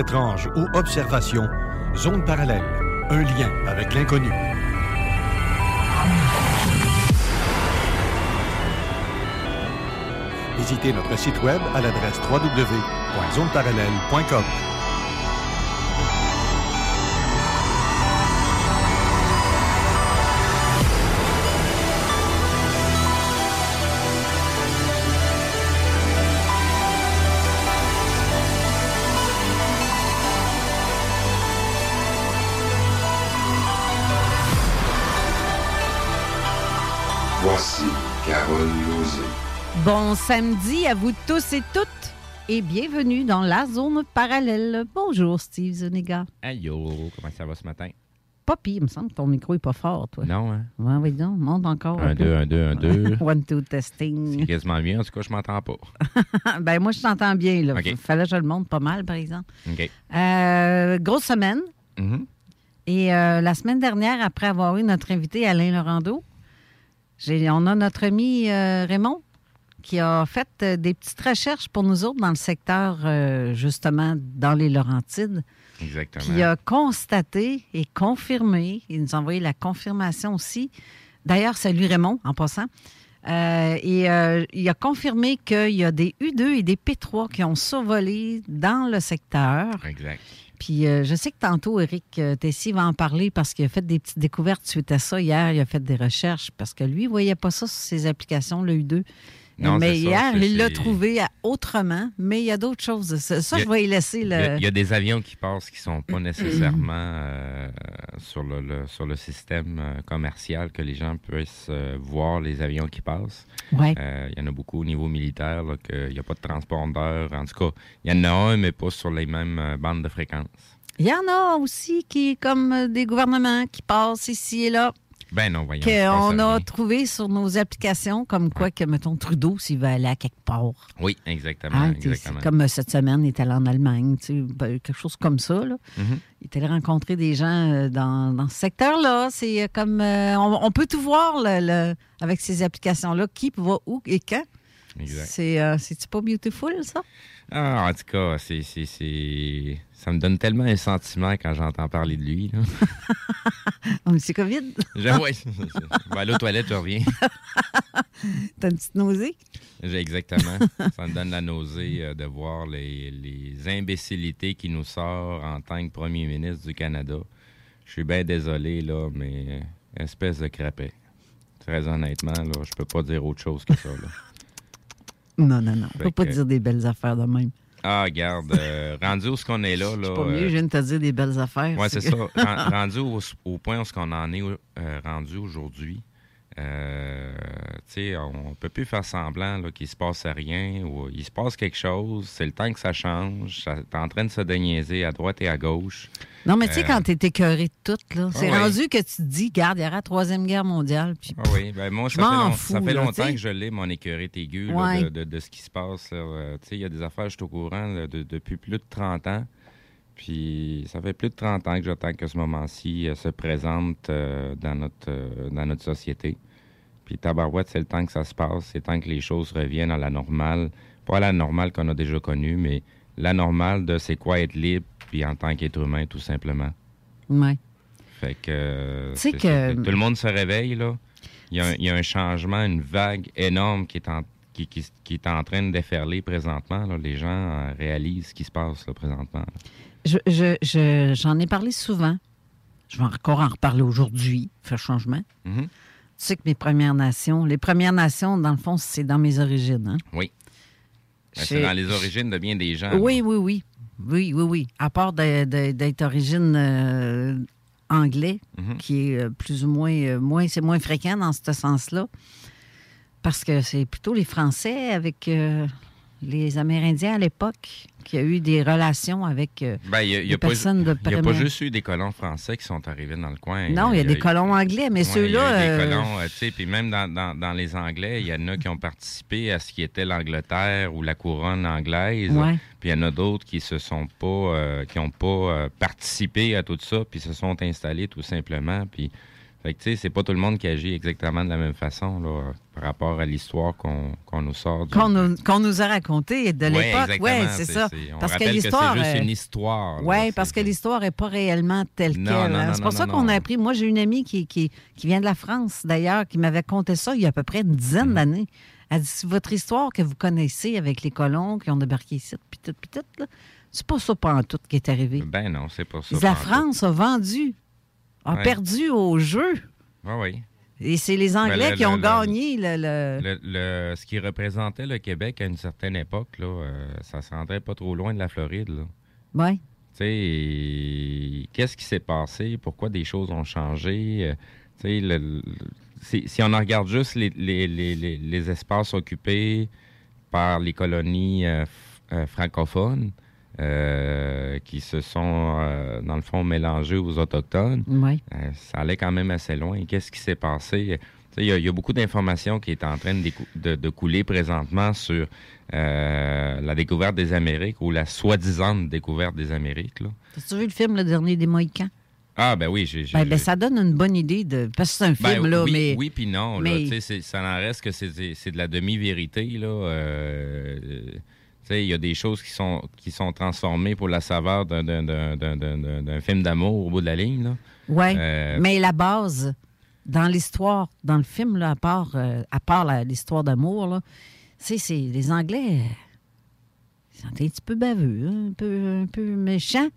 Étrange ou observation, zone parallèle, un lien avec l'inconnu. Visitez notre site web à l'adresse www.zoneparallèle.com. Bon samedi à vous tous et toutes et bienvenue dans la zone parallèle. Bonjour Steve Zuniga. Ayo, comment ça va ce matin? Pas pire, il me semble que ton micro est pas fort, toi. Non, hein? Ouais, oui, non, monte encore. Un, deux, un, deux, un, deux. One, two, testing. C'est quasiment bien, en tout cas, je m'entends pas. ben, moi, je t'entends bien, là. OK. Fallait que je le monte pas mal, par exemple. OK. Euh, grosse semaine. Mhm. Et euh, la semaine dernière, après avoir eu notre invité Alain Laurando, j'ai- on a notre ami euh, Raymond qui a fait euh, des petites recherches pour nous autres dans le secteur, euh, justement, dans les Laurentides, Exactement. qui a constaté et confirmé, il nous a envoyé la confirmation aussi. D'ailleurs, salut Raymond, en passant. Euh, et euh, il a confirmé qu'il y a des U2 et des P3 qui ont survolé dans le secteur. Exact. Puis euh, je sais que tantôt, Eric Tessy va en parler parce qu'il a fait des petites découvertes suite à ça. Hier, il a fait des recherches parce que lui, il ne voyait pas ça sur ses applications, le U2. Non, mais ça, hier, il l'a trouvé autrement, mais il y a d'autres choses. Ça, ça, Il y a- je vais y laisser Il y, le. a, il y a des avions qui passent qui sont pas nécessairement euh, sur, le, le- sur le système euh, commercial que les gens puissent euh, voir les avions qui passent. Ouais. Euh, il y en a beaucoup au niveau militaire, là, qu'il n'y a pas de transpondeur. En tout cas, il y en a un, mais pas sur les mêmes bandes de fréquence. Il y en a aussi qui, comme des gouvernements qui passent ici et là, Ben non, voyons. qu'on a trouvé sur nos applications, comme quoi que, mettons, Trudeau, s'il veut aller à quelque part. Oui, exactement. Hein, exactement. comme euh, cette semaine, il est allé en Allemagne, tu sais, ben, quelque chose comme ça. Là. Mhm. Il est allé rencontrer des gens euh, dans, dans ce secteur-là. C'est euh, comme. euh, on, on peut tout voir le- avec ces applications-là, qui va où et quand. Exact. C'est euh, pas beautiful, ça? Ah, en tout cas, c'est- ça me donne tellement un sentiment quand j'entends parler de lui. C'est COVID? Je, ouais, je vais aller aux toilettes, je reviens. T'as une petite nausée? J'ai- Exactement. Ça me donne la nausée euh, de voir les, les imbécilités qui nous sortent en tant que premier ministre du Canada. Je suis bien désolé, là, mais espèce de crapet. Très honnêtement, là, je peux pas dire autre chose que ça. Là. Non, non, non. On peut pas que- dire des belles affaires de même. Ah, regarde, euh, rendu où ce qu'on est là, là. C'est pas mieux, euh, je viens de te dire des belles affaires. Oui, c'est ça. Ren- rendu au, au point où ce qu'on en est euh, rendu aujourd'hui, euh, tu on peut plus faire semblant qu'il se passe rien ou il se passe quelque chose. C'est le temps que ça change. Ça, t'es en train de se déniaiser à droite et à gauche. Non, mais tu sais, Euh, quand t'es écœuré de tout, là, c'est Ah ouais. rendu que tu te dis, garde, il y aura la Troisième Guerre mondiale. Puis, Ah oui, ben moi, ça fait, m'en long- fous, ça fait là, longtemps tu que je l'ai, mon écœuré aigu, là, Ouais. de, de- de ce qui se passe. Euh, tu il y a des affaires, je suis au courant là, de- depuis plus de 30 ans. Puis ça fait plus de 30 ans que j'attends que ce moment-ci euh, se présente euh, dans, notre, euh, dans notre société. Puis tabarouette, c'est le temps que ça se passe. C'est le temps que les choses reviennent à la normale. Pas à la normale qu'on a déjà connue, mais la normale de c'est quoi être libre, puis en tant qu'être humain, tout simplement. ouais. Fait que, euh, c'est- que- c'est- tout le monde se réveille là. Il y, a un, il y a un changement, une vague énorme qui est en, qui, qui, qui est en train de déferler présentement. là. Les gens euh, réalisent ce qui se passe là, présentement. Je- je- je- J'en ai parlé souvent. Je vais encore en reparler aujourd'hui, faire changement. Mhm. Tu sais que mes Premières Nations, les Premières Nations, dans le fond, c'est dans mes origines. hein. Oui. Ben, C'est dans les origines de bien des gens. Oui, oui, oui. Oui, oui, oui. À part d'être d'origine euh, anglais, Mhm. qui est euh, plus ou moins, euh, moins c'est moins fréquent dans ce sens-là. Parce que c'est plutôt les Français avec euh, les Amérindiens à l'époque qui a eu des relations avec. euh, Ben, y a, il y a des pas, personnes de il y a pas juste eu des colons français qui sont arrivés dans le coin. non, il y a des colons anglais, mais ceux-là. Il y a des euh, colons, euh, tu sais, puis même dans, dans- dans les Anglais, il y en a qui ont participé à ce qui était l'Angleterre ou la couronne anglaise. Puis il y en a d'autres qui se sont pas, euh, qui ont pas euh, participé à tout ça, puis se sont installés tout simplement. Puis, fait que tu sais, c'est pas tout le monde qui agit exactement de la même façon là, par rapport à l'histoire qu'on qu'on nous sort. du- qu'on nous, qu'on nous a raconté de l'époque. Oui, c'est ça. on Parce que l'histoire. c'est juste euh, une histoire. Oui, parce que l'histoire n'est pas réellement telle Non, qu'elle. hein. C'est pour non, ça qu'on a appris. Moi, j'ai une amie qui, qui, qui vient de la France, d'ailleurs, qui m'avait conté ça il y a à peu près une dizaine d'années. Elle dit votre histoire que vous connaissez avec les colons qui ont débarqué ici, puis tout, puis tout, là, c'est pas ça, pas en tout, qui est arrivé. Ben non, c'est pas ça. la. France a vendu, a Ouais. perdu au jeu. Ah oui. Et c'est les Anglais Ben, le- qui ont le- gagné le. ce qui représentait le Québec à une certaine époque, là, euh, ça se rendrait pas trop loin de la Floride. Ouais. Tu sais, qu'est-ce qui s'est passé? Pourquoi des choses ont changé? Euh, tu sais, si, si on en regarde juste les, les- les- espaces occupés par les colonies euh, euh, francophones, euh, qui se sont, euh, dans le fond, mélangés aux Autochtones, Ouais. euh, ça allait quand même assez loin. Qu'est-ce qui s'est passé? Il y, a- il y a beaucoup d'informations qui est en train de, décou- de- de couler présentement sur la découverte des Amériques ou la soi-disant découverte des Amériques. As-tu vu le film Le Dernier des Mohicans? Ah, ben oui, j'ai. Ben, ben, ça donne une bonne idée de. Parce que c'est un Ben, film, là, oui, mais. Oui, puis non. là. mais- ça n'en reste que c'est de la demi-vérité. là. Euh, il y a des choses qui sont, qui sont transformées pour la saveur d'un- d'un- d'un d'un- d'un- d'un film d'amour au bout de la ligne. Là. Oui, Euh, mais la base, dans l'histoire, dans le film, là, à part, euh, à part l'histoire d'amour, là, c'est, c'est les Anglais, euh, ils sont un petit peu baveux, hein, un peu, un peu méchants.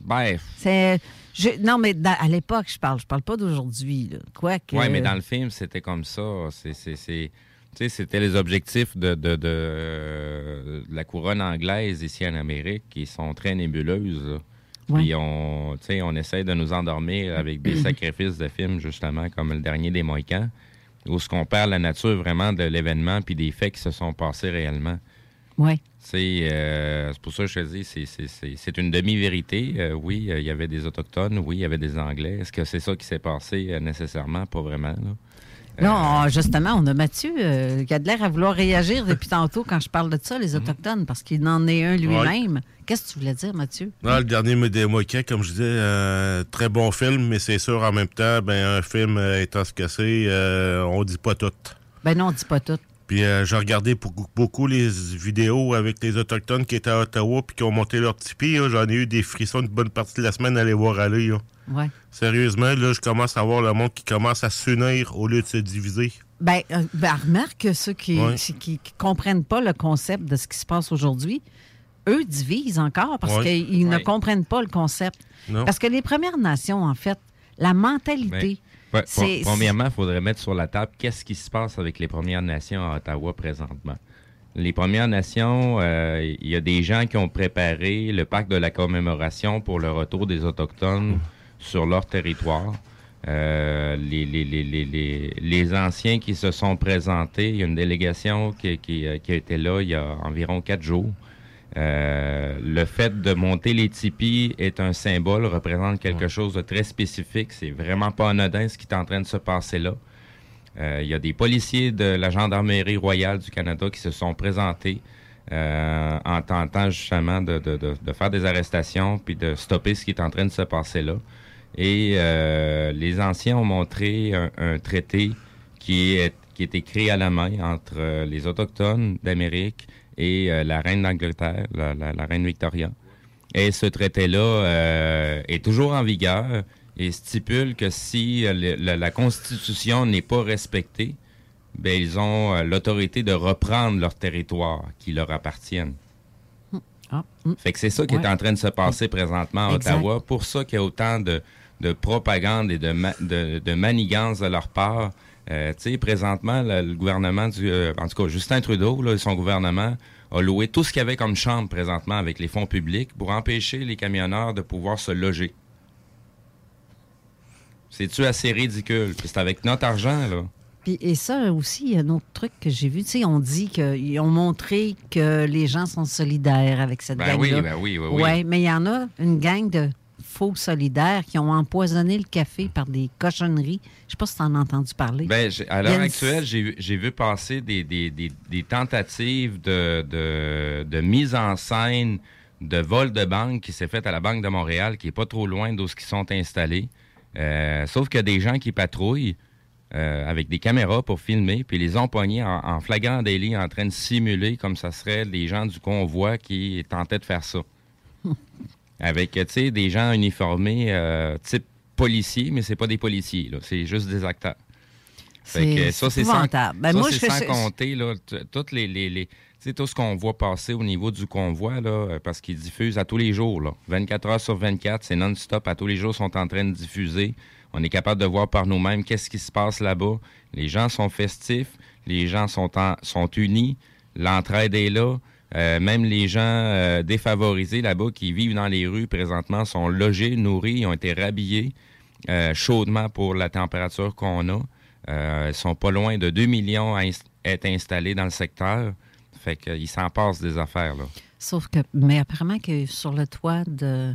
Ben, C'est, je- non, mais dans- à l'époque, je parle, je parle pas d'aujourd'hui. Quoique. Oui, mais dans le film, c'était comme ça. C'est, c'était les objectifs de, de, de, de la couronne anglaise ici en Amérique qui sont très nébuleuses. Ouais. Puis on, essaie de nous endormir avec des sacrifices de films, justement, comme le dernier des Mohicans, où ce qu'on perd la nature vraiment de l'événement puis des faits qui se sont passés réellement. C'est euh, c'est pour ça que je te dis, c'est- une demi-vérité. Euh, oui, euh, il y avait des Autochtones, oui, il y avait des Anglais. Est-ce que c'est ça qui s'est passé nécessairement? Pas vraiment. Là. Non, justement, on a Mathieu euh, qui a de l'air à vouloir réagir depuis tantôt quand je parle de ça, les Autochtones, parce qu'il en est un lui-même. Qu'est-ce que tu voulais dire, Mathieu? Non, le dernier des Mohicans, comme je disais, euh, très bon film, mais c'est sûr, en même temps, ben, un film euh, étant ce que c'est, euh, on dit pas tout. Ben non, on dit pas tout. Puis euh, j'ai regardé beaucoup, beaucoup les vidéos avec les Autochtones qui étaient à Ottawa puis qui ont monté leur tipi. J'en ai eu des frissons une bonne partie de la semaine à les voir aller. là. Ouais. Sérieusement, là, je commence à voir le monde qui commence à s'unir au lieu de se diviser. Ben, euh, ben, remarque que ceux qui, Ouais. qui, qui comprennent pas le concept de ce qui se passe aujourd'hui, eux divisent encore parce Ouais. qu'ils ne Ouais. comprennent pas le concept. Non? Parce que les Premières Nations, en fait, la mentalité, Ouais, pre- premièrement, il faudrait mettre sur la table qu'est-ce qui se passe avec les Premières Nations à Ottawa présentement. Les Premières Nations, euh, il y a des gens qui ont préparé le pacte de la commémoration pour le retour des Autochtones sur leur territoire. Euh, les, les, les, les, les, les anciens qui se sont présentés, il y a une délégation qui, qui, euh, qui a été là il y a environ quatre jours. Euh, le fait de monter les tipis est un symbole, représente quelque chose de très spécifique. C'est vraiment pas anodin ce qui est en train de se passer là. Euh, Il y a des policiers de la Gendarmerie royale du Canada qui se sont présentés euh, en tentant justement de, de- de- de faire des arrestations puis de stopper ce qui est en train de se passer là. Et euh, les anciens ont montré un, un traité qui est, qui est écrit à la main entre euh, les Autochtones d'Amérique et euh, la reine d'Angleterre, la, la- la reine Victoria. Et ce traité-là euh, est toujours en vigueur et stipule que si le- la, la Constitution n'est pas respectée, ben, ils ont l'autorité de reprendre leur territoire qui leur appartiennent. Ah, hum. Fait que c'est ça qui Ouais. est en train de se passer présentement à Exact. Ottawa. Pour ça qu'il y a autant de, de propagande et de, ma- de, de manigance de leur part. Euh, tu sais, présentement, le, le gouvernement du... euh, en tout cas, Justin Trudeau, là, son gouvernement, a loué tout ce qu'il y avait comme chambre présentement avec les fonds publics pour empêcher les camionneurs de pouvoir se loger. C'est-tu assez ridicule? Puis c'est avec notre argent, là. Puis, et ça aussi, il y a un autre truc que j'ai vu. Tu sais, on dit qu'ils ont montré que les gens sont solidaires avec cette Ben gang-là. oui, ben oui, oui, oui. Ouais, mais il y en a une gang de faux solidaires qui ont empoisonné le café par des cochonneries. Je sais pas si tu en as entendu parler. J'ai- à l'heure actuelle, j'ai vu- passer des, des- des- des tentatives de, de- de mise en scène de vol de banque qui s'est fait à la Banque de Montréal, qui est pas trop loin d'où ils sont installés. Euh, sauf qu'il y a des gens qui patrouillent euh, avec des caméras pour filmer, puis les ont pognés en, en flagrant délit en train de simuler comme ça serait des gens du convoi qui tentaient de faire ça. avec, tu sais, des gens uniformés euh, type policiers, mais c'est pas des policiers. C'est juste des acteurs. C'est- ça, c'est sans. Ben, ça, moi, c'est je fais sans ça- compter là, toutes les, les, tout ce qu'on voit passer au niveau du convoi, là, euh, parce qu'ils diffusent à tous les jours. Là. 24 heures sur 24, c'est non-stop. À tous les jours, ils sont en train de diffuser. On est capable de voir par nous-mêmes qu'est-ce qui se passe là-bas. Les gens sont festifs, les gens sont, en- sont unis, l'entraide est là. Euh, même les gens euh, défavorisés là-bas qui vivent dans les rues présentement sont logés, nourris, ils ont été rhabillés euh, chaudement pour la température qu'on a. Euh, ils sont pas loin de 2 millions à ins- être installés dans le secteur. Fait qu'ils s'en passent des affaires, là. Sauf que, mais apparemment que sur le toit de.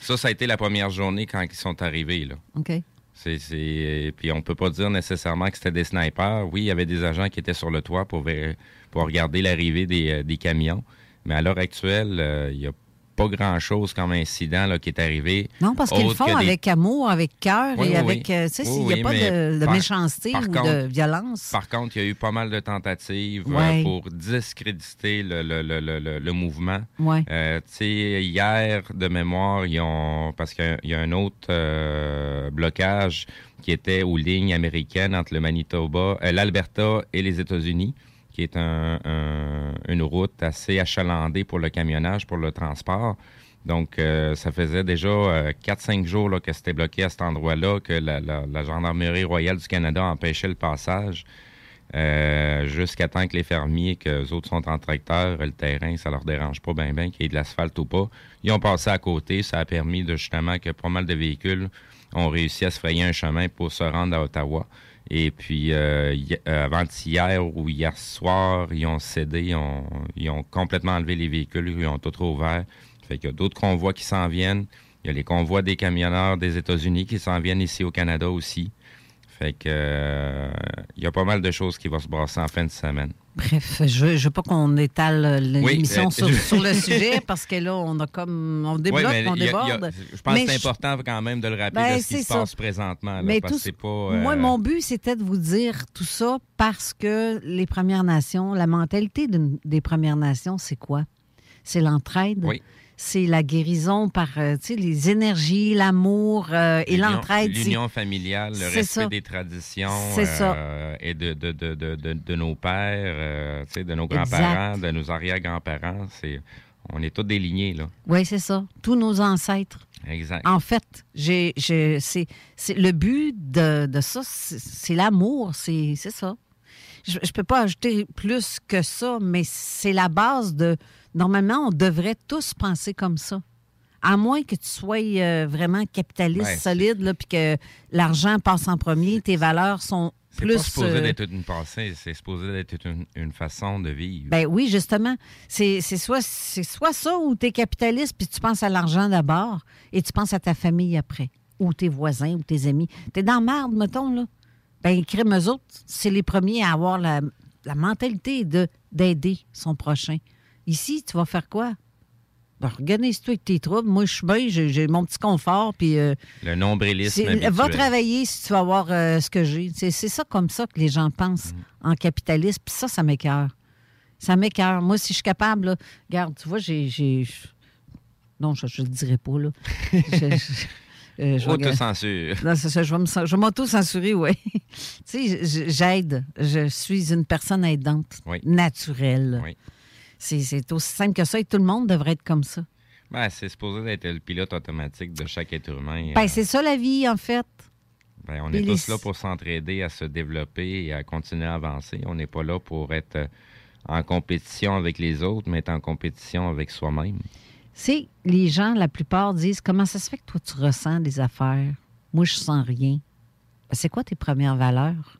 Ça, ça a été la première journée quand ils sont arrivés, là. OK. C'est, Puis on peut pas dire nécessairement que c'était des snipers. Oui, il y avait des agents qui étaient sur le toit pour, ver- pour regarder l'arrivée des, euh, des camions. Mais à l'heure actuelle, euh, il n'y a pas grand-chose comme incident là, qui est arrivé. Non, parce qu'ils le font des- avec amour, avec cœur Oui, et oui, avec. oui. euh, tu sais, s'il n'y a pas de, de par- méchanceté par ou contre- de violence. Par contre, il y a eu pas mal de tentatives euh, pour discréditer le, le- le- le- mouvement. Euh, tu sais, hier, de mémoire, ils ont. Parce qu'il y a- il y a un autre euh, blocage qui était aux lignes américaines entre le Manitoba, l'Alberta et les États-Unis, qui est un- un- une route assez achalandée pour le camionnage, pour le transport. Donc, euh, ça faisait déjà euh, 4-5 jours là, que c'était bloqué à cet endroit-là, que la Gendarmerie royale du Canada empêchait le passage. Euh, jusqu'à temps que les fermiers, que les autres sont en tracteur, le terrain, ça leur dérange pas bien, bien qu'il y ait de l'asphalte ou pas. Ils ont passé à côté, ça a permis de justement que pas mal de véhicules ont réussi à se frayer un chemin pour se rendre à Ottawa. Et puis, euh, euh, avant-hier ou hier soir, ils ont cédé, ils ont, ils ont complètement enlevé les véhicules, ils ont tout rouvert. Fait qu'il y a d'autres convois qui s'en viennent. Il y a les convois des camionneurs des États-Unis qui s'en viennent ici au Canada aussi. Fait que euh, il y a pas mal de choses qui vont se brasser en fin de semaine. Bref, je ne veux pas qu'on étale Oui, l'émission euh, sur, je- sur le sujet parce que là, on a comme. On débloque, on a- a- déborde. je pense Mais que c'est je- important quand même de le rappeler Ben, de ce qui se ça. passe présentement. là, Mais parce tout- pas. euh, Moi, mon but, c'était de vous dire tout ça parce que les Premières Nations, la mentalité des Premières Nations, c'est quoi? C'est l'entraide. Oui. C'est la guérison par euh, tu sais, les énergies, l'amour euh, et l'entraide. L'union familiale, le respect ça. des traditions C'est ça. euh, et de, de, de, de, nos pères, euh, tu sais, de nos grands-parents, de nos arrière-grands-parents. C'est, on est tous des lignées, là. Oui, c'est ça. Tous nos ancêtres. Exact. En fait, j'ai, c'est, le but de, de ça, c'est, l'amour, c'est, c'est ça. Je ne peux pas ajouter plus que ça, mais c'est la base de. Normalement, on devrait tous penser comme ça. À moins que tu sois euh, vraiment capitaliste Ouais, c'est- solide, puis que l'argent passe en premier, tes valeurs sont C'est plus. pas supposé euh, d'être une pensée, c'est supposé d'être une, une façon de vivre. ben oui, justement. C'est c'est soit, c'est soit ça ou tu es capitaliste puis tu penses à l'argent d'abord et tu penses à ta famille après, ou tes voisins ou tes amis. Tu es dans merde, mettons, là. Ben, crime eux autres, c'est les premiers à avoir la, la mentalité de d'aider son prochain. Ici, tu vas faire quoi? Ben, organise-toi avec tes troubles. Moi, je suis bien, j'ai mon petit confort, puis euh, le nombrilisme habituel. va travailler si tu vas avoir euh, ce que j'ai. C'est ça comme ça que les gens pensent Mm. en capitalisme. Puis ça, ça m'écœure. Ça m'écœure. Moi, si je suis capable, là, regarde, tu vois, j'ai. Non, je ne le dirai pas, là. Je- je- Euh, je vais- Autocensure. Non, c'est ça, je vais m'auto-censurer, oui. tu sais, j'aide. Je suis une personne aidante, Oui. naturelle. Oui. C'est aussi simple que ça et tout le monde devrait être comme ça. Ben, c'est supposé être le pilote automatique de chaque être humain. Ben, Euh, c'est ça la vie, en fait. ben, on Et est les- tous là pour s'entraider, à se développer et à continuer à avancer. On n'est pas là pour être euh, en compétition avec les autres, mais être en compétition avec soi-même. C'est les gens, la plupart disent comment ça se fait que toi tu ressens des affaires? Moi, je sens rien. Ben, c'est quoi tes premières valeurs?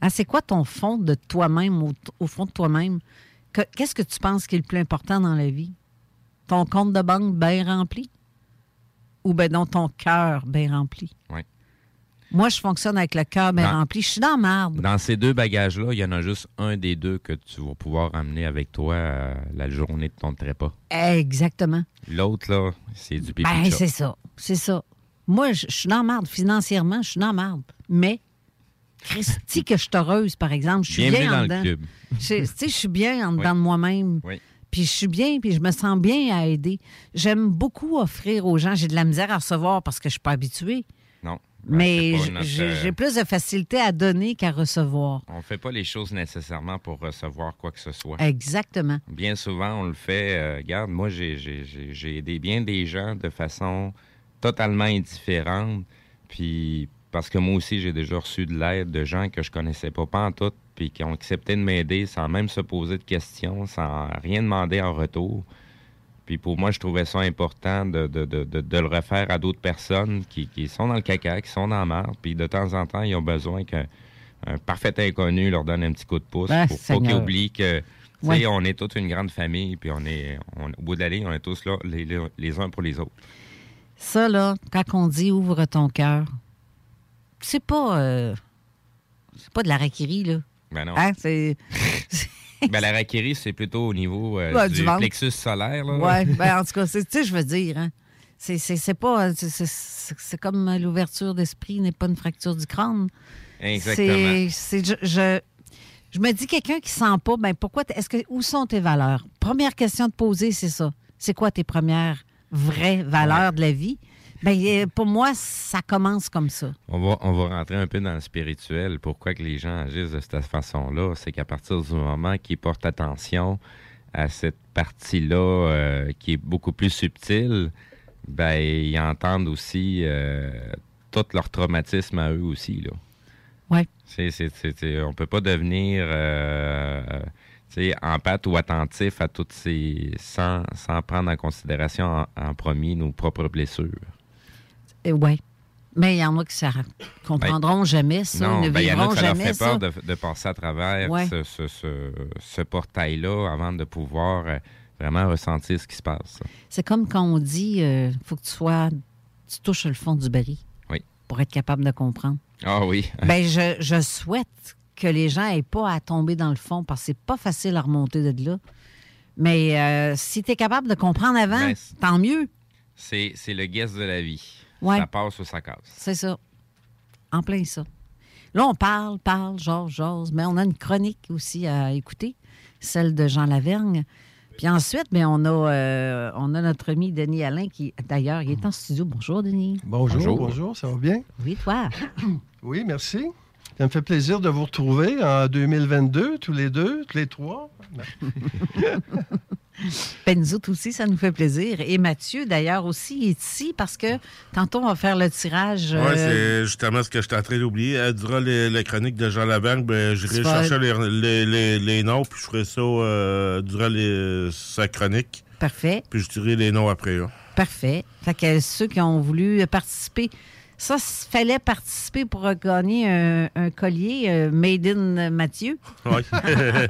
Ah, c'est quoi ton fond de toi-même, au, au fond de toi-même? Que- Qu'est-ce que tu penses qui est le plus important dans la vie? Ton compte de banque bien rempli? Ou ben non, ton cœur bien rempli? Oui. Moi, je fonctionne avec le cœur bien Dans- rempli. Je suis dans marde. Dans ces deux bagages-là, il y en a juste un des deux que tu vas pouvoir amener avec toi euh, la journée de ton trépas. Exactement. L'autre, là, c'est du pipi Ben, c'est ça. C'est ça. Moi, je suis dans marde. Financièrement, je suis dans marde. Mais, Christy, que je suis heureuse, par exemple. Je suis Bienvenue bien en dans dedans. Je- Tu sais, je suis bien en Oui. dedans de moi-même. Oui. Puis je suis bien, puis je me sens bien à aider. J'aime beaucoup offrir aux gens. J'ai de la misère à recevoir parce que je suis pas habituée. Non. Ben, Mais j'ai euh, plus de facilité à donner qu'à recevoir. On fait pas les choses nécessairement pour recevoir quoi que ce soit. Exactement. Bien souvent, on le fait. euh, regarde, moi, j'ai aidé bien des gens de façon totalement indifférente. Puis, parce que moi aussi, j'ai déjà reçu de l'aide de gens que je connaissais pas, pas en tout, puis qui ont accepté de m'aider sans même se poser de questions, sans rien demander en retour. Puis pour moi, je trouvais ça important de, de- de- de- de le refaire à d'autres personnes qui, qui sont dans le caca, qui sont dans la marde, puis de temps en temps, ils ont besoin qu'un un parfait inconnu leur donne un petit coup de pouce Ah, pour pas qu'ils oublient que, Ouais. on est toute une grande famille, puis on est, on- au bout de la ligne, on est tous là, les, les- les uns pour les autres. Ça, là, quand on dit ouvre ton cœur, c'est pas. euh, c'est pas de la raquerie, là. Ben non. Hein? C'est. Ben, la raquerie, c'est plutôt au niveau euh, Ouais, du, du plexus solaire. Là. Ouais, ben, en tout cas, c'est- tu sais, je veux dire, hein. C'est, c'est, c'est pas. c'est- c'est- comme l'ouverture d'esprit n'est pas une fracture du crâne. Exactement. C'est, c'est- je, je, je me dis, quelqu'un qui sent pas, ben pourquoi. t'es- Est-ce que, où sont tes valeurs? Première question de poser, c'est ça. C'est quoi tes premières vraies valeurs de la vie? Ben, euh, pour moi, ça commence comme ça. On va, on va rentrer un peu dans le spirituel. Pourquoi que les gens agissent de cette façon-là? C'est qu'à partir du moment qu'ils portent attention à cette partie-là euh, qui est beaucoup plus subtile, ben, ils entendent aussi euh, tout leur traumatisme à eux aussi. Là. Ouais. C'est, on peut pas devenir euh, empathe ou attentif à toutes ces... sans, sans prendre en considération en, en premier nos propres blessures. Euh, ouais. Mais il y en a qui ne comprendront jamais ça, Non, ne ben, il y en a vivront jamais fait ça. peur de, de passer à travers Ouais. ce, ce- ce- ce portail-là avant de pouvoir euh, vraiment ressentir ce qui se passe. C'est comme quand on dit euh, faut que tu sois tu touches le fond du baril Oui. pour être capable de comprendre. Ah oui. ben je, je souhaite que les gens aient pas à tomber dans le fond parce que c'est pas facile à remonter de là. Mais euh, si tu es capable de comprendre avant, Ben, tant mieux. C'est, c'est le guess de la vie. Ouais. Ça passe ou ça casse. C'est ça. En plein ça. Là, on parle, parle, jase, jase, mais on a une chronique aussi à écouter, celle de Jean Lavergne. Puis ensuite, ben, on, a, euh, on a notre ami Denis Alain qui, d'ailleurs, il est en studio. Bonjour, Denis. Bonjour, Bonjour. bonjour, ça va bien? Oui, toi. Oui, merci. Ça me fait plaisir de vous retrouver en 2022, tous les deux, tous les trois. Ben, nous autres aussi, ça nous fait plaisir. Et Mathieu, d'ailleurs, aussi, est ici parce que tantôt, on va faire le tirage. Ouais, euh, c'est justement ce que j'étais en train d'oublier. Euh, durant les- la chronique de Jean Lavergne, ben, j'irai chercher les, les, les- noms, puis je ferai ça euh, durant sa chronique, Parfait, puis je dirai les noms après. là. parfait. Fait que ceux qui ont voulu participer, ça, il fallait participer pour gagner un, un collier euh, Made in Mathieu. Ouais.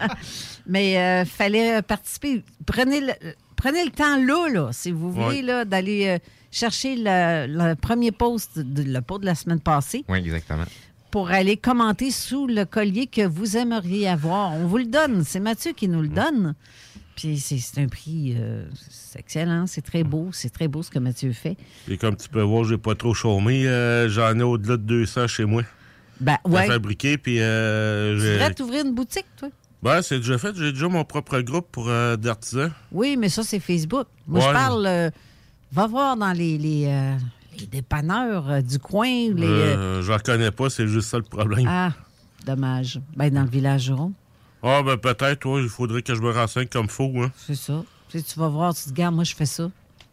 Mais euh, fallait participer. Prenez le, prenez le temps là, là, si vous voulez, là, d'aller euh, chercher le, le premier post, de, le post de la semaine passée, Oui, exactement. pour aller commenter sous le collier que vous aimeriez avoir. On vous le donne. C'est Mathieu qui nous le donne. Puis c'est un prix, euh, c'est excellent, c'est très beau, c'est très beau ce que Mathieu fait. Puis comme tu peux voir, j'ai pas trop chômé. euh, J'en ai au-delà de 200 chez moi. Ben ouais. fabriquer, puis euh, Tu devrais t'ouvrir une boutique, toi? Ben, c'est déjà fait. J'ai déjà mon propre groupe pour euh, d'artisans. Oui, mais ça, c'est Facebook. Moi, je parle. va voir dans les. les, les dépanneurs du coin. Les, Euh, je ne connais pas, c'est juste ça le problème. Ah, dommage. Ben, dans le village rond, Ah, ben peut-être, ouais, il faudrait que je me renseigne comme faut. Hein. c'est ça. Tu, sais, tu vas voir, tu te dis, Regarde, moi, je fais ça.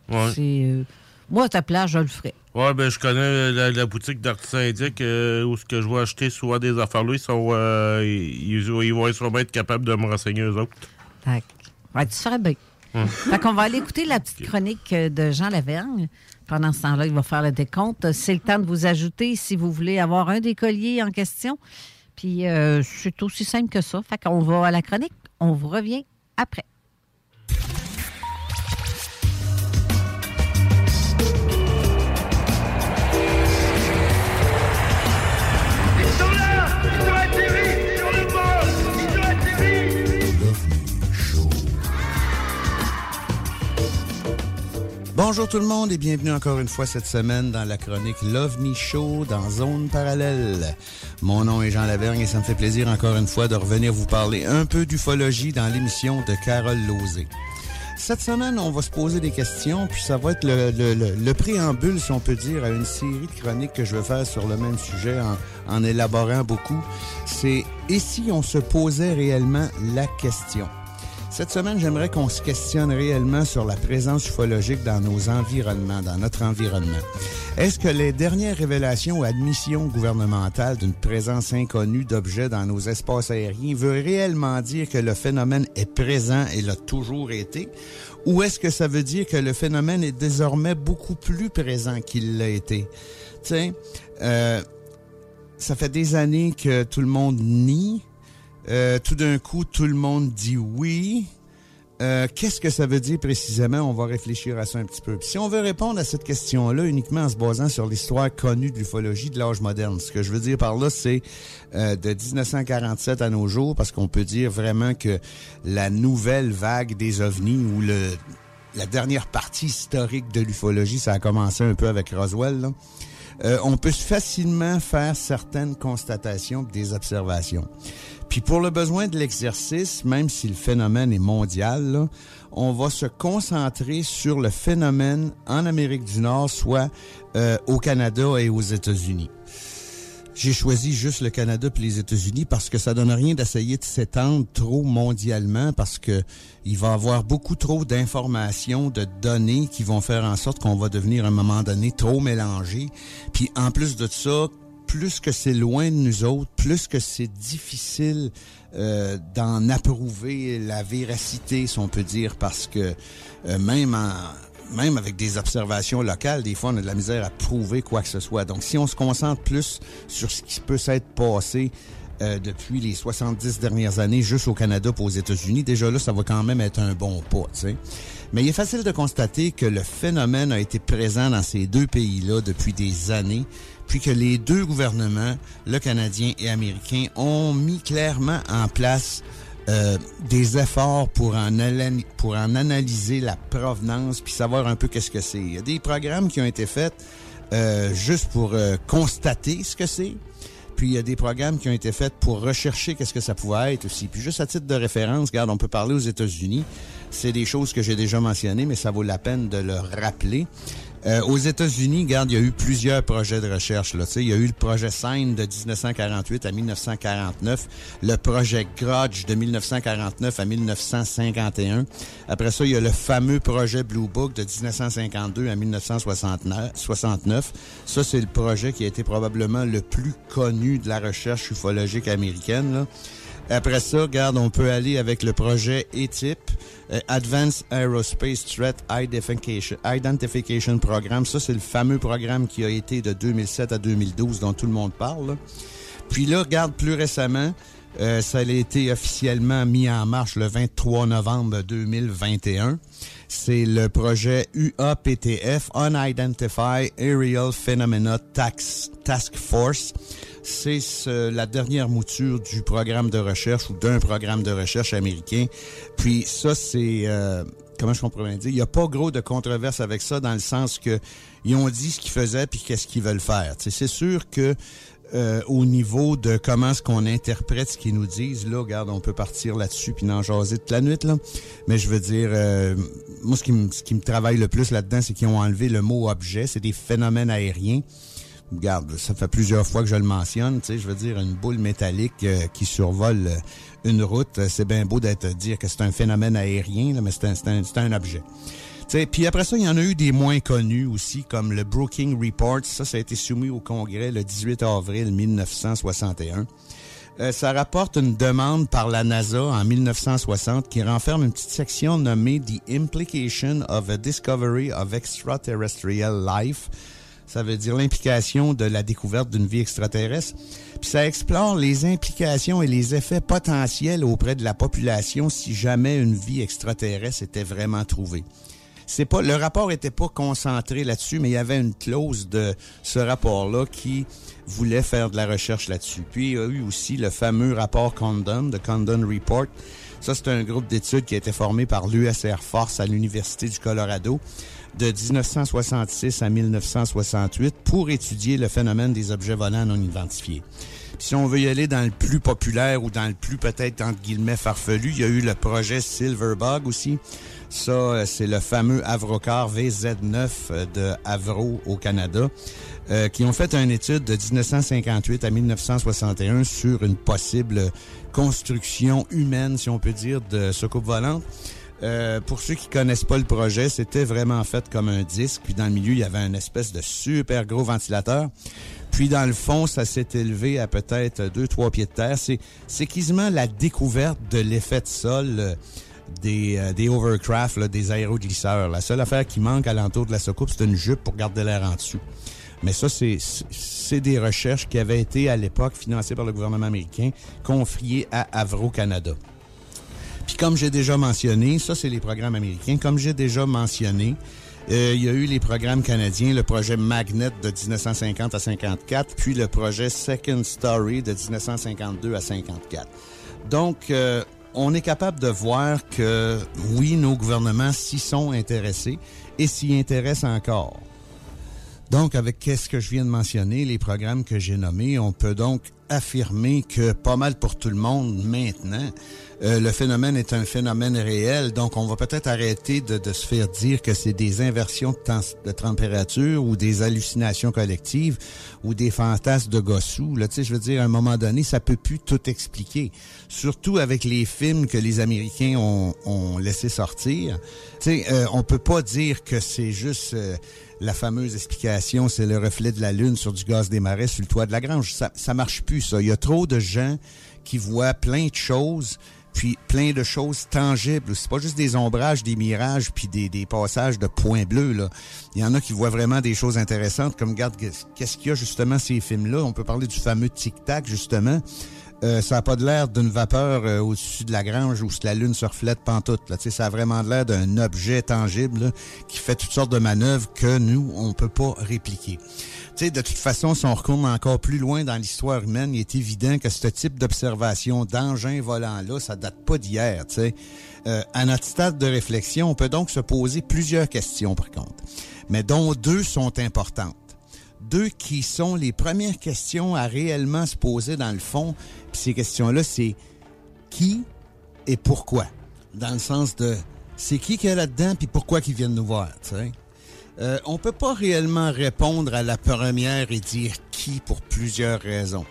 Ouais. C'est, euh, moi, à ta place, je le ferais. Ouais, ben je connais la, la boutique d'artisans indiques euh, où ce que je vais acheter souvent des affaires là, ils sont euh, ils, ils vont sûrement être capables de me renseigner eux autres. Tac. Ouais, tu ferais bien. Hum. Fait qu'on va aller écouter la petite chronique euh, de Jean Lavergne. Pendant ce temps-là, il va faire le décompte. C'est le temps de vous ajouter si vous voulez avoir un des colliers en question. Puis euh, c'est aussi simple que ça. Fait qu'on va à la chronique. On vous revient après. Bonjour tout le monde et bienvenue encore une fois cette semaine dans la chronique l'OVNI Show dans Zone Parallèle. Mon nom est Jean Lavergne et ça me fait plaisir encore une fois de revenir vous parler un peu d'ufologie dans l'émission de Carole Lozé. Cette semaine, on va se poser des questions, puis ça va être le, le- le- le préambule, si on peut dire, à une série de chroniques que je vais faire sur le même sujet en, en élaborant beaucoup. C'est et si on se posait réellement la question? Cette semaine, j'aimerais qu'on se questionne réellement sur la présence ufologique dans nos environnements, dans notre environnement. Est-ce que les dernières révélations ou admissions gouvernementales d'une présence inconnue d'objets dans nos espaces aériens veut réellement dire que le phénomène est présent et l'a toujours été? Ou est-ce que ça veut dire que le phénomène est désormais beaucoup plus présent qu'il l'a été? Tiens, euh, ça fait des années que tout le monde nie. Euh, tout d'un coup, tout le monde dit oui. Euh, Qu'est-ce que ça veut dire précisément? On va réfléchir à ça un petit peu. Si on veut répondre à cette question-là uniquement en se basant sur l'histoire connue de l'ufologie de l'âge moderne, ce que je veux dire par là, c'est euh, de 1947 à nos jours, parce qu'on peut dire vraiment que la nouvelle vague des ovnis ou la dernière partie historique de l'ufologie, ça a commencé un peu avec Roswell, on peut facilement faire certaines constatations des observations. Puis pour le besoin de l'exercice, même si le phénomène est mondial, là, on va se concentrer sur le phénomène en Amérique du Nord, soit euh, au Canada et aux États-Unis. J'ai choisi juste le Canada puis les États-Unis parce que ça donne rien d'essayer de s'étendre trop mondialement parce que il va avoir beaucoup trop d'informations, de données qui vont faire en sorte qu'on va devenir à un moment donné trop mélangé. Puis en plus de ça, plus que c'est loin de nous autres, plus que c'est difficile euh, d'en approuver la véracité, si on peut dire, parce que euh, même en même avec des observations locales, des fois, on a de la misère à prouver quoi que ce soit. Donc, si on se concentre plus sur ce qui peut s'être passé euh, depuis les 70 dernières années, juste au Canada pour aux États-Unis, déjà là, ça va quand même être un bon pas, tu sais. Mais il est facile de constater que le phénomène a été présent dans ces deux pays-là depuis des années, puis que les deux gouvernements, le canadien et américain, ont mis clairement en place euh, des efforts pour en, pour en analyser la provenance puis savoir un peu qu'est-ce que c'est. Il y a des programmes qui ont été faits euh, juste pour euh, constater ce que c'est. Puis il y a des programmes qui ont été faits pour rechercher qu'est-ce que ça pouvait être aussi. Puis juste à titre de référence, regarde, on peut parler aux États-Unis. C'est des choses que j'ai déjà mentionnées, mais ça vaut la peine de le rappeler. Euh, aux États-Unis, regarde, il y a eu plusieurs projets de recherche. Là. Il y a eu le projet Sign de 1948 à 1949, le projet Grudge de 1949 à 1951. Après ça, il y a le fameux projet Blue Book de 1952 à 1969. 69. Ça, c'est le projet qui a été probablement le plus connu de la recherche ufologique américaine. Là. Après ça, regarde, on peut aller avec le projet ETIP, euh, Advanced Aerospace Threat Identification, Program. Ça, c'est le fameux programme qui a été de 2007 à 2012 dont tout le monde parle. Puis là, regarde, plus récemment, euh, ça a été officiellement mis en marche le 23 novembre 2021. C'est le projet UAPTF, Unidentified Aerial Phenomena Task Force. C'est ce- la dernière mouture du programme de recherche ou d'un programme de recherche américain. Puis ça, c'est... euh, comment je comprends bien dire? Il n'y a pas gros de controverse avec ça dans le sens que ils ont dit ce qu'ils faisaient puis qu'est-ce qu'ils veulent faire. Tu sais, c'est sûr que euh, au niveau de comment est-ce qu'on interprète ce qu'ils nous disent. Là, regarde, on peut partir là-dessus puis en jaser toute la nuit, là. Mais je veux dire, euh, moi, ce qui, me, travaille le plus là-dedans, c'est qu'ils ont enlevé le mot objet. C'est des phénomènes aériens. Regarde, ça fait plusieurs fois que je le mentionne. Tu sais, je veux dire, une boule métallique euh, qui survole une route, c'est bien beau d'être dire que c'est un phénomène aérien, là, mais c'est un, un, c'est un objet. Puis après ça, il y en a eu des moins connus aussi, comme le Brookings Report. Ça, ça a été soumis au Congrès le 18 avril 1961. Euh, ça rapporte une demande par la NASA en 1960 qui renferme une petite section nommée The Implication of a Discovery of Extraterrestrial Life. Ça veut dire l'implication de la découverte d'une vie extraterrestre. Puis ça explore les implications et les effets potentiels auprès de la population si jamais une vie extraterrestre était vraiment trouvée. C'est pas le rapport était pas concentré là-dessus, mais il y avait une clause de ce rapport-là qui voulait faire de la recherche là-dessus. Puis il y a eu aussi le fameux rapport Condon, the Condon Report. Ça, c'est un groupe d'études qui a été formé par l'US Air Force à l'Université du Colorado de 1966 à 1968 pour étudier le phénomène des objets volants non identifiés. Si on veut y aller dans le plus populaire ou dans le plus peut-être entre guillemets farfelu, il y a eu le projet Silverbug aussi. Ça, euh, c'est le fameux Avrocar VZ9 euh, de Avro au Canada, euh, qui ont fait une étude de 1958 à 1961 sur une possible construction humaine, si on peut dire, de soucoupe volante. Euh, pour ceux qui connaissent pas le projet, c'était vraiment fait comme un disque. Puis dans le milieu, il y avait une espèce de super gros ventilateur. Puis dans le fond, ça s'est élevé à peut-être 2-3 pieds de terre. C'est, quasiment la découverte de l'effet de sol euh, des, euh, des overcraft, là, des aéroglisseurs. La seule affaire qui manque alentour de la soucoupe, c'est une jupe pour garder l'air en dessous. Mais ça, c'est, c'est des recherches qui avaient été à l'époque financées par le gouvernement américain, confiées à Avro Canada. Puis comme j'ai déjà mentionné, ça c'est les programmes américains. Comme j'ai déjà mentionné, euh, il y a eu les programmes canadiens, le projet Magnet de 1950 à 54, puis le projet Second Story de 1952 à 54. Donc, euh, on est capable de voir que oui, nos gouvernements s'y sont intéressés et s'y intéressent encore. Donc, avec qu'est-ce que je viens de mentionner, les programmes que j'ai nommés, on peut donc affirmer que pas mal pour tout le monde maintenant, euh, le phénomène est un phénomène réel. Donc, on va peut-être arrêter de, de, se faire dire que c'est des inversions de, temps, de, température ou des hallucinations collectives ou des fantasmes de gossou. Là, tu sais, je veux dire, à un moment donné, ça peut plus tout expliquer. Surtout avec les films que les Américains ont, ont laissé sortir. Tu sais, euh, on peut pas dire que c'est juste... Euh, la fameuse explication, c'est le reflet de la lune sur du gaz des marais sur le toit de la grange. Ça, ça marche plus, ça. Il y a trop de gens qui voient plein de choses, puis plein de choses tangibles. C'est pas juste des ombrages, des mirages, puis des, des passages de points bleus. Là. Il y en a qui voient vraiment des choses intéressantes, comme regarde, qu'est-ce qu'il y a justement ces films-là? On peut parler du fameux tic-tac, justement. Euh, ça n'a pas de l'air d'une vapeur euh, au-dessus de la grange où la lune se reflète pantoute. Là. Ça a vraiment de l'air d'un objet tangible là, qui fait toutes sortes de manœuvres que nous, on peut pas répliquer. T'sais, de toute façon, si on retourne encore plus loin dans l'histoire humaine, il est évident que ce type d'observation d'engins volants-là, ça date pas d'hier. Euh, à notre stade de réflexion, on peut donc se poser plusieurs questions, par contre, mais dont deux sont importantes deux qui sont les premières questions à réellement se poser dans le fond. Puis ces questions-là, c'est qui et pourquoi? Dans le sens de c'est qui qui est là-dedans puis pourquoi qu'ils viennent nous voir. sais? Euh, on peut pas réellement répondre à la première et dire qui pour plusieurs raisons.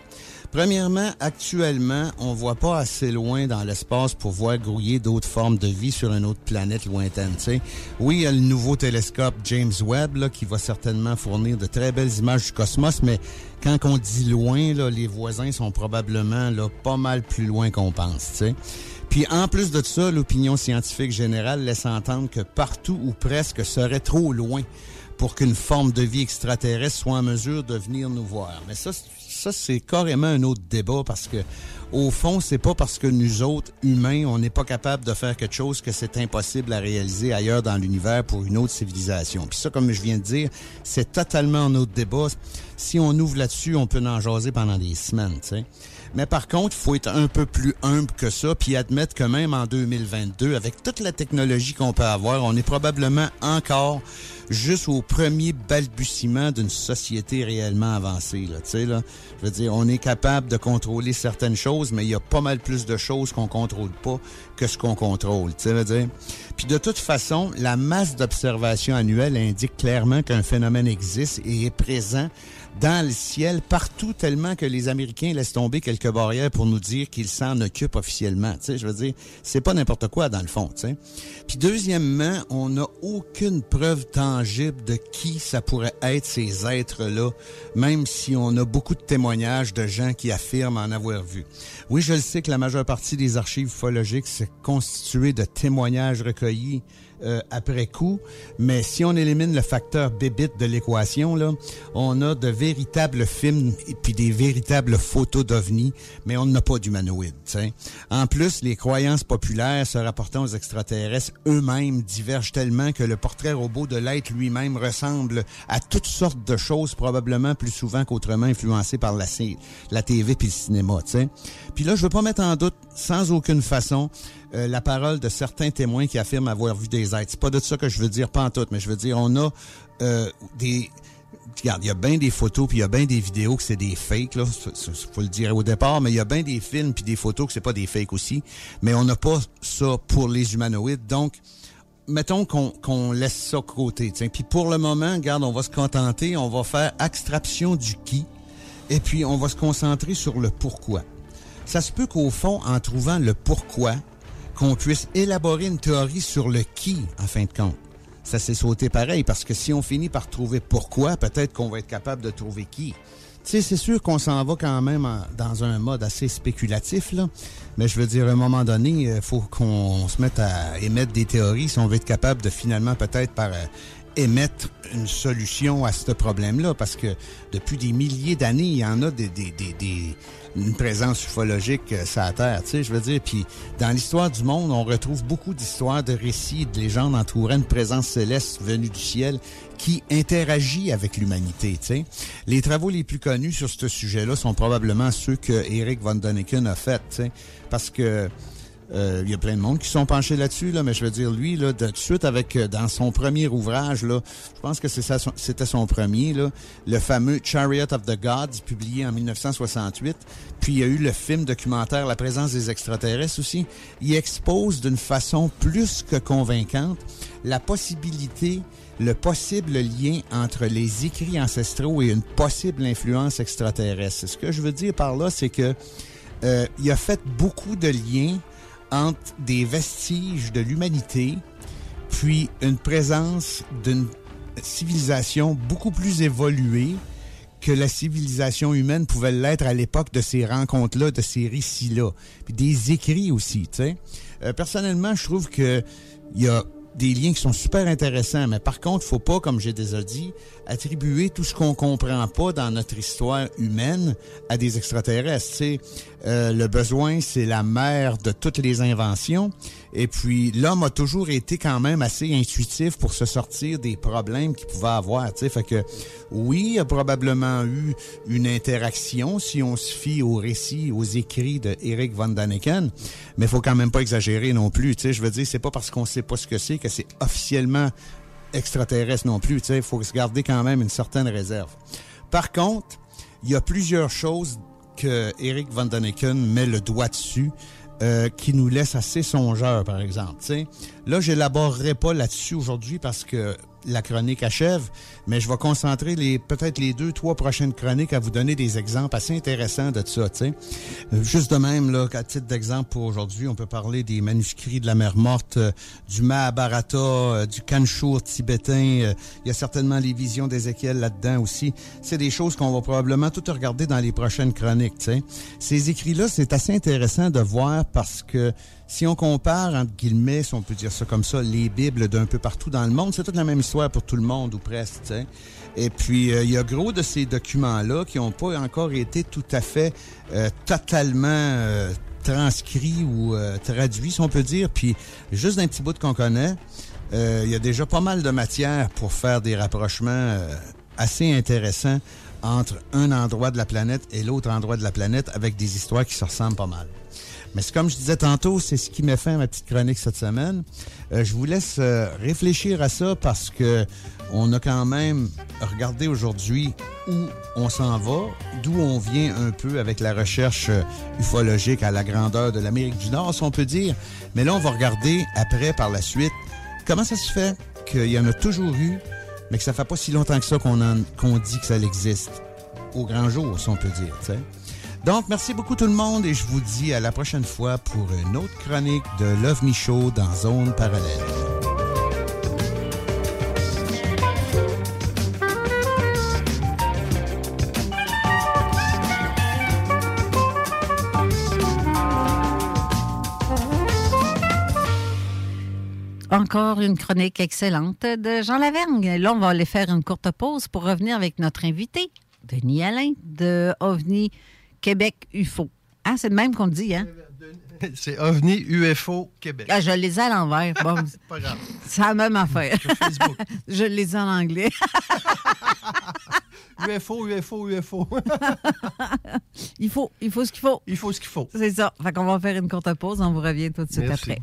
Premièrement, actuellement, on voit pas assez loin dans l'espace pour voir grouiller d'autres formes de vie sur une autre planète lointaine. sais. Oui, il y a le nouveau télescope James Webb qui va certainement fournir de très belles images du cosmos, mais quand on dit loin, là, les voisins sont probablement là, pas mal plus loin qu'on pense. Puis en plus de ça, l'opinion scientifique générale laisse entendre que partout ou presque serait trop loin pour qu'une forme de vie extraterrestre soit en mesure de venir nous voir. Mais ça, ça c'est carrément un autre débat parce que au fond, c'est pas parce que nous autres humains, on n'est pas capable de faire quelque chose que c'est impossible à réaliser ailleurs dans l'univers pour une autre civilisation. Puis ça, comme je viens de dire, c'est totalement un autre débat. Si on ouvre là-dessus, on peut en jaser pendant des semaines, tu. Mais par contre, il faut être un peu plus humble que ça, puis admettre que même en 2022, avec toute la technologie qu'on peut avoir, on est probablement encore juste au premier balbutiement d'une société réellement avancée. Là, tu sais, là, je veux dire, on est capable de contrôler certaines choses, mais il y a pas mal plus de choses qu'on contrôle pas que ce qu'on contrôle. Tu sais, veux dire. Puis de toute façon, la masse d'observations annuelles indique clairement qu'un phénomène existe et est présent dans le ciel partout tellement que les Américains laissent tomber quelques barrières pour nous dire qu'ils s'en occupent officiellement. Tu sais, je veux dire, c'est pas n'importe quoi dans le fond. Tu sais. Puis deuxièmement, on n'a aucune preuve tangible de qui ça pourrait être ces êtres-là, même si on a beaucoup de témoignages de gens qui affirment en avoir vu. Oui, je le sais que la majeure partie des archives ufologiques s'est constituée de témoignages recueillis euh, après coup, mais si on élimine le facteur bébite de l'équation, là, on a de véritables films et puis des véritables photos d'ovnis, mais on n'a pas d'humanoïdes. t'sais. En plus, les croyances populaires se rapportant aux extraterrestres eux-mêmes divergent tellement que le portrait robot de l'être lui-même ressemble à toutes sortes de choses, probablement plus souvent qu'autrement influencées par la, la TV puis le cinéma. t'sais. Puis là, je veux pas mettre en doute, sans aucune façon, euh, la parole de certains témoins qui affirment avoir vu des êtres. C'est pas de ça que je veux dire, pas en tout, mais je veux dire, on a euh, des... Regarde, il y a bien des photos puis il y a bien des vidéos que c'est des fakes, là. Faut le dire au départ, mais il y a bien des films puis des photos que c'est pas des fakes aussi. Mais on n'a pas ça pour les humanoïdes. Donc, mettons qu'on laisse ça côté. tiens. Puis pour le moment, regarde, on va se contenter, on va faire extraction du qui, et puis on va se concentrer sur le pourquoi. Ça se peut qu'au fond, en trouvant le pourquoi, qu'on puisse élaborer une théorie sur le qui, en fin de compte. Ça s'est sauté pareil, parce que si on finit par trouver pourquoi, peut-être qu'on va être capable de trouver qui. Tu sais, c'est sûr qu'on s'en va quand même dans un mode assez spéculatif, là. Mais je veux dire, à un moment donné, il faut qu'on se mette à émettre des théories si on veut être capable de finalement, peut-être par euh, émettre une solution à ce problème-là. Parce que depuis des milliers d'années, il y en a des, des, des, des- une présence ufologique euh, sur la Terre, tu sais, je veux dire. Puis dans l'histoire du monde, on retrouve beaucoup d'histoires, de récits, de légendes entourant une présence céleste venue du ciel qui interagit avec l'humanité. Les travaux les plus connus sur ce sujet-là sont probablement ceux que Eric von Däniken a fait, parce que euh, il y a plein de monde qui sont penchés là-dessus, là, mais je veux dire, lui, là, de, suite avec, euh, dans son premier ouvrage, là, je pense que c'était son premier, là, le fameux Chariot of the Gods, publié en 1968. Puis il y a eu le film documentaire La présence des extraterrestres aussi. Il expose d'une façon plus que convaincante la possibilité, le possible lien entre les écrits ancestraux et une possible influence extraterrestre. Ce que je veux dire par là, c'est que euh, il a fait beaucoup de liens entre des vestiges de l'humanité, puis une présence d'une civilisation beaucoup plus évoluée que la civilisation humaine pouvait l'être à l'époque de ces rencontres-là, de ces récits-là. Puis des écrits aussi, tu sais. Euh, personnellement, je trouve que il y a des liens qui sont super intéressants, mais par contre, faut pas, comme j'ai déjà dit, attribuer tout ce qu'on comprend pas dans notre histoire humaine à des extraterrestres. Tu sais, euh, le besoin, c'est la mère de toutes les inventions. Et puis, l'homme a toujours été quand même assez intuitif pour se sortir des problèmes qu'il pouvait avoir. Tu sais, fait que oui, il a probablement eu une interaction si on se fie aux récits, aux écrits de Eric von Däniken, mais faut quand même pas exagérer non plus. Je veux dire, c'est pas parce qu'on sait pas ce que c'est que c'est officiellement extraterrestre non plus. Il faut se garder quand même une certaine réserve. Par contre, il y a plusieurs choses que Eric Van Däniken met le doigt dessus euh, qui nous laissent assez songeurs, par exemple. tu sais. Là, j'élaborerai pas là-dessus aujourd'hui parce que la chronique achève, mais je vais concentrer les peut-être les deux, trois prochaines chroniques à vous donner des exemples assez intéressants de ça. tu sais. Euh, Juste de même, là, à titre d'exemple pour aujourd'hui, on peut parler des manuscrits de la mer morte, euh, du Mahabharata, euh, du Kanshur tibétain. Il y a certainement les visions d'Ézéchiel là-dedans aussi. C'est des choses qu'on va probablement tout regarder dans les prochaines chroniques. Ces écrits-là, c'est assez intéressant de voir parce que si on compare, entre guillemets, si on peut dire ça comme ça, les Bibles d'un peu partout dans le monde, c'est toute la même histoire pour tout le monde, ou presque. Et puis, euh, il y a gros de ces documents-là qui n'ont pas encore été tout à fait euh, totalement euh, transcrits ou euh, traduits, si on peut dire. Puis, juste d'un petit bout qu'on connaît, il y a déjà pas mal de matière pour faire des rapprochements assez intéressants entre un endroit de la planète et l'autre endroit de la planète avec des histoires qui se ressemblent pas mal. Mais comme je disais tantôt, c'est ce qui met fin à ma petite chronique cette semaine. Euh, je vous laisse euh, réfléchir à ça parce que on a quand même regardé aujourd'hui où on s'en va, d'où on vient un peu avec la recherche euh, ufologique à la grandeur de l'Amérique du Nord, si on peut dire. Mais là, on va regarder après, par la suite, comment ça se fait qu'il y en a toujours eu, mais que ça fait pas si longtemps que ça qu'on dit que ça existe. Au grand jour, si on peut dire. Donc, merci beaucoup tout le monde et je vous dis à la prochaine fois pour une autre chronique de Love Me dans Zone Parallèle. Encore une chronique excellente de Jean Lavergne. Là, on va aller faire une courte pause pour revenir avec notre invité, Denis Alain, de OVNI Québec UFO. Hein, c'est le même qu'on le dit, hein? C'est OVNI UFO Québec. Ah, je les ai à l'envers. Bon, Pas grave. c'est la même affaire. Je les ai en anglais. UFO, UFO, UFO. il, faut, il faut ce qu'il faut. Il faut ce qu'il faut. C'est ça. Fait qu'on va faire une courte pause. On vous revient tout de suite Merci. après.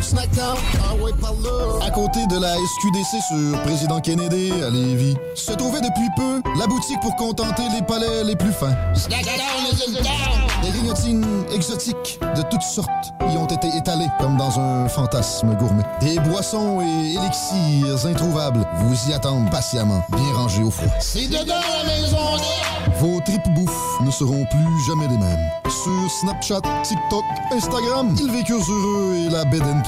Snackdown, ah ouais, par là. À côté de la SQDC sur Président Kennedy à Lévis, se trouvait depuis peu la boutique pour contenter les palais les plus fins. Des grignotines exotiques de toutes sortes y ont été étalées comme dans un fantasme gourmet. Des boissons et élixirs introuvables vous y attendent patiemment, bien rangés au froid. C'est dedans la maison Vos tripes bouffe ne seront plus jamais les mêmes. Sur Snapchat, TikTok, Instagram, ils vécurent heureux et la bed and.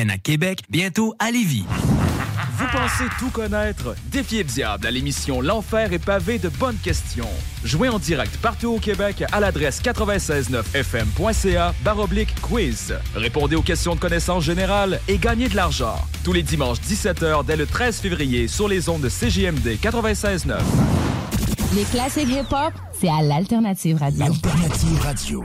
à Québec, bientôt à Lévis. Vous pensez tout connaître? Défiez le diable à l'émission L'Enfer est pavé de bonnes questions. Jouez en direct partout au Québec à l'adresse 969fm.ca baroblique quiz. Répondez aux questions de connaissance générale et gagnez de l'argent. Tous les dimanches 17h dès le 13 février sur les ondes de CJMD 96.9. Les classiques hip-hop, c'est à l'Alternative Radio. Alternative Radio.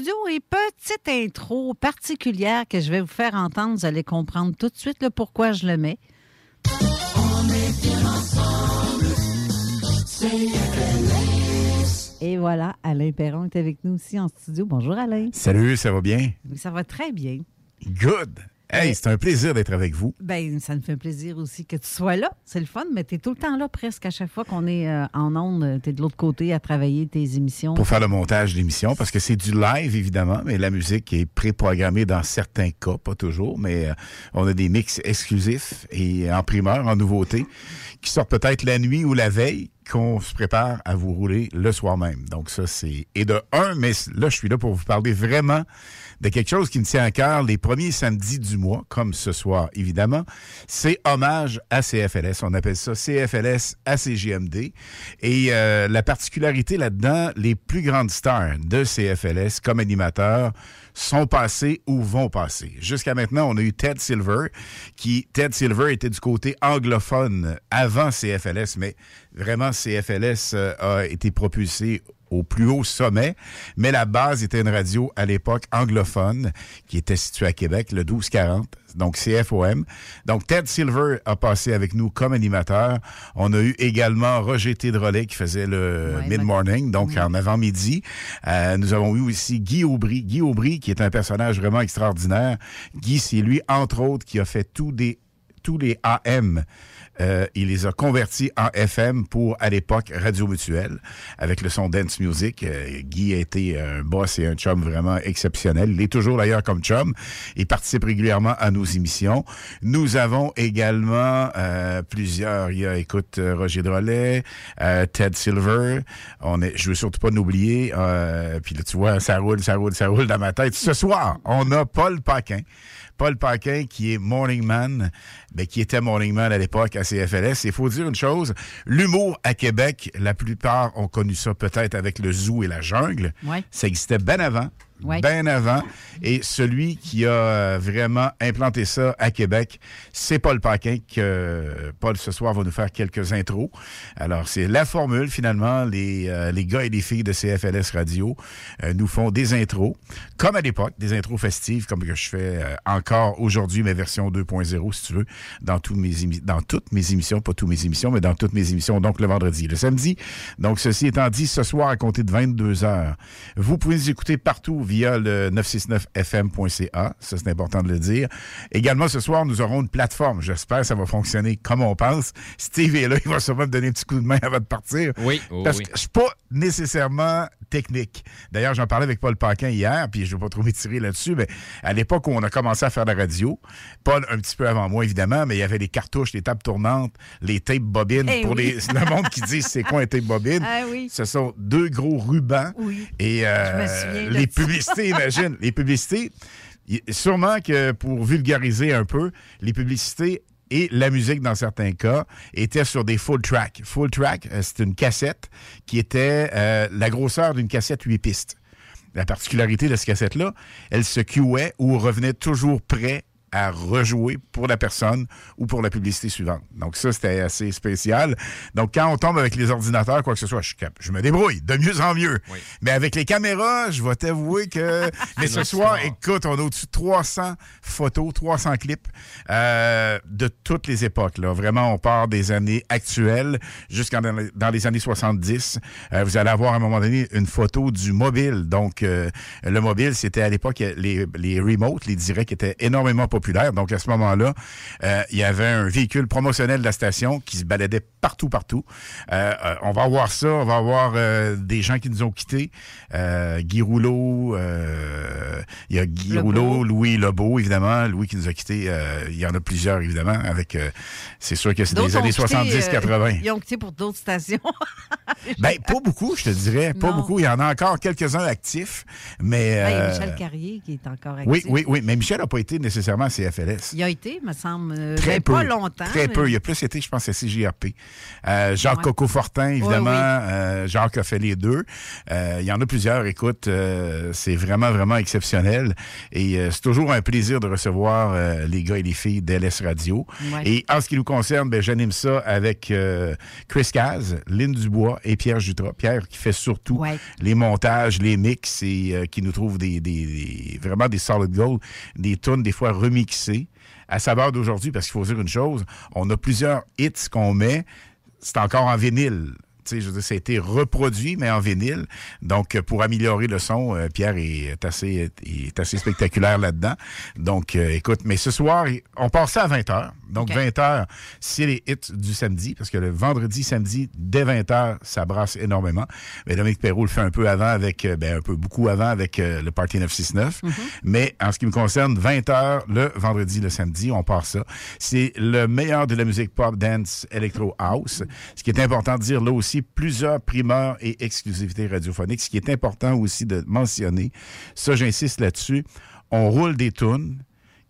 Studio et petite intro particulière que je vais vous faire entendre. Vous allez comprendre tout de suite le pourquoi je le mets. On est bien ensemble. Et voilà, Alain Perron est avec nous aussi en studio. Bonjour Alain. Salut, ça va bien? Ça va très bien. Good! Hey, c'est un plaisir d'être avec vous. Ben, ça me fait plaisir aussi que tu sois là. C'est le fun, mais tu es tout le temps là presque à chaque fois qu'on est euh, en onde. Tu es de l'autre côté à travailler tes émissions. Pour faire le montage d'émission, parce que c'est du live, évidemment, mais la musique est préprogrammée dans certains cas, pas toujours, mais euh, on a des mix exclusifs et en primeur, en nouveauté, qui sortent peut-être la nuit ou la veille, qu'on se prépare à vous rouler le soir même. Donc ça, c'est... Et de un, mais là, je suis là pour vous parler vraiment de quelque chose qui me tient à cœur les premiers samedis du mois, comme ce soir, évidemment. C'est hommage à CFLS. On appelle ça CFLS ACGMD. Et euh, la particularité là-dedans, les plus grandes stars de CFLS comme animateurs sont passés ou vont passer. Jusqu'à maintenant, on a eu Ted Silver, qui, Ted Silver était du côté anglophone avant CFLS, mais vraiment, CFLS euh, a été propulsé au plus haut sommet, mais la base était une radio à l'époque anglophone qui était située à Québec, le 1240, donc CFOM. Donc Ted Silver a passé avec nous comme animateur. On a eu également Roger Tédrolet qui faisait le Ouais, mid-morning, donc en avant-midi. Euh, nous avons eu aussi Guy Aubry. Guy Aubry qui est un personnage vraiment extraordinaire. Guy, c'est lui, entre autres, qui a fait tous des tous les AM. Euh, il les a convertis en FM pour, à l'époque, Radio Mutuelle, avec le son Dance Music. Euh, Guy a été un boss et un chum vraiment exceptionnel. Il est toujours d'ailleurs comme chum. Il participe régulièrement à nos émissions. Nous avons également euh, plusieurs. Il y a, écoute, euh, Roger Drolet, euh, Ted Silver. On est, je veux surtout pas l'oublier. Euh, puis là, tu vois, ça roule, ça roule, ça roule dans ma tête. Ce soir, on a Paul Paquin. Paul Paquin, qui est Morning Man, ben, qui était Morning Man à l'époque à CFLS. Il faut dire une chose, l'humour à Québec, la plupart ont connu ça peut-être avec le zoo et la jungle. Ouais. Ça existait bien avant. Ouais. Bien avant. Et celui qui a euh, vraiment implanté ça à Québec, c'est Paul Paquin, que Paul ce soir va nous faire quelques intros. Alors, c'est la formule, finalement. Les, euh, les gars et les filles de CFLS Radio euh, nous font des intros, comme à l'époque, des intros festives, comme que je fais euh, encore aujourd'hui, mes versions 2.0, si tu veux, dans, mes dans toutes mes émissions, pas toutes mes émissions, mais dans toutes mes émissions, donc le vendredi, le samedi. Donc, ceci étant dit, ce soir, à compter de 22 heures, vous pouvez nous écouter partout via le 969fm.ca. Ça, c'est important de le dire. Également, ce soir, nous aurons une plateforme. J'espère que ça va fonctionner comme on pense. Steve est là, il va sûrement me donner un petit coup de main avant de partir. Oui, oh Parce oui. que je suis pas nécessairement technique. D'ailleurs, j'en parlais avec Paul Paquin hier, puis je ne vais pas trop m'étirer là-dessus, mais à l'époque où on a commencé à faire la radio, Paul un petit peu avant moi, évidemment, mais il y avait les cartouches, les tables tournantes, les tapes bobines. Eh pour oui. les, le monde qui dit c'est quoi un tape bobine, Ah oui. ce sont deux gros rubans. Oui. Et euh, Je me souviens de les ça. Publicités, imagine, les publicités, sûrement que pour vulgariser un peu, les publicités et la musique, dans certains cas, étaient sur des full track. Full track, euh, c'est une cassette qui était euh, la grosseur d'une cassette 8 pistes. La particularité de cette cassette-là, elle se cuait ou revenait toujours prêt à rejouer pour la personne ou pour la publicité suivante. Donc ça, c'était assez spécial. Donc quand on tombe avec les ordinateurs, quoi que ce soit, je, je me débrouille de mieux en mieux. Mais avec les caméras, je vais t'avouer que... Mais ce soir, écoute, on a au-dessus de 300 photos, 300 clips euh, de toutes les époques. Là. Vraiment, on part des années actuelles jusqu'en dans les- dans les années 70. Euh, vous allez avoir à un moment donné une photo du mobile. Donc, euh, le mobile, c'était à l'époque les, les remotes, les directs étaient énormément populaires. Donc, à ce moment-là, euh, il y avait un véhicule promotionnel de la station qui se baladait partout, partout. Euh, euh, on va voir ça. On va avoir des gens qui nous ont quittés. Guy Rouleau, il y a Guy Lebeau. Rouleau, Louis Lebeau, évidemment. Louis qui nous a quittés. il y en a plusieurs, évidemment. Avec, c'est sûr que c'est des années quitté, 70-80. euh, ils ont quitté pour d'autres stations. Ben, pas beaucoup, je te dirais. Pas Non. beaucoup. Il y en a encore quelques-uns actifs. Mais. Il y a euh, Michel Carrier qui est encore actif. oui, oui, oui. Mais Michel n'a pas été nécessairement CFLS. Il a été, me semble, euh, Très ben, peu. pas longtemps. Très mais- peu. Il a plus été, je pense, à CJRP. Euh, Jacques Ouais. Coco Fortin, évidemment. Ouais, oui. Euh, Jacques a fait les deux. Euh, il y en a plusieurs. Écoute, c'est vraiment, vraiment exceptionnel. Et c'est toujours un plaisir de recevoir les gars et les filles d'LS Radio. Ouais. Et en ce qui nous concerne, ben, j'anime ça avec Chris Caz, Lynn Dubois et Pierre Jutras. Pierre qui fait surtout les montages, les mix et qui nous trouve des, des- des- vraiment des solid gold, des tunes des fois remixées à saveur d'aujourd'hui, parce qu'il faut dire une chose, on a plusieurs hits qu'on met, c'est encore en vinyle. Je veux dire, ça a été reproduit, mais en vinyle. Donc, euh, pour améliorer le son, euh, Pierre est assez, est assez spectaculaire là-dedans. Donc, euh, écoute, mais ce soir, on part ça à 20h. Donc, OK. 20h, c'est les hits du samedi, parce que le vendredi, samedi, dès 20h, ça brasse énormément. Mais Dominique Perrault le fait un peu avant avec, ben, un peu beaucoup avant avec euh, le Party 969. Mais en ce qui me concerne, 20h le vendredi, le samedi, on part ça. C'est le meilleur de la musique pop, dance, electro house. Ce qui est important de dire là aussi, plusieurs primeurs et exclusivités radiophoniques. Ce qui est important aussi de mentionner, ça j'insiste là-dessus, on roule des tunes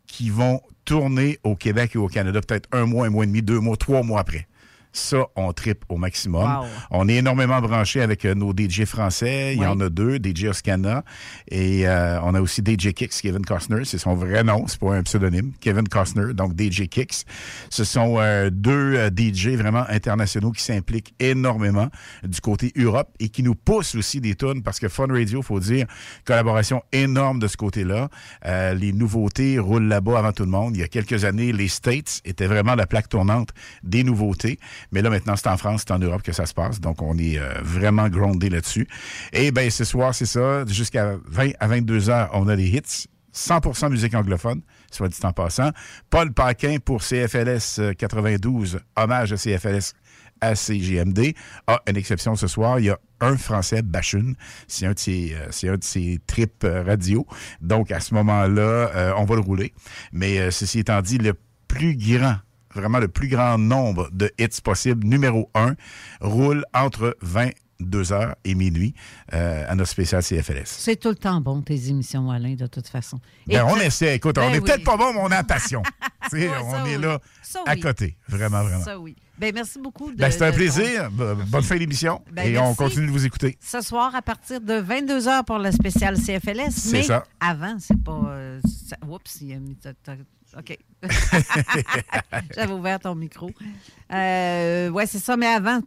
qui vont tourner au Québec et au Canada peut-être un mois, un mois et demi, deux mois, trois mois après. Ça, on tripe au maximum. Wow. On est énormément branché avec euh, nos DJ français. Il y en a deux, DJ Oscana. Et euh, on a aussi DJ Kicks, Kevin Costner. C'est son vrai nom, c'est pas un pseudonyme. Kevin Costner, donc DJ Kicks. Ce sont euh, deux euh, DJ vraiment internationaux qui s'impliquent énormément du côté Europe et qui nous poussent aussi des tunes parce que Fun Radio, faut dire, collaboration énorme de ce côté-là. Euh, les nouveautés roulent là-bas avant tout le monde. Il y a quelques années, les States étaient vraiment la plaque tournante des nouveautés. Mais là, maintenant, c'est en France, c'est en Europe que ça se passe. Donc, on est euh, vraiment groundé là-dessus. Et ben ce soir, c'est ça. Jusqu'à 20 à 22 heures, on a les hits. 100% musique anglophone, soit dit en passant. Paul Paquin pour CFLS euh, 92, hommage à CFLS à CGMD, a une exception ce soir. Il y a un Français, Bachune. C'est un de ses, euh, un de ses trips euh, radio. Donc, à ce moment-là, euh, on va le rouler. Mais euh, ceci étant dit, le plus grand vraiment le plus grand nombre de hits possible, numéro un, roule entre 22h et minuit euh, à notre spécial CFLS. C'est tout le temps bon, tes émissions, Alain, de toute façon. Ben, on essaie. Écoute, Ben on est oui. peut-être pas bon, mais on a la passion. Ouais, on est oui. là Ça à oui. côté. Vraiment, vraiment. Ça, oui. Ben, merci beaucoup. Ben, C'était un de- plaisir. Bonne fin d'émission. Ben, et on continue de vous écouter. Ce soir, à partir de 22h pour le spécial CFLS. C'est mais ça. avant, c'est pas. euh, ça- Oups, il a mis. OK. J'avais ouvert ton micro. Euh, oui, c'est ça, mais avant,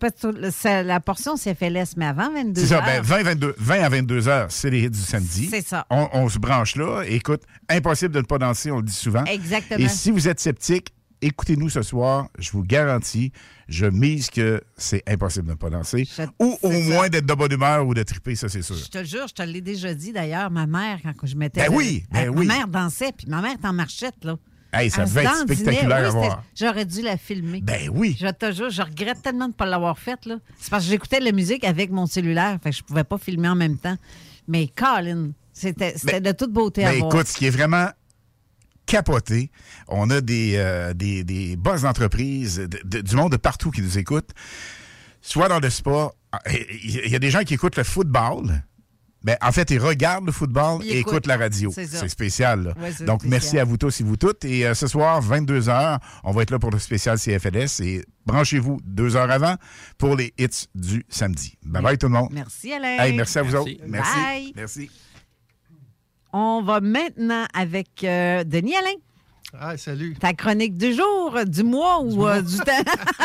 la portion CFLS, mais avant 22h. C'est ça, ben, 20, 22, 20 à 22 heures, c'est les hits du samedi. C'est ça. On, on se branche là. Écoute, impossible de ne pas danser, on le dit souvent. Exactement. Et si vous êtes sceptique, écoutez-nous ce soir. Je vous garantis, je mise que c'est impossible de ne pas danser. ou au moins d'être de bonne humeur ou de triper, ça c'est sûr. Je te jure, je te l'ai déjà dit d'ailleurs, ma mère, quand je mettais. Ben oui, ben ma oui. mère dansait, puis ma mère est en marchette, là. Hey, ça devait être spectaculaire Oui, à voir. J'aurais dû la filmer. Ben oui. Je te jure, je regrette tellement de ne pas l'avoir faite. C'est parce que j'écoutais la musique avec mon cellulaire, fait que je pouvais pas filmer en même temps. Mais Colin, c'était de toute beauté à Ben, voir. écoute, ce qui est vraiment capoté, on a des, euh, des, des boss d'entreprise, de- de- du monde de partout qui nous écoutent, soit dans le sport. Il y a des gens qui écoutent le football. Ben, en fait, ils regardent le football et écoutent. écoutent la radio. C'est ça. C'est spécial. là. Ouais, Donc, spécial. merci à vous tous et vous toutes. Et euh, ce soir, 22h, on va être là pour le spécial CFLS. Et branchez-vous deux heures avant pour les hits du samedi. Bye bye tout le monde. Merci, Alain. Hey, merci à vous Merci. autres. Merci. Bye. Merci. On va maintenant avec euh, Denis Alain. Ah, salut. Ta chronique du jour, euh, du mois ou euh, du temps?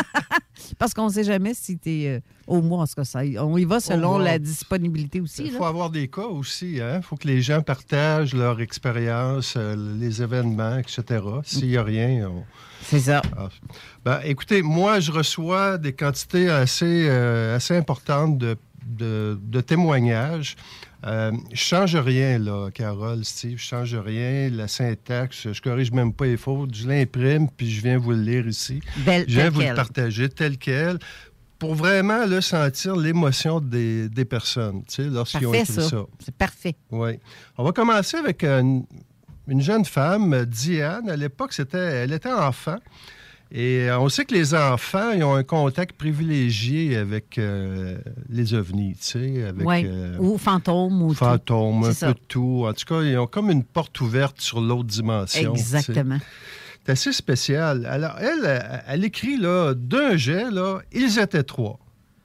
Parce qu'on ne sait jamais si tu es au mois. En ce ça, on y va selon la disponibilité aussi. Il là. faut avoir des cas aussi. Il hein? faut que les gens partagent leur expérience, euh, les événements, etc. S'il n'y a rien, on... C'est ça. Ben, écoutez, moi, je reçois des quantités assez, euh, assez importantes de, de- de témoignages. Euh, je change rien, là, Carole, Steve. Je change rien. La syntaxe, je corrige même pas les fautes. Je l'imprime, puis je viens vous le lire ici. Belle- je viens vous quel. le partager tel quel pour vraiment là, sentir l'émotion des, des personnes, tu sais, lorsqu'ils ont écrit ça. ça. C'est parfait. Oui. On va commencer avec une, une jeune femme, Diane. À l'époque, c'était, elle était enfant. Et euh, on sait que les enfants, ils ont un contact privilégié avec euh, les ovnis, tu sais, avec Ouais. euh, Ou fantômes. Ou tout. fantômes, un peu de tout. En tout cas, ils ont comme une porte ouverte sur l'autre dimension. tu sais. Exactement. C'est assez spécial. Alors, elle, elle, écrit là, d'un jet, là, ils étaient trois.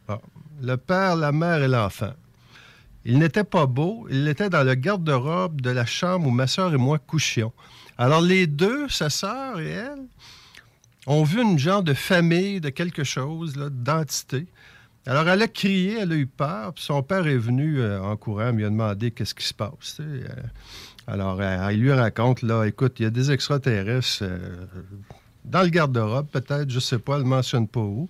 Bon. Le père, la mère et l'enfant. Ils n'étaient pas beaux, ils étaient dans le garde-robe de la chambre où ma sœur et moi couchions. Alors, les deux, sa sœur et elle, ont vu une genre de famille, de quelque chose, d'entité. Alors, elle a crié, elle a eu peur, puis son père est venu euh, en courant, lui a demandé qu'est-ce qui se passe. Euh, alors, euh, il lui raconte, là, écoute, il y a des extraterrestres euh, dans le garde-robe, peut-être, je sais pas, elle ne mentionne pas où.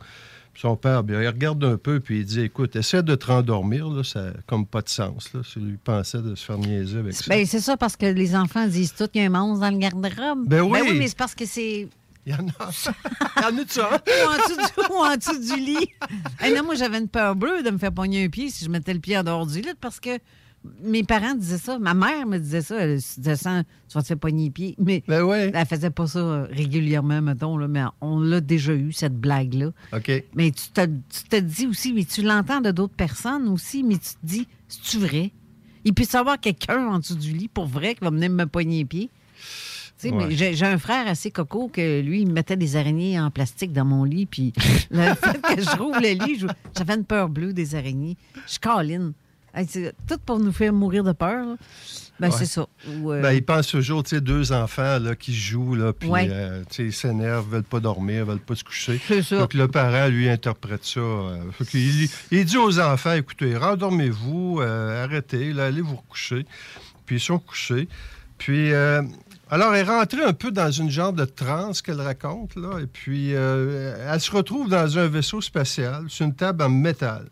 Puis son père, bien, il regarde un peu, puis il dit, écoute, essaie de te rendormir, là, ça n'a comme pas de sens. Là, si lui pensait de se faire niaiser avec ça. Ben, c'est ça, parce que les enfants disent tout, il y a un monstre dans le garde-robe. Ben oui. mais c'est parce que c'est. Il y en a. Il y en a de ça. ou, en dessous du, ou en dessous du lit. Hey, non, moi, j'avais une peur bleue de me faire pogner un pied si je mettais le pied en dehors du lit parce que mes parents disaient ça. Ma mère me disait ça. Elle ça, tu vas te faire pogner les pieds. Mais elle faisait pas ça régulièrement, mettons, là, mais on l'a déjà eu, cette blague-là. OK. Mais tu te, tu te dis aussi, mais tu l'entends de d'autres personnes aussi, mais tu te dis, c'est-tu vrai? Il peut y avoir quelqu'un en dessous du lit pour vrai qui va venir me pogner les pieds. Tu sais, Ouais. mais J'ai j'ai un frère assez coco que lui, il me mettait des araignées en plastique dans mon lit. Puis le fait que je rouvre le lit, je- j'avais une peur bleue des araignées. Je. Hey, c'est tout pour nous faire mourir de peur. là. Ben, Ouais. c'est ça. Ou, euh, Ben, il pense toujours, tu sais, deux enfants là, qui jouent, là, puis Ouais. euh, ils s'énervent, veulent pas dormir, veulent pas se coucher. C'est ça. Donc, le parent, lui, interprète ça. euh, il, dit aux enfants, écoutez, rendormez-vous, arrêtez, là, allez vous recoucher. Puis ils sont couchés. Puis, euh, alors, elle est rentrée un peu dans une genre de transe qu'elle raconte, là, et puis euh, elle se retrouve dans un vaisseau spatial, sur une table en métal.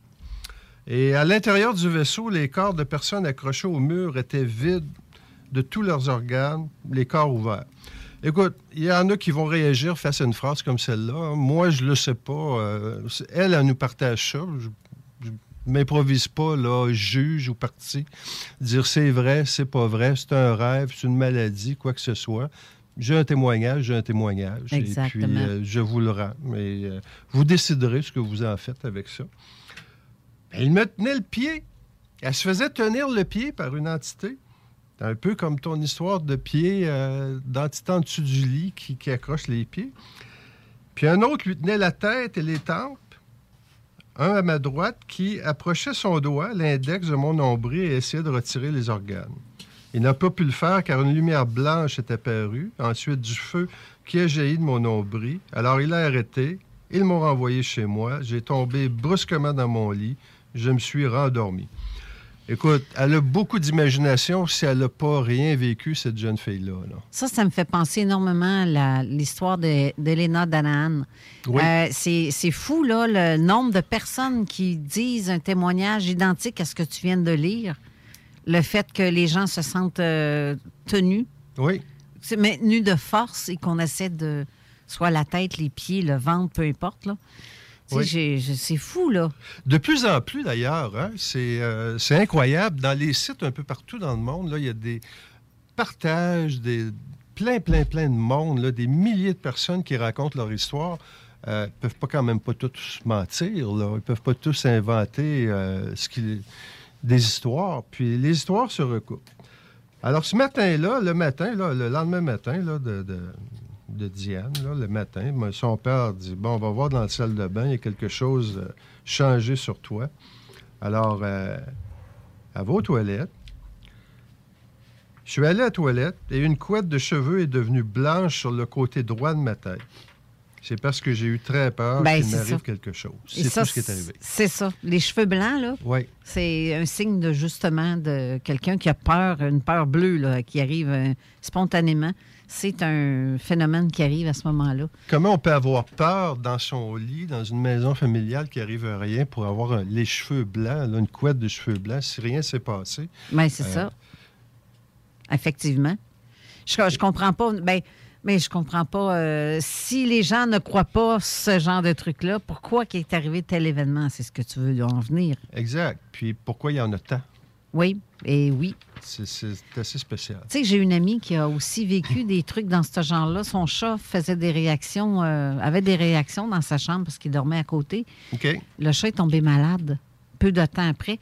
Et à l'intérieur du vaisseau, les corps de personnes accrochés au mur étaient vides de tous leurs organes, les corps ouverts. Écoute, il y en a qui vont réagir face à une phrase comme celle-là. hein. Moi, je le sais pas. Euh, elle, elle nous partage ça. M'improvise pas, là, juge ou parti. Dire c'est vrai, c'est pas vrai, c'est un rêve, c'est une maladie, quoi que ce soit. J'ai un témoignage, j'ai un témoignage. Exactement. Et puis, euh, je vous le rends. Mais euh, vous déciderez ce que vous en faites avec ça. Elle me tenait le pied. Elle se faisait tenir le pied par une entité. C'est un peu comme ton histoire de pied euh, d'entité en dessous du lit qui, qui accroche les pieds. Puis un autre lui tenait la tête et les tempes. Un à ma droite qui approchait son doigt, l'index de mon nombril, et essayait de retirer les organes. Il n'a pas pu le faire car une lumière blanche est apparue, ensuite du feu qui a jailli de mon nombril. Alors il a arrêté, ils m'ont renvoyé chez moi, j'ai tombé brusquement dans mon lit, je me suis rendormi. Écoute, elle a beaucoup d'imagination si elle n'a pas rien vécu, cette jeune fille-là. là. Ça, ça me fait penser énormément à l'histoire de- d'Elena Danahan. Oui. Euh, c'est fou, là, le nombre de personnes qui disent un témoignage identique à ce que tu viens de lire. Le fait que les gens se sentent euh, tenus, Oui. c'est maintenus de force et qu'on essaie de. soit la tête, les pieds, le ventre, peu importe, là. Oui. c'est fou, là. De plus en plus, d'ailleurs, hein, c'est euh, c'est incroyable. Dans les sites un peu partout dans le monde, là, il y a des partages, des plein, plein, plein de monde, là, des milliers de personnes qui racontent leur histoire. Euh, ils peuvent pas quand même pas tous mentir, là. Ils peuvent pas tous inventer euh, ce qui- des histoires. Puis les histoires se recoupent. Alors ce matin-là, le matin, là, le lendemain matin là, de, de- de Diane, là, le matin, son père dit Bon, on va voir dans la salle de bain, il y a quelque chose euh, changé sur toi. Alors, euh, elle va aux toilettes. Je suis allé à la toilette et une couette de cheveux est devenue blanche sur le côté droit de ma tête. C'est parce que j'ai eu très peur Ben, qu'il m'arrive quelque chose. C'est ça, tout ce qui est arrivé. C'est ça. Les cheveux blancs, là. Oui. C'est un signe de justement de quelqu'un qui a peur, une peur bleue là, qui arrive euh, spontanément. C'est un phénomène qui arrive à ce moment-là. Comment on peut avoir peur dans son lit, dans une maison familiale qui arrive à rien, pour avoir un- les cheveux blancs, là, une couette de cheveux blancs, si rien s'est passé? Ben, c'est Euh, ça. Effectivement. Je, je comprends pas. Ben, mais je comprends pas. euh, si les gens ne croient pas ce genre de truc-là, pourquoi qu'il est arrivé tel événement? C'est ce que tu veux en venir. Exact. Puis pourquoi il y en a tant? Oui, et oui. C'est assez spécial. Tu sais, j'ai une amie qui a aussi vécu des trucs dans ce genre-là. Son chat faisait des réactions, euh, avait des réactions dans sa chambre parce qu'il dormait à côté. OK. Le chat est tombé malade peu de temps après.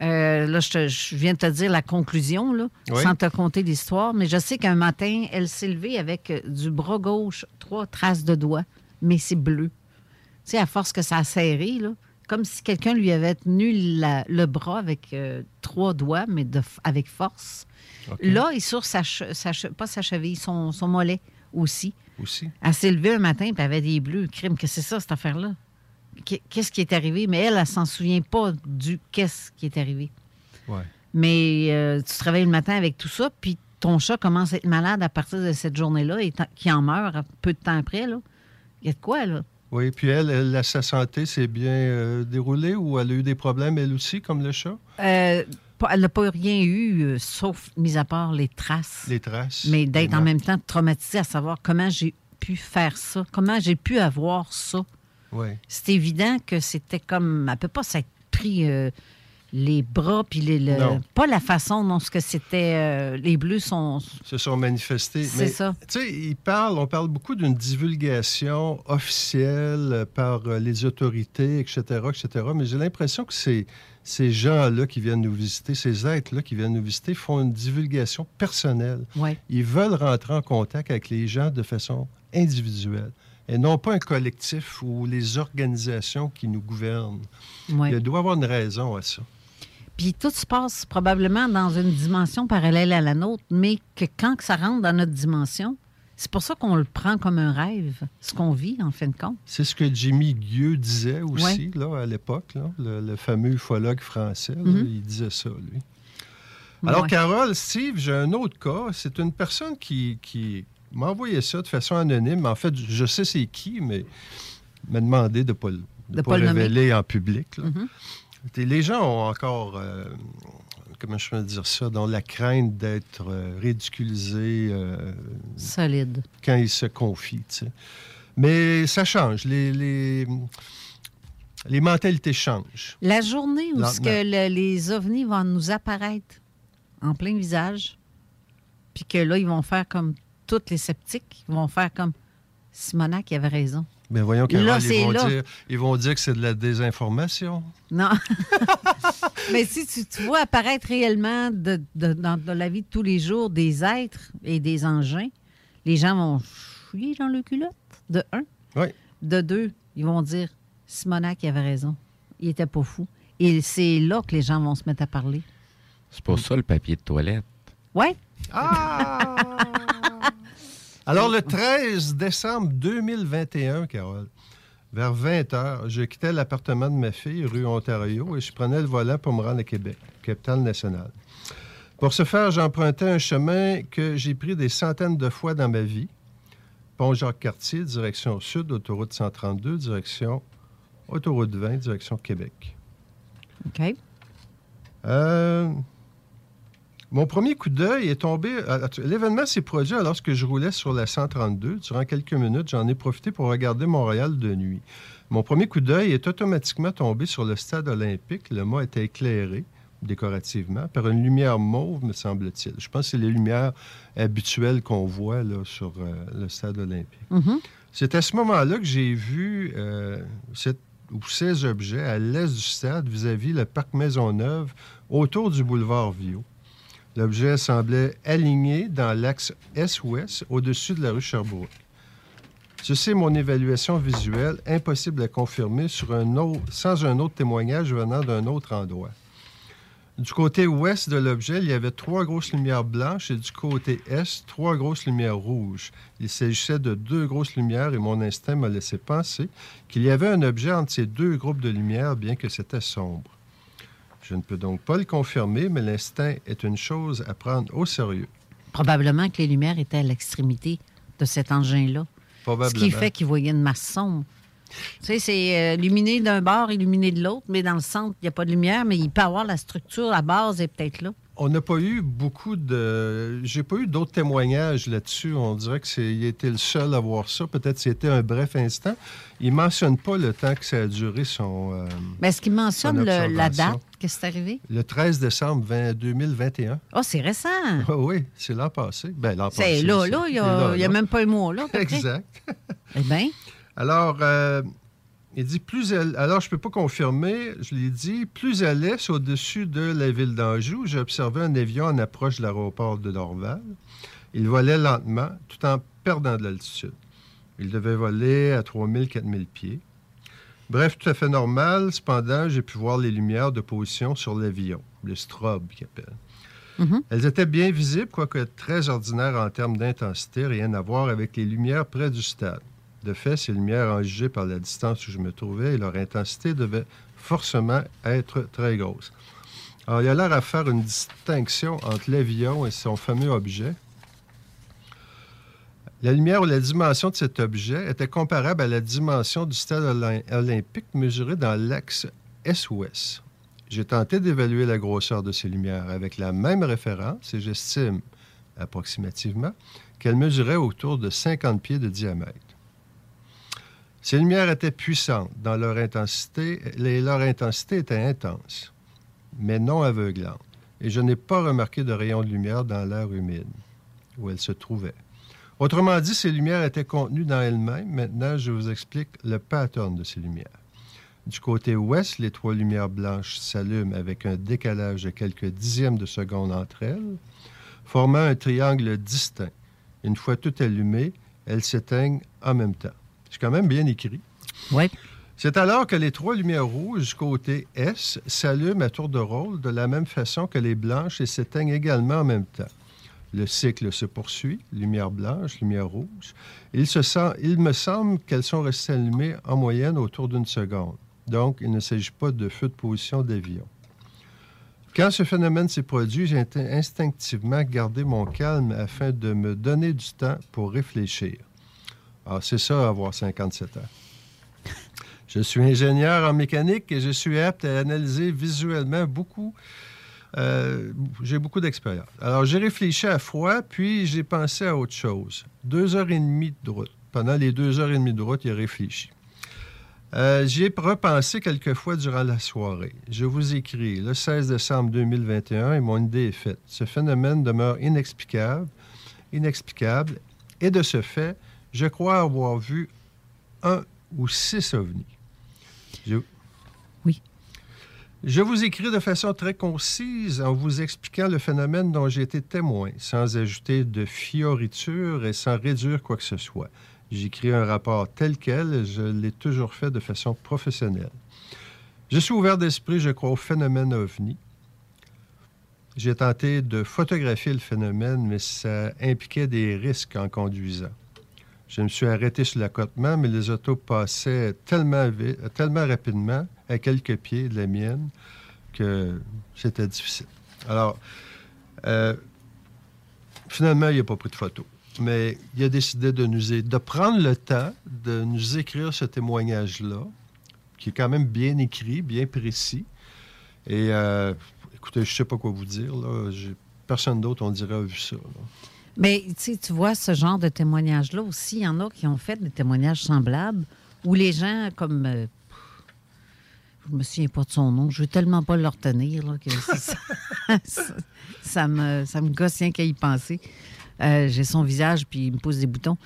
Euh, là, je, te- je viens de te dire la conclusion, là, Oui. sans te conter l'histoire, mais je sais qu'un matin, elle s'est levée avec du bras gauche, trois traces de doigts, mais c'est bleu. Tu sais, à force que ça a serré, là, comme si quelqu'un lui avait tenu la- le bras avec euh, trois doigts, mais de, avec force. Là, et sur sa, sa pas sa cheville, son, son mollet aussi. Aussi. Elle s'est levée un matin, puis elle avait des bleus. Crime, que c'est ça, cette affaire-là? Qu'est- Qu'est-ce qui est arrivé? Mais elle, elle s'en souvient pas du qu'est-ce qui est arrivé. Ouais. Mais euh, tu te réveilles le matin avec tout ça, puis ton chat commence à être malade à partir de cette journée-là et qui en meurt peu de temps après. là. Il y a de quoi, là? Oui, puis elle, elle, la- sa santé s'est bien euh, déroulée ou elle a eu des problèmes, elle aussi, comme le chat? Euh, elle n'a pas rien eu, euh, sauf, mis à part les traces. Les traces. Mais d'être en même temps traumatisée à savoir comment j'ai pu faire ça, comment j'ai pu avoir ça. Oui. C'est évident que c'était comme. Elle peut pas s'être pris les bras, puis les, le- pas la façon dont ce que c'était. euh, les bleus sont. se sont manifestés. C'est ça. Tu sais, ils parlent, on parle beaucoup d'une divulgation officielle par euh, les autorités, etc., etc. Mais j'ai l'impression que ces, ces gens-là qui viennent nous visiter, ces êtres-là qui viennent nous visiter, font une divulgation personnelle. Ouais. Ils veulent rentrer en contact avec les gens de façon individuelle et non pas un collectif ou les organisations qui nous gouvernent. Ouais. Il doit y avoir une raison à ça. Puis tout se passe probablement dans une dimension parallèle à la nôtre, mais que quand ça rentre dans notre dimension, c'est pour ça qu'on le prend comme un rêve, ce qu'on vit en fin de compte. C'est ce que Jimmy Gueux disait aussi là, à l'époque, le, le fameux ufologue français. là, Mhm. Il disait ça, lui. Alors, Ouais. Carole, Steve, j'ai un autre cas. C'est une personne qui, qui m'a envoyé ça de façon anonyme. En fait, je sais c'est qui, mais m'a demandé de ne pas, le- de De pas pas le nommer. révéler en public. là. Mhm. Les gens ont encore, euh, comment je peux dire ça, dans la crainte d'être euh, ridiculisés euh, Solide. quand ils se confient. tu sais. Mais ça change. Les, les, les mentalités changent. La journée où ce que le- les ovnis vont nous apparaître en plein visage, puis que là, ils vont faire comme tous les sceptiques, ils vont faire comme Simonac, il avait raison. Mais voyons, Carole, Là, ils, vont là. dire, ils vont dire que c'est de la désinformation. Non. Mais si tu, vois apparaître réellement de- de- dans, dans la vie de tous les jours des êtres et des engins, les gens vont fouiller dans le culotte, de un. Oui. De deux, ils vont dire Simonac, il avait raison. Il était pas fou. Et c'est là que les gens vont se mettre à parler. C'est pour ça le papier de toilette. Ouais. Alors, le 13 décembre 2021, Carole, vers 20 h, je quittais l'appartement de ma fille, rue Ontario, et je prenais le volant pour me rendre à Québec, capitale nationale. Pour ce faire, j'empruntais un chemin que j'ai pris des centaines de fois dans ma vie. Pont Jacques-Cartier, direction sud, autoroute 132, direction autoroute 20, direction Québec. OK. Euh, mon premier coup d'œil est tombé. L'événement s'est produit alors que je roulais sur la 132. Durant quelques minutes, j'en ai profité pour regarder Montréal de nuit. Mon premier coup d'œil est automatiquement tombé sur le stade olympique. Le mât était éclairé décorativement par une lumière mauve, me semble-t-il. Je pense que c'est les lumières habituelles qu'on voit là, sur euh, le stade olympique. Mhm. C'est à ce moment-là que j'ai vu euh, cette- ou ces objets à l'est du stade vis-à-vis le parc Maisonneuve autour du boulevard Viau. L'objet semblait aligné dans l'axe est-ouest au-dessus de la rue Sherbrooke. Ceci est mon évaluation visuelle, impossible à confirmer sans un autre témoignage venant d'un autre endroit. Du côté ouest de l'objet, il y avait trois grosses lumières blanches et du côté est, trois grosses lumières rouges. Il s'agissait de deux grosses lumières et mon instinct m'a laissé penser qu'il y avait un objet entre ces deux groupes de lumières, bien que c'était sombre. Je ne peux donc pas le confirmer, mais l'instinct est une chose à prendre au sérieux. Probablement que les lumières étaient à l'extrémité de cet engin-là. Ce Probablement. qui fait qu'ils voyaient une masse sombre. Tu sais, c'est euh, illuminé d'un bord, illuminé de l'autre, mais dans le centre, il n'y a pas de lumière, mais il peut avoir la structure, la base est peut-être là. On n'a pas eu beaucoup de. J'ai pas eu d'autres témoignages là-dessus. On dirait qu'il était le seul à voir ça. Peut-être c'était un bref instant. Il mentionne pas le temps que ça a duré son. euh, Mais est-ce qu'il mentionne le- la date que c'est arrivé? Le 13 décembre 20 2021. Oh, c'est récent. Ah oui, c'est l'an passé. Ben, l'an passé. C'est là, là, il n'y a, même pas un mois, là. Exact. Eh bien, Alors, euh, il dit plus elle. Alors, je ne peux pas confirmer, je l'ai dit, plus à l'est, au-dessus de la ville d'Anjou, j'ai observé un avion en approche de l'aéroport de Dorval. Il volait lentement, tout en perdant de l'altitude. Il devait voler à 3000, 4000 pieds. Bref, tout à fait normal. Cependant, j'ai pu voir les lumières de position sur l'avion, le strobe qu'il appelle. Elles étaient bien visibles, quoique très ordinaires en termes d'intensité, rien à voir avec les lumières près du stade. De fait, ces lumières en jugé par la distance où je me trouvais et leur intensité devait forcément être très grosse. Alors, il a l'air à faire une distinction entre l'avion et son fameux objet. La lumière ou la dimension de cet objet était comparable à la dimension du stade olym- olympique mesuré dans l'axe Est-Ouest. J'ai tenté d'évaluer la grosseur de ces lumières avec la même référence et j'estime approximativement qu'elles mesuraient autour de 50 pieds de diamètre. Ces lumières étaient puissantes dans leur intensité et leur intensité était intense, mais non aveuglante. Et je n'ai pas remarqué de rayons de lumière dans l'air humide où elles se trouvaient. Autrement dit, ces lumières étaient contenues dans elles-mêmes. Maintenant, je vous explique le pattern de ces lumières. Du côté ouest, les trois lumières blanches s'allument avec un décalage de quelques dixièmes de seconde entre elles, formant un triangle distinct. Une fois toutes allumées, elles s'éteignent en même temps. C'est quand même bien écrit. Oui. C'est alors que les trois lumières rouges côté S s'allument à tour de rôle de la même façon que les blanches et s'éteignent également en même temps. Le cycle se poursuit, lumière blanche, lumière rouge. Il, se sent- il me semble qu'elles sont restées allumées en moyenne autour d'une seconde. Donc, il ne s'agit pas de feu de position d'avion. Quand ce phénomène s'est produit, j'ai instinctivement gardé mon calme afin de me donner du temps pour réfléchir. Alors, c'est ça, avoir 57 ans. Je suis ingénieur en mécanique et je suis apte à analyser visuellement beaucoup. euh, j'ai beaucoup d'expérience. Alors, j'ai réfléchi à froid, puis j'ai pensé à autre chose. Deux heures et demie de route. Pendant les deux heures et demie de route, a réfléchi. Euh, J'y ai repensé quelques fois durant la soirée. Je vous écris le 16 décembre 2021 et mon idée est faite. Ce phénomène demeure inexplicable, inexplicable, et de ce fait, je crois avoir vu un ou six ovnis. Je- Oui. Je vous écris de façon très concise en vous expliquant le phénomène dont j'ai été témoin, sans ajouter de fioritures et sans réduire quoi que ce soit. J'écris un rapport tel quel, je l'ai toujours fait de façon professionnelle. Je suis ouvert d'esprit, je crois, au phénomène ovni. J'ai tenté de photographier le phénomène, mais ça impliquait des risques en conduisant. Je me suis arrêté sur l'accotement, mais les autos passaient tellement, vi- tellement rapidement, à quelques pieds de la mienne, que c'était difficile. Alors, euh, finalement, il n'a pas pris de photo. Mais il a décidé de nous de prendre le temps de nous écrire ce témoignage-là, qui est quand même bien écrit, bien précis. Et euh, écoutez, je ne sais pas quoi vous dire. Là. Personne d'autre, on dirait, a vu ça. Mais tu vois, ce genre de témoignage-là aussi, il y en a qui ont fait des témoignages semblables où les gens, comme. euh, je me souviens pas de son nom, je veux tellement pas le retenir là, que ça, ça, ça me, ça me gosse rien qu'à y penser. Euh, J'ai son visage, puis il me pousse des boutons.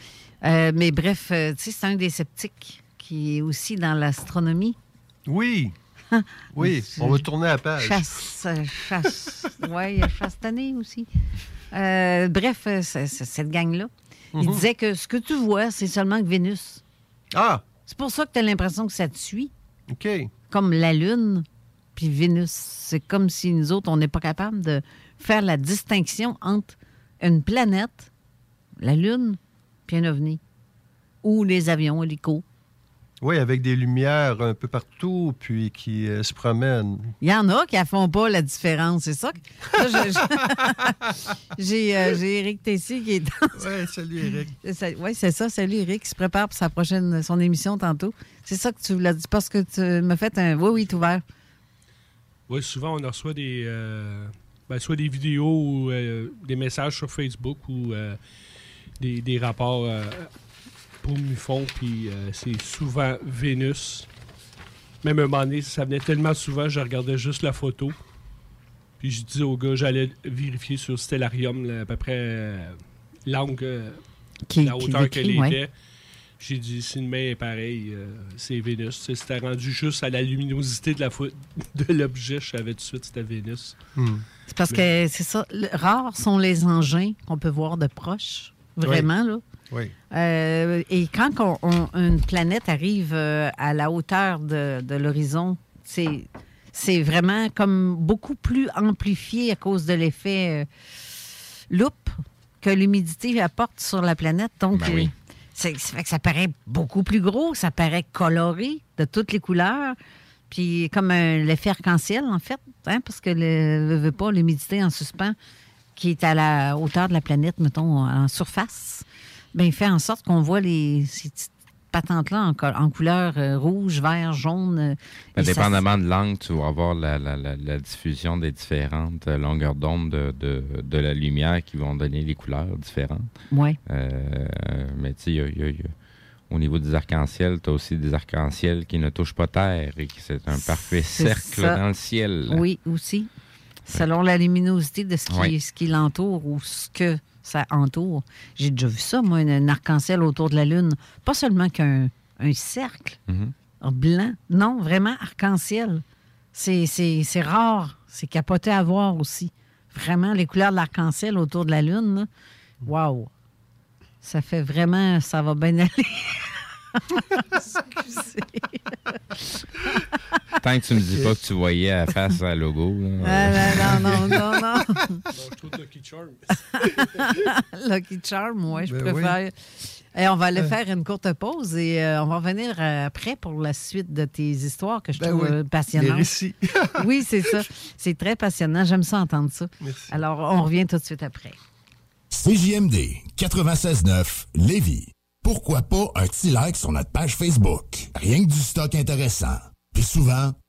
Euh, mais bref, euh, tu sais, c'est un des sceptiques qui est aussi dans l'astronomie. Oui. Oui, on va tourner la page. Chasse, chasse. Oui, il y a aussi. Euh, bref, euh, cette gang-là. Il Mhm. disait que ce que tu vois, c'est seulement que Vénus. Ah! C'est pour ça que tu as l'impression que ça te suit. OK. Comme la Lune, puis Vénus. C'est comme si nous autres, on n'est pas capable de faire la distinction entre une planète, la Lune, puis un ovni. Ou les avions, hélicos. Oui, avec des lumières un peu partout, puis qui euh, se promènent. Il y en a qui ne font pas la différence, c'est ça? J'ai euh, j'ai Éric Tessier qui est dans... Oui, salut Éric. Oui, c'est ça. Salut Éric, qui se prépare pour sa prochaine, son émission tantôt. C'est ça que tu l'as dit, parce que tu m'as fait un... Oui, oui, tout ouvert. Oui, souvent, on reçoit des. euh, ben, soit des vidéos ou euh, des messages sur Facebook ou euh, des, des rapports euh, pour Mufon, puis euh, c'est souvent Vénus. Même un moment donné, ça venait tellement souvent, je regardais juste la photo. Puis je disais au gars, j'allais vérifier sur Stellarium là, à peu près euh, l'angle, euh, Qui- la hauteur qu'elle ouais. était. J'ai dit, si une main est pareille, euh, c'est Vénus. C'était rendu juste à la luminosité de la de l'objet, je savais tout de suite c'était Vénus. C'est parce que c'est ça. rares sont les engins qu'on peut voir de proche. Vraiment, là. Oui. Euh, et quand on- on- une planète arrive euh, à la hauteur de, de l'horizon, c'est, c'est vraiment comme beaucoup plus amplifié à cause de l'effet euh, loupe que l'humidité apporte sur la planète. Donc, Ben oui. c'est- ça fait que ça paraît beaucoup plus gros, ça paraît coloré de toutes les couleurs. Puis comme un- l'effet arc-en-ciel, en fait, hein, parce que le, le- veut pas l'humidité en suspens qui est à la hauteur de la planète, mettons, en surface, ben, il fait en sorte qu'on voit les, ces petites patentes-là en, co- en couleur euh, rouge, vert, jaune. euh, Ben, et ça- dépendamment de l'angle, tu vas avoir la, la- la- la diffusion des différentes euh, longueurs d'onde de, de- de la lumière qui vont donner les couleurs différentes. Ouais. Euh, mais tu sais, au niveau des arcs-en-ciel, tu as aussi des arcs-en-ciel qui ne touchent pas terre et qui c'est un parfait cercle ça. dans le ciel. Oui, aussi. Selon la luminosité de ce qui, Oui. ce qui l'entoure ou ce que ça entoure. J'ai déjà vu ça, moi, un, arc-en-ciel autour de la Lune. Pas seulement qu'un un cercle Mhm. blanc. Non, vraiment arc-en-ciel. C'est rare. C'est capoté à voir aussi. Vraiment, les couleurs de l'arc-en-ciel autour de la Lune. Wow! Ça fait vraiment... Ça va bien aller. Excusez. Tant que tu me dis pas que tu voyais à la face à logo. là. Ah, non, non, non, non, non. je trouve Lucky Charm. Lucky Charm, oui, je Ben préfère. Et on va aller Euh. faire une courte pause et euh, on va revenir euh, après pour la suite de tes histoires que je Ben trouve oui, passionnantes. les récits. oui, c'est ça. C'est très passionnant. J'aime ça entendre ça. Alors, on revient tout de suite après. CJMD 96.9 Lévis. Pourquoi pas un petit like sur notre page Facebook? Rien que du stock intéressant. Puis souvent,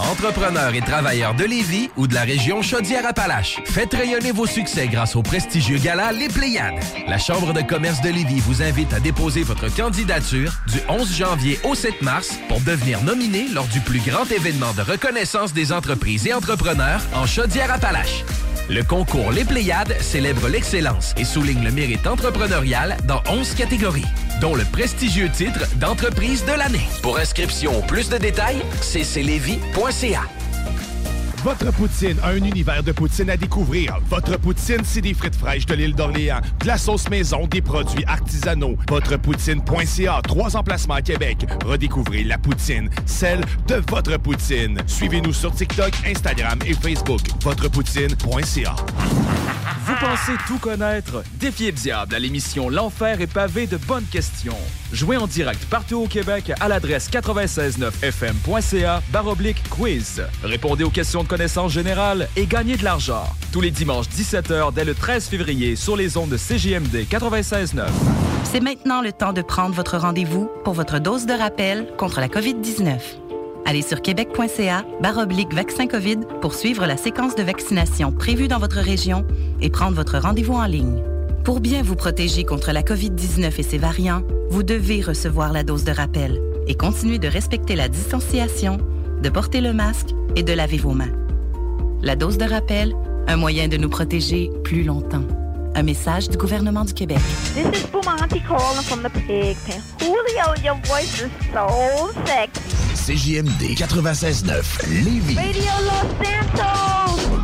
Entrepreneurs et travailleurs de Lévis ou de la région Chaudière-Appalaches, faites rayonner vos succès grâce au prestigieux gala Les Pléiades. La Chambre de commerce de Lévis vous invite à déposer votre candidature du 11 janvier au 7 mars pour devenir nominé lors du plus grand événement de reconnaissance des entreprises et entrepreneurs en Chaudière-Appalaches. Le concours Les Pléiades célèbre l'excellence et souligne le mérite entrepreneurial dans 11 catégories, dont le prestigieux titre d'entreprise de l'année. Pour inscription ou plus de détails, poesía. Votre poutine, un univers de poutine à découvrir. Votre poutine, c'est des frites fraîches de l'île d'Orléans, de la sauce maison, des produits artisanaux. Votrepoutine.ca, trois emplacements à Québec. Redécouvrez la poutine, celle de votre poutine. Suivez-nous sur TikTok, Instagram et Facebook. Votrepoutine.ca. Vous pensez tout connaître? Défiez le diable à l'émission L'Enfer est pavé de bonnes questions. Jouez en direct partout au Québec à l'adresse 969fm.ca baroblique quiz. Répondez aux questions de connaissance générale et gagnez de l'argent. Tous les dimanches 17h dès le 13 février sur les ondes de CJMD 96.9. C'est maintenant le temps de prendre votre rendez-vous pour votre dose de rappel contre la COVID-19. Allez sur québec.ca baroblique vaccin COVID pour suivre la séquence de vaccination prévue dans votre région et prendre votre rendez-vous en ligne. Pour bien vous protéger contre la COVID-19 et ses variants, vous devez recevoir la dose de rappel et continuer de respecter la distanciation, de porter le masque et de laver vos mains. La dose de rappel, un moyen de nous protéger plus longtemps. Un message du gouvernement du Québec. This is Bumanti calling from the pig pen. Julio, your voice is so sexy. CJMD 96.9 Lévis. Radio Los Santos!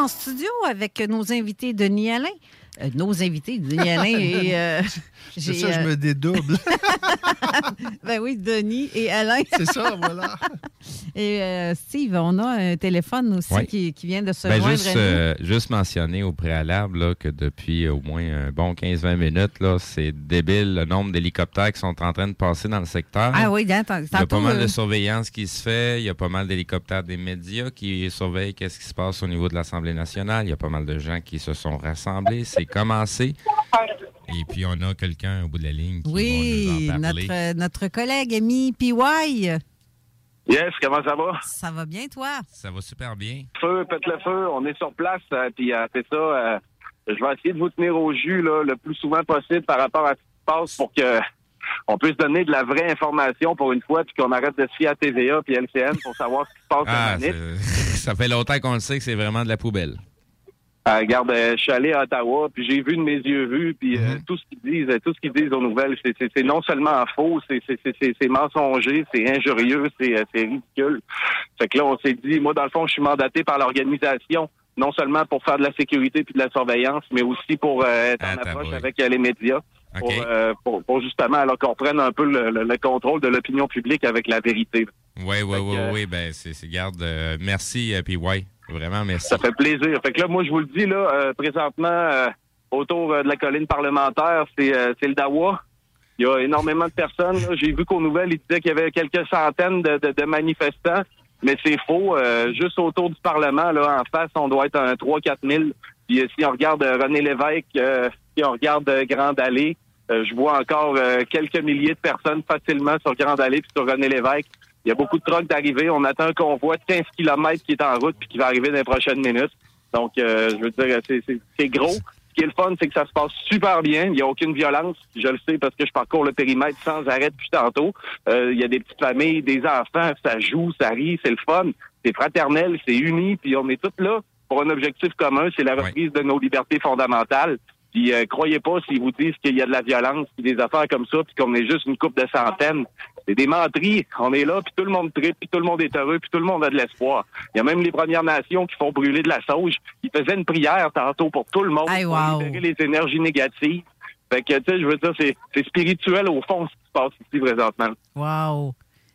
En studio avec nos invités Denis Alain. Euh, nos invités, Denis Alain et. euh, C'est ça, je euh, me dédouble. ben oui, Denis et Alain. C'est ça, voilà. Et euh, Steve, on a un téléphone aussi qui, qui vient de se Ben, joindre juste, euh, juste mentionner au préalable là, que depuis au moins un bon 15-20 minutes, là, c'est débile le nombre d'hélicoptères qui sont en train de passer dans le secteur. Ah oui, attends, Il y a pas mal de surveillance qui se fait. Il y a pas mal d'hélicoptères des médias qui surveillent qu'est-ce qui se passe au niveau de l'Assemblée nationale. Il y a pas mal de gens qui se sont rassemblés. C'est commencé. Et puis, on a quelqu'un au bout de la ligne qui Oui, va nous en parler. notre, notre collègue ami PY. Yes, comment ça va? Ça va bien, toi? Ça va super bien. Feu, pète le feu, on est sur place, euh, puis euh, c'est ça. euh, je vais essayer de vous tenir au jus là, le plus souvent possible par rapport à ce qui se passe pour que on puisse donner de la vraie information pour une fois, puis qu'on arrête de se fier à TVA puis LCN pour savoir ce qui se passe Ah, ça fait longtemps qu'on le sait que c'est vraiment de la poubelle. Euh, regarde, euh, je suis allé à Ottawa, puis j'ai vu de mes yeux vus, puis euh, Mhm. tout ce qu'ils disent, tout ce qu'ils disent aux nouvelles, c'est- non seulement faux, c'est mensonger, c'est injurieux, c'est ridicule. Fait que là, on s'est dit, moi, dans le fond, je suis mandaté par l'organisation, non seulement pour faire de la sécurité puis de la surveillance, mais aussi pour être en Ah, approche avec les médias. Pour, OK. euh, pour, pour justement alors qu'on prenne un peu le, le- le contrôle de l'opinion publique avec la vérité. Oui, oui, oui, oui. Ben, c'est, garde, euh, merci, euh, PY. Vraiment, merci. Ça fait plaisir. Fait que là, moi, je vous le dis, là, euh, présentement, euh, autour euh, de la colline parlementaire, c'est le Dawa. Il y a énormément de personnes. J'ai vu qu'aux nouvelles, ils disaient qu'il y avait quelques centaines de, manifestants, mais c'est faux. Juste autour du Parlement, là, en face, on doit être un 3-4 000. Puis si on regarde René Lévesque, si on regarde Grande Allée, je vois encore quelques milliers de personnes facilement sur Grande Allée puis sur René Lévesque. Il y a beaucoup de trucks d'arrivée. On attend un convoi de 15 km qui est en route puis qui va arriver dans les prochaines minutes. Donc, euh, je veux dire, c'est- gros. Ce qui est le fun, c'est que ça se passe super bien. Il n'y a aucune violence. Je le sais parce que je parcours le périmètre sans arrêt depuis tantôt. Euh, il y a des petites familles, des enfants, ça joue, ça rit, c'est le fun. C'est fraternel, c'est uni, puis on est tous là pour un objectif commun, c'est la reprise de nos libertés fondamentales. Puis euh, croyez pas s'ils vous disent qu'il y a de la violence, puis des affaires comme ça, puis qu'on est juste une coupe de centaines. C'est des menteries. On est là, puis tout le monde tripe, puis tout le monde est heureux, puis tout le monde a de l'espoir. Il y a même les Premières Nations qui font brûler de la sauge. Ils faisaient une prière tantôt pour tout le monde, Hey, pour wow. libérer les énergies négatives. Fait que, tu sais, je veux dire, c'est spirituel au fond ce qui se passe ici présentement. Wow.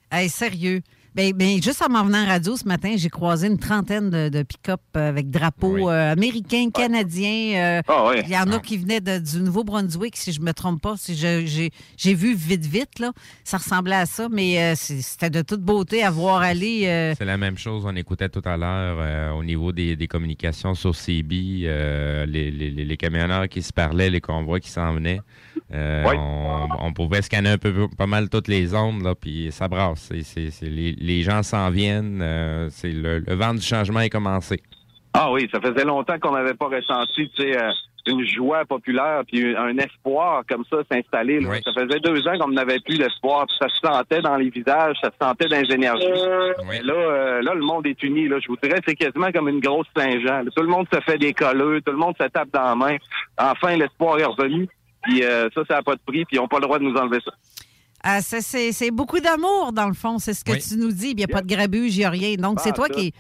Hey, sérieux. Ben, ben, juste en m'en venant en radio ce matin, j'ai croisé une trentaine de, de pick-up euh, avec drapeaux euh, américains, canadiens. euh, Ah ouais. Il y en a qui venaient de- du Nouveau-Brunswick, si je me trompe pas. Si j'ai j'ai vu vite, vite, là. Ça ressemblait à ça, mais euh, c'est- c'était de toute beauté à voir aller. euh, C'est la même chose, on écoutait tout à l'heure euh, au niveau des, des communications sur CB, euh, les, les- les- les camionneurs qui se parlaient, les convois qui s'en venaient. Euh, on, on pouvait scanner un peu pas mal toutes les ondes, là, puis ça brasse. C'est- c'est- c'est- les, les gens s'en viennent, euh, c'est le, le vent du changement est commencé. Ah oui, ça faisait longtemps qu'on n'avait pas ressenti, euh, une joie populaire puis un espoir comme ça s'installer. Ça faisait deux ans qu'on n'avait plus l'espoir, puis ça se sentait dans les visages, ça se sentait dans les énergies. Là, euh, là, le monde est uni. Là, je vous dirais, c'est quasiment comme une grosse Saint-Jean. Tout le monde se fait des colleux, tout le monde se tape dans la main. Enfin, l'espoir est revenu. Puis euh, ça, ça n'a pas de prix, puis ils n'ont pas le droit de nous enlever ça. Ah, c'est- c'est c'est beaucoup d'amour, dans le fond. C'est ce que Oui. tu nous dis. Il n'y a pas de grabuge, il n'y a rien. Donc, c'est toi qui.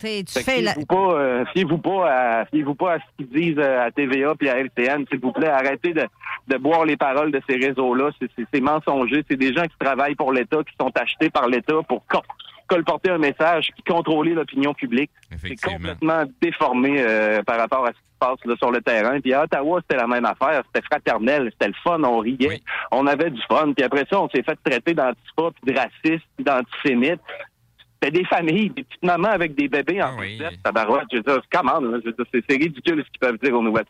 Tu fais la. Pas, euh, fiez-vous pas, à, fiez-vous pas à ce qu'ils disent euh, à TVA puis à LCN, s'il vous plaît. Arrêtez de, de boire les paroles de ces réseaux-là. C'est, c'est, c'est mensonger. C'est des gens qui travaillent pour l'État, qui sont achetés par l'État pour, co- colporter un message puis contrôler l'opinion publique. C'est complètement déformé euh, par rapport à ce qui passe là, sur le terrain. Puis à Ottawa, c'était la même affaire. C'était fraternel, c'était le fun, on riait, on avait du fun. Puis après ça, on s'est fait traiter d'antifa, puis de raciste, puis d'antisémite. C'était des familles, des petites mamans avec des bébés en oui. tabarouette. Je veux dire, comment, là? Je veux dire, c'est c'est ridicule ce qu'ils peuvent dire aux nouvelles.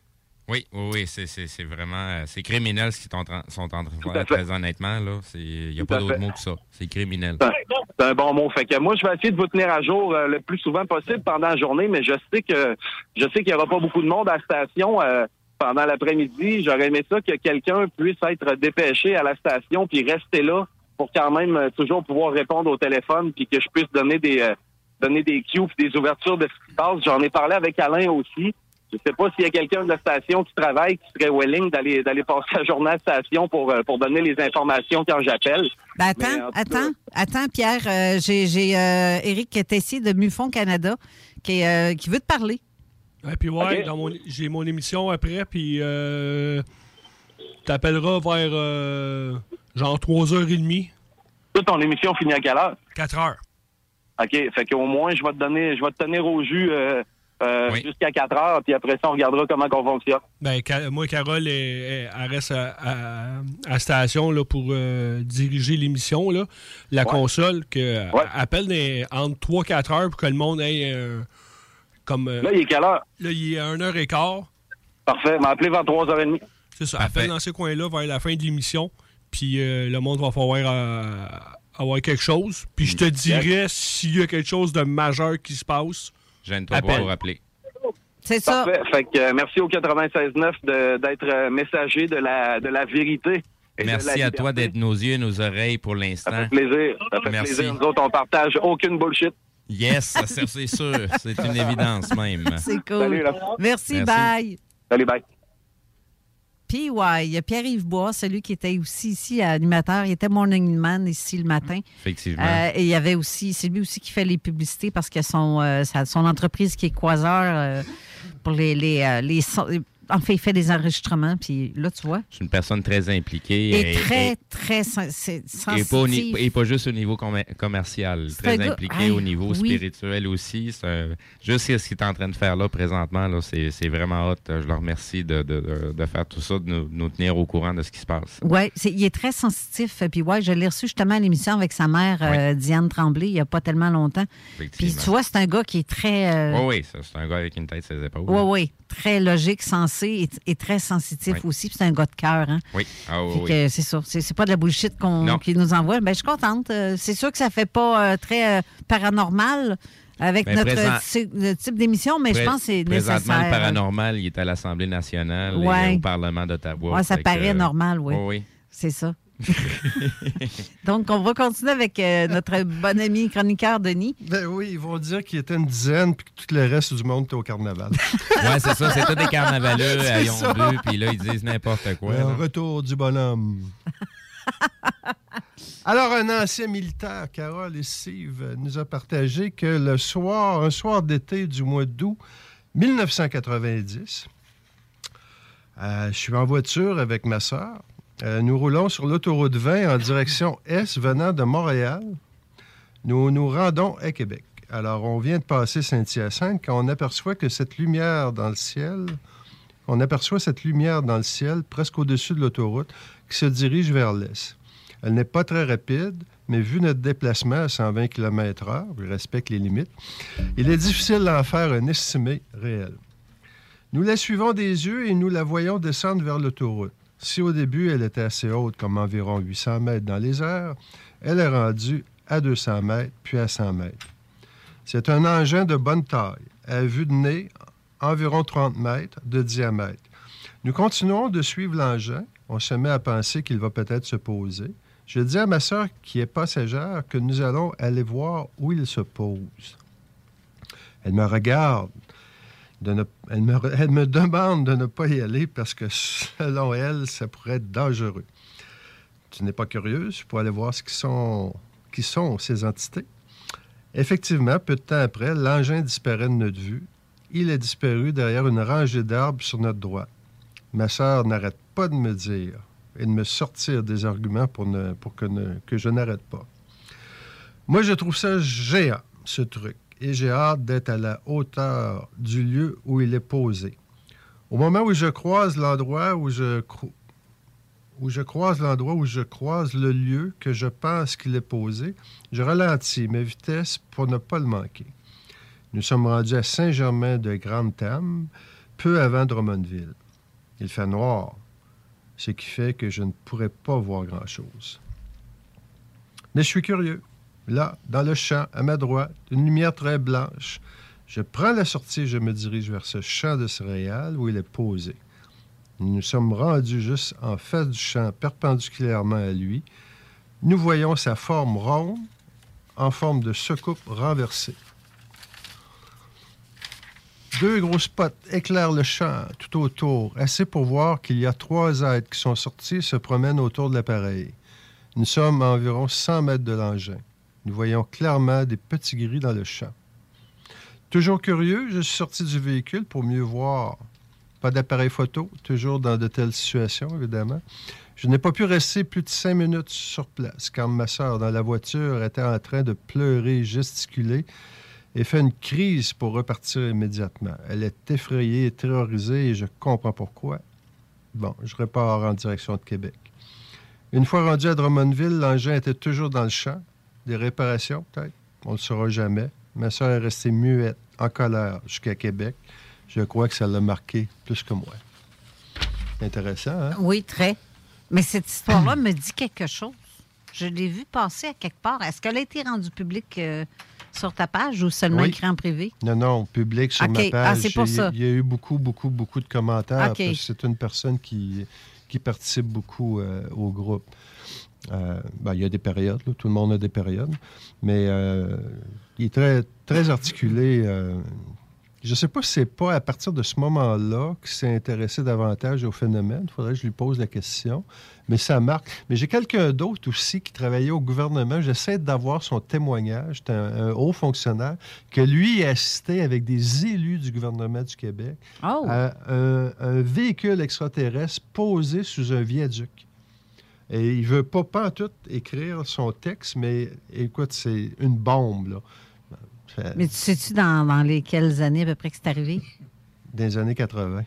Oui, oui, oui, c'est, c'est, c'est vraiment... euh, C'est criminel ce qu'ils sont en sont en train de faire, très honnêtement. là. C'est- Il n'y a Tout pas d'autre mot que ça. C'est criminel. C'est un- C'est un bon mot. Fait que moi, je vais essayer de vous tenir à jour euh, le plus souvent possible pendant la journée, mais je sais que je sais qu'il n'y aura pas beaucoup de monde à la station euh, pendant l'après-midi. J'aurais aimé ça que quelqu'un puisse être dépêché à la station puis rester là pour quand même euh, toujours pouvoir répondre au téléphone puis que je puisse donner des euh, donner des cues puis des ouvertures de ce qui se passe. J'en ai parlé avec Alain aussi. Je sais pas s'il y a quelqu'un de la station qui travaille qui serait willing d'aller d'aller passer la journée à la station pour euh, pour donner les informations quand j'appelle. Ben, Mais attends, attends, attends, Pierre. euh, j'ai j'ai euh, Éric Tessier de Mufon Canada qui, euh, qui veut te parler. Et puis ouais, Ok. dans mon- j'ai mon émission après, puis euh, t'appelleras vers euh, genre 3h30. Toute ton émission finit à quelle heure? 4 heures. OK. Fait qu'au moins, je vais te donner, je vais te tenir au jus euh, jusqu'à 4 heures, puis après ça, on regardera comment on fonctionne. Ben, Ca- moi, Carole, elle, reste à, à, station là, pour euh, diriger l'émission. là. La Ouais. console, que, elle appelle des- entre 3-4 heures pour que le monde ait euh, comme. euh, Là, il est quelle heure? Là, il est à 1h15. Parfait. M'a appelé vers 3h30. C'est ça. Appelle dans ces coins-là vers la fin de l'émission. Puis euh, le monde va falloir euh, avoir quelque chose. Puis je te dirai s'il y a quelque chose de majeur qui se passe. Gêne-toi pas pour rappeler. C'est ça. Fait que euh, merci au 96.9 de- d'être euh, messager de la, de la vérité. Merci à toi d'être nos yeux et nos oreilles pour l'instant. Ça fait plaisir. Ça fait Merci. plaisir. Nous autres, on partage aucune bullshit. Yes, ça, c'est sûr. C'est une évidence même. C'est cool. Salut. Merci, Merci. bye. Salut, bye. Puis, ouais, il y a Pierre-Yves Bois, celui qui était aussi ici, animateur. Il était morning man ici le matin. Effectivement. Euh, et il y avait aussi, c'est lui aussi qui fait les publicités parce que son, euh, son entreprise qui est Quasar euh, pour les, les, euh, les En fait, il fait des enregistrements. Puis là, tu vois. C'est une personne très impliquée. Et très, très sen- c'est et pas, au et pas juste au niveau commer- commercial, très un gars- impliqué Hey, au niveau oui. spirituel aussi. Un- juste ce qu'il est en train de faire là présentement, là, c'est vraiment hot. Je le remercie de, de- de- de faire tout ça, de nous, nous tenir au courant de ce qui se passe. Oui, il est très sensitif. Puis ouais, je l'ai reçu justement à l'émission avec sa mère, euh, Diane Tremblay, il n'y a pas tellement longtemps. Puis tu vois, c'est un gars qui est très... euh, Oui, oui, c'est un gars avec une tête ses épaules. Oui, oui, très logique, sensé et, et très sensitif Oui. aussi. C'est un gars de cœur. Hein? Oui, ah oui, C'est ça. C'est pas de la bullshit qu'on nous envoie. Ben, je suis contente. Euh, C'est sûr que ça fait pas euh, très euh, paranormal avec Ben, notre présent- type d'émission, mais je pense que c'est Présentement, nécessaire. le paranormal, il est à l'Assemblée nationale Ouais. et au Parlement d'Ottawa. Ouais, ça paraît que- normal, oui. Oui, oui. C'est ça. Donc, on va continuer avec euh, notre bon ami chroniqueur Denis. Ben oui, ils vont dire qu'il était une dizaine puis que tout le reste du monde était au carnaval. Ouais, c'est ça. C'est tous des carnavaleux à C'est Yon ça. Bleu, puis là, ils disent n'importe quoi. Le là. retour du bonhomme. Alors, un ancien militaire, Carole et Steve, nous a partagé que le soir, un soir d'été du mois d'août 1990, euh, je suis en voiture avec ma soeur. Nous roulons sur l'autoroute 20 en direction Est venant de Montréal. Nous nous rendons à Québec. Alors, on vient de passer Saint-Hyacinthe quand on aperçoit que cette lumière dans le ciel, on aperçoit cette lumière dans le ciel presque au-dessus de l'autoroute qui se dirige vers l'est. Elle n'est pas très rapide, mais vu notre déplacement à 120 km/h, je respecte les limites, il est difficile d'en faire un estimé réel. Nous la suivons des yeux et nous la voyons descendre vers l'autoroute. Si au début elle était assez haute, comme environ 800 mètres dans les airs, elle est rendue à 200 mètres, puis à 100 mètres. C'est un engin de bonne taille, à vue de nez, environ 30 mètres de diamètre. Nous continuons de suivre l'engin. On se met à penser qu'il va peut-être se poser. Je dis à ma sœur, qui est passagère, que nous allons aller voir où il se pose. Elle me regarde. Elle, me, demande de ne pas y aller parce que, selon elle, ça pourrait être dangereux. Tu n'es pas curieuse pour aller voir ce qui sont, ces entités? Effectivement, peu de temps après, l'engin disparaît de notre vue. Il est disparu derrière une rangée d'arbres sur notre droite. Ma sœur n'arrête pas de me dire et de me sortir des arguments pour, que, que je n'arrête pas. Moi, je trouve ça géant, ce truc. Et j'ai hâte d'être à la hauteur du lieu où il est posé. Au moment où je croise l'endroit où je, où je croise l'endroit où je croise le lieu que je pense qu'il est posé, je ralentis mes vitesses pour ne pas le manquer. Nous sommes rendus à Saint-Germain de Grande-Terme, peu avant Drummondville. Il fait noir, ce qui fait que je ne pourrais pas voir grand-chose. Mais je suis curieux. Là, dans le champ, à ma droite, une lumière très blanche. Je prends la sortie et je me dirige vers ce champ de céréales où il est posé. Nous sommes rendus juste en face du champ, perpendiculairement à lui. Nous voyons sa forme ronde, en forme de secoupe renversée. Deux gros spots éclairent le champ tout autour, assez pour voir qu'il y a trois êtres qui sont sortis et se promènent autour de l'appareil. Nous sommes à environ 100 mètres de l'engin. Nous voyons clairement des petits gris dans le champ. Toujours curieux, je suis sorti du véhicule pour mieux voir. Pas d'appareil photo, toujours dans de telles situations, évidemment. Je n'ai pas pu rester plus de cinq minutes sur place, car ma soeur, dans la voiture, était en train de pleurer, gesticuler et fait une crise pour repartir immédiatement. Elle est effrayée et terrorisée et je comprends pourquoi. Bon, je repars en direction de Québec. Une fois rendu à Drummondville, l'engin était toujours dans le champ. Des réparations, peut-être. On ne le saura jamais. Ma soeur est restée muette, en colère, jusqu'à Québec. Je crois que ça l'a marqué plus que moi. Intéressant, hein? Oui, très. Mais cette histoire-là me dit quelque chose. Je l'ai vu passer à quelque part. Est-ce qu'elle a été rendue publique euh, sur ta page ou seulement Oui. écrit en privé? Non, non, public sur ma Ah, page. c'est pour Il y a- ça. Il y a eu beaucoup, beaucoup, beaucoup de commentaires. OK. parce que C'est une personne qui, qui participe beaucoup euh, au groupe. Euh, ben, il y a des périodes, là, tout le monde a des périodes, mais euh, il est très, très articulé. euh, je ne sais pas si c'est pas à partir de ce moment-là qu'il s'est intéressé davantage au phénomène. Il faudrait que je lui pose la question. Mais ça marque. Mais j'ai quelqu'un d'autre aussi qui travaillait au gouvernement. J'essaie d'avoir son témoignage. C'est un, un haut fonctionnaire que lui a assisté avec des élus du gouvernement du Québec Oh. à un, un véhicule extraterrestre posé sous un viaduc. Et il veut pas, pas tout écrire son texte, mais écoute, c'est une bombe, là. Ça- Mais tu sais-tu dans, dans les quelles années à peu près que c'est arrivé? Dans les années 80.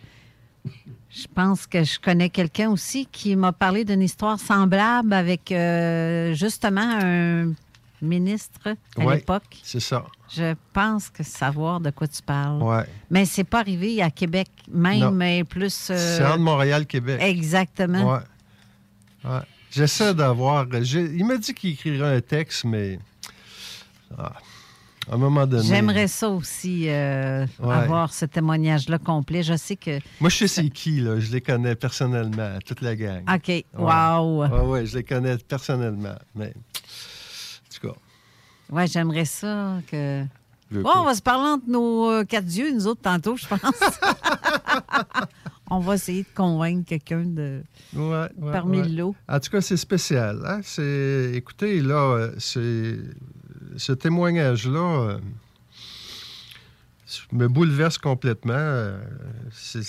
Je pense que je connais quelqu'un aussi qui m'a parlé d'une histoire semblable avec euh, justement un ministre à Ouais, l'époque. C'est ça. Je pense que savoir de quoi tu parles. Ouais. Mais c'est pas arrivé à Québec même, mais plus. euh, C'est entre Montréal, Québec. Exactement. Ouais. Ouais. J'essaie d'avoir. Il m'a dit qu'il écrirait un texte, mais. ah, à un moment donné. J'aimerais ça aussi, euh, Ouais. avoir ce témoignage-là complet. Je sais que. Moi, je sais c'est qui, là. Je les connais personnellement, toute la gang. OK. Ouais. Wow. Ouais, ouais, je les connais personnellement. Mais. En tout cas. Ouais, j'aimerais ça que. Bon, on va se parler entre nos euh, quatre yeux, nous autres, tantôt, je pense. on va essayer de convaincre quelqu'un de. Ouais, ouais, Parmi ouais. le lot. En tout cas, c'est spécial. hein? C'est, écoutez, là, euh, c'est, ce témoignage-là euh, me bouleverse complètement. Euh,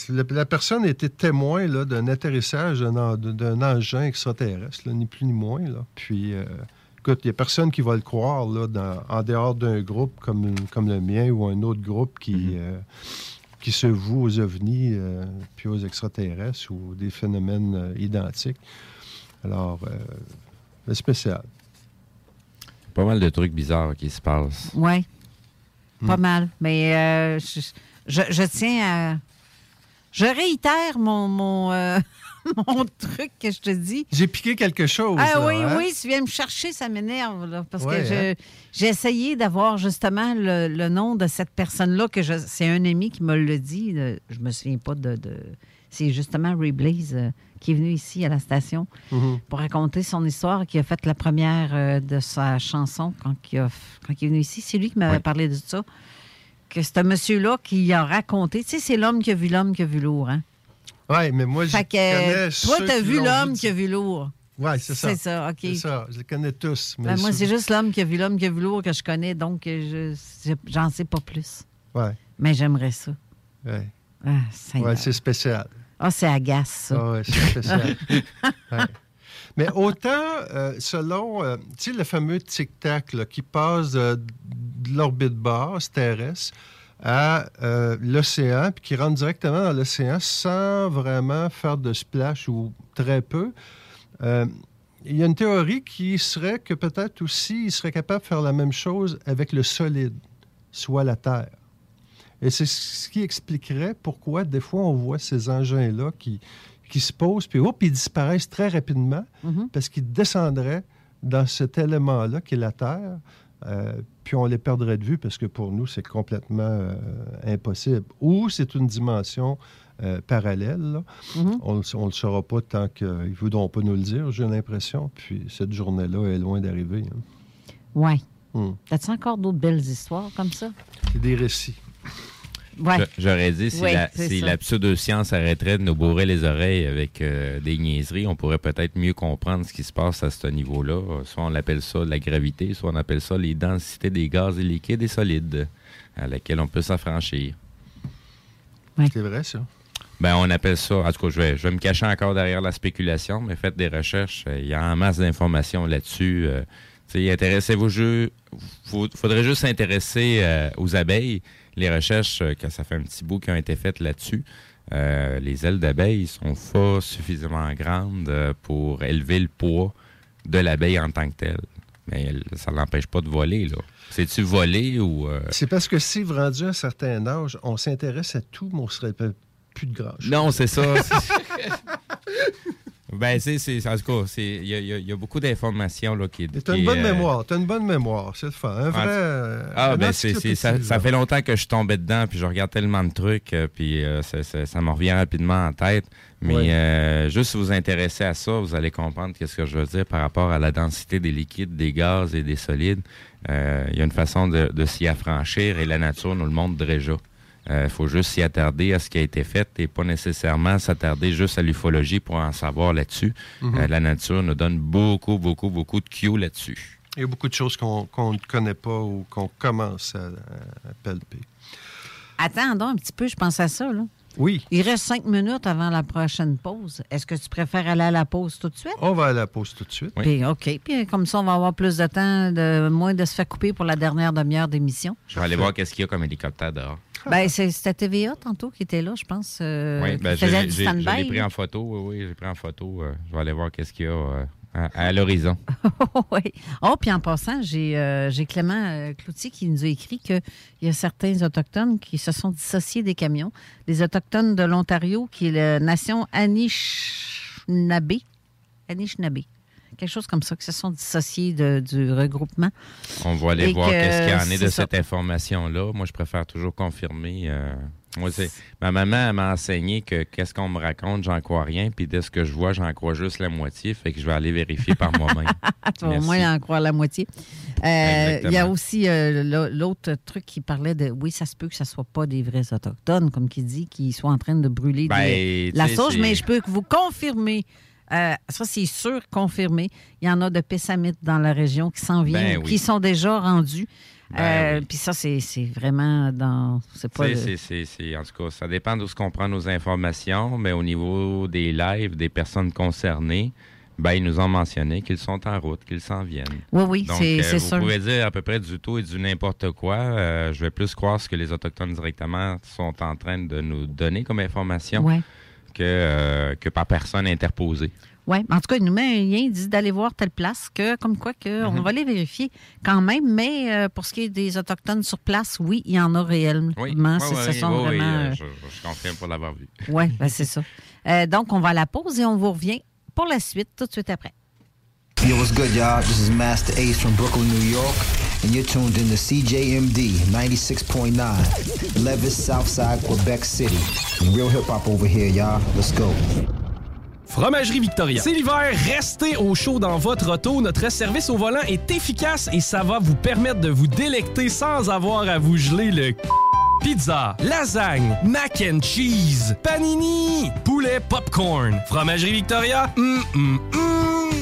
la, la personne était témoin là, d'un atterrissage d'un, d'un engin extraterrestre, là, ni plus ni moins. Là. Puis, euh, écoute, il n'y a personne qui va le croire là, dans- en dehors d'un groupe comme, comme le mien ou un autre groupe qui, euh, qui se voue aux ovnis euh, puis aux extraterrestres ou des phénomènes euh, identiques. Alors, euh, c'est spécial. Pas mal de trucs bizarres qui se passent. Oui. Pas Hmm. mal. Mais euh, je, je- je tiens à. Je réitère mon, mon, euh, mon truc que je te dis. J'ai piqué quelque chose. Ah là, oui, hein? oui, tu viens me chercher, ça m'énerve. là, Parce Ouais, que je- hein? j'ai essayé d'avoir justement le, le nom de cette personne-là, que je- c'est un ami qui me le dit. là, Je me souviens pas de. de- c'est justement Ray Blaze euh, qui est venu ici à la station Mhm. pour raconter son histoire, qui a fait la première euh, de sa chanson quand il, a- quand il est venu ici. C'est lui qui m'avait parlé de ça. Que c'est un monsieur-là qui a raconté. Tu sais, c'est l'homme qui a vu l'homme qui a vu lourd. Hein? Oui, mais moi, je connais toi, ceux t'as vu l'homme qui a vu lourd. Oui, c'est ça. C'est ça, OK. C'est ça, je les connais tous. mais Ben, moi, c'est juste l'homme qui a vu l'homme qui a vu lourd que je connais, donc euh, je je- j'en sais pas plus. Ouais. Mais j'aimerais ça. Ouais. Ah. Ouais, c'est spécial. Ah, c'est agace, ça. Ah ouais, c'est spécial. Ouais. Mais autant, euh, selon, euh, tu sais, le fameux tic-tac qui passe de, de l'orbite basse terrestre à euh, l'océan, puis qui rentre directement dans l'océan sans vraiment faire de splash ou très peu. Euh, il y a une théorie qui serait que peut-être aussi, il serait capable de faire la même chose avec le solide, soit la Terre. Et c'est ce qui expliquerait pourquoi, des fois, on voit ces engins-là qui, qui se posent, puis hop, ils disparaissent très rapidement parce qu'ils descendraient dans cet élément-là qui est la Terre. Euh, puis on les perdrait de vue parce que pour nous, c'est complètement euh, impossible. Ou c'est une dimension euh, parallèle. là. On ne le saura pas tant qu'ils ne voudront pas nous le dire, j'ai l'impression. Puis cette journée-là est loin d'arriver. hein. Ouais. Hmm. T'as-tu encore d'autres belles histoires comme ça? Des récits. Ouais. Je- J'aurais dit, si, Oui, la, si la pseudoscience arrêterait de nous bourrer les oreilles avec euh, des niaiseries, on pourrait peut-être mieux comprendre ce qui se passe à ce niveau-là. Soit on appelle ça la gravité, soit on appelle ça les densités des gaz et liquides et solides à laquelle on peut s'affranchir. C'est vrai, ça. Ben, on appelle ça, en tout cas, je vais, je vais me cacher encore derrière la spéculation, mais faites des recherches. euh, Il y a en masse d'informations là-dessus. euh, intéressez-vous, faut- faudrait juste s'intéresser euh, aux abeilles. Les recherches, euh, que ça fait un petit bout qui ont été faites là-dessus, euh, les ailes d'abeilles sont pas suffisamment grandes euh, pour élever le poids de l'abeille en tant que telle. Mais ça l'empêche pas de voler, là. C'est-tu voler ou... euh, C'est parce que si rendu à un certain âge, on s'intéresse à tout, mais on ne se rappelle plus de grand Non, c'est ça. ben, c'est, c'est, en tout cas, c'est- il y, a- il y y a beaucoup d'informations là, qui. Tu as qui, une bonne euh, mémoire. Tu as une bonne mémoire. C'est le fun. Un vrai. euh, Ah, un ben, c'est, c'est- ça, fait longtemps que je tombé dedans, puis je regarde tellement de trucs, euh, puis euh, ça, ça- ça me revient rapidement en tête. Mais euh, juste si vous vous intéressez à ça, vous allez comprendre qu'est-ce que je veux dire par rapport à la densité des liquides, des gaz et des solides. Euh, Il y a une façon de, de s'y affranchir et la nature nous le montre déjà. Il faut juste s'y attarder à ce qui a été fait et pas nécessairement s'attarder juste à l'ufologie pour en savoir là-dessus. Mhm. Euh, la nature nous donne beaucoup, beaucoup, beaucoup de cues là-dessus. Il y a beaucoup de choses qu'on ne connaît pas ou qu'on commence à, à palper. Attends donc un petit peu, je pense à ça. Là. Oui. Il reste cinq minutes avant la prochaine pause. Est-ce que tu préfères aller à la pause tout de suite? On va à la pause tout de suite. Puis, OK. Puis comme ça, on va avoir plus de temps, de, moins de se faire couper pour la dernière demi-heure d'émission. Je vais aller voir qu'est-ce qu'il y a comme hélicoptère dehors. Ben, c'est- c'était TVA tantôt qui était là, je pense. euh, oui, ben, je, l'ai- pris en photo. Oui, oui, j'ai pris en photo. euh, je vais aller voir qu'est-ce qu'il y a euh, à, à l'horizon. oui. Oh, puis en passant, j'ai euh, Clément Cloutier qui nous a écrit qu'il y a certains Autochtones qui se sont dissociés des camions. Les Autochtones de l'Ontario, qui est la nation Anishinaabe. Anishinaabe. Quelque chose comme ça, qui se sont dissociés de- du regroupement. On va aller Et voir que qu'est-ce qu'il y en est de ça. cette information-là. Moi, je préfère toujours confirmer. euh, moi, c'est ma maman m'a enseigné que qu'est-ce qu'on me raconte, j'en crois rien, puis dès ce que je vois, j'en crois juste la moitié, fait que je vais aller vérifier par moi-même. Tu vas au moins en croire la moitié. Euh, Il y a aussi euh, l'au- l'autre truc qui parlait de oui, ça se peut que ce ne soit pas des vrais Autochtones, comme qui dit, qui soient en train de brûler Ben, des- la sauge, mais je peux vous confirmer. Euh, ça, c'est sûr, confirmé. Il y en a de pessamites dans la région qui s'en viennent, Ben oui. qui sont déjà rendus. Ben Euh, oui. Puis ça, c'est vraiment dans. C'est pas. Le- c'est- en tout cas, ça dépend d'où ce qu'on prend nos informations, mais au niveau des lives, des personnes concernées, ben, ils nous ont mentionné qu'ils sont en route, qu'ils s'en viennent. Oui, oui, Donc, c'est- euh, c'est vous sûr. pouvez dire à peu près du tout et du n'importe quoi. Euh, je vais plus croire ce que les Autochtones directement sont en train de nous donner comme information Ouais. Que, euh, que par personne interposée. Oui, en tout cas, il nous met un lien, il dit d'aller voir telle place, que comme quoi que Mhm. on va les vérifier quand même, mais euh, pour ce qui est des Autochtones sur place, oui, il y en a réellement. Oui, oui, ce sont vraiment. euh, je, je confirme pour l'avoir vu. Oui, ben, c'est ça. Donc, on va à la pause et on vous revient pour la suite tout de suite après. Yo, what's good, y'all? This is Master Ace from Brooklyn, New York, and you're tuned in to CJMD 96.9, Levis, Southside, Quebec City. Real hip hop over here, y'all. Let's go. Fromagerie Victoria. C'est l'hiver, restez au chaud dans votre auto. Notre service au volant est efficace et ça va vous permettre de vous délecter sans avoir à vous geler le c- Pizza, lasagne, mac and cheese, panini, poulet popcorn. Fromagerie Victoria, hum, hum, hum.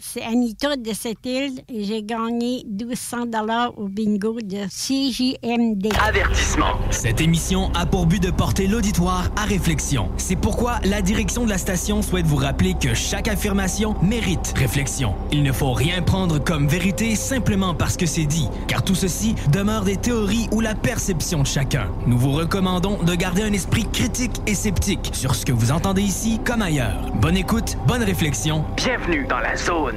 c'est Anita de cette île et j'ai gagné 1200 dollars au bingo de CJMD. Avertissement. Cette émission a pour but de porter l'auditoire à réflexion. C'est pourquoi la direction de la station souhaite vous rappeler que chaque affirmation mérite réflexion. Il ne faut rien prendre comme vérité simplement parce que c'est dit, car tout ceci demeure des théories ou la perception de chacun. Nous vous recommandons de garder un esprit critique et sceptique sur ce que vous entendez ici comme ailleurs. Bonne écoute, bonne réflexion. Bienvenue dans la zone. De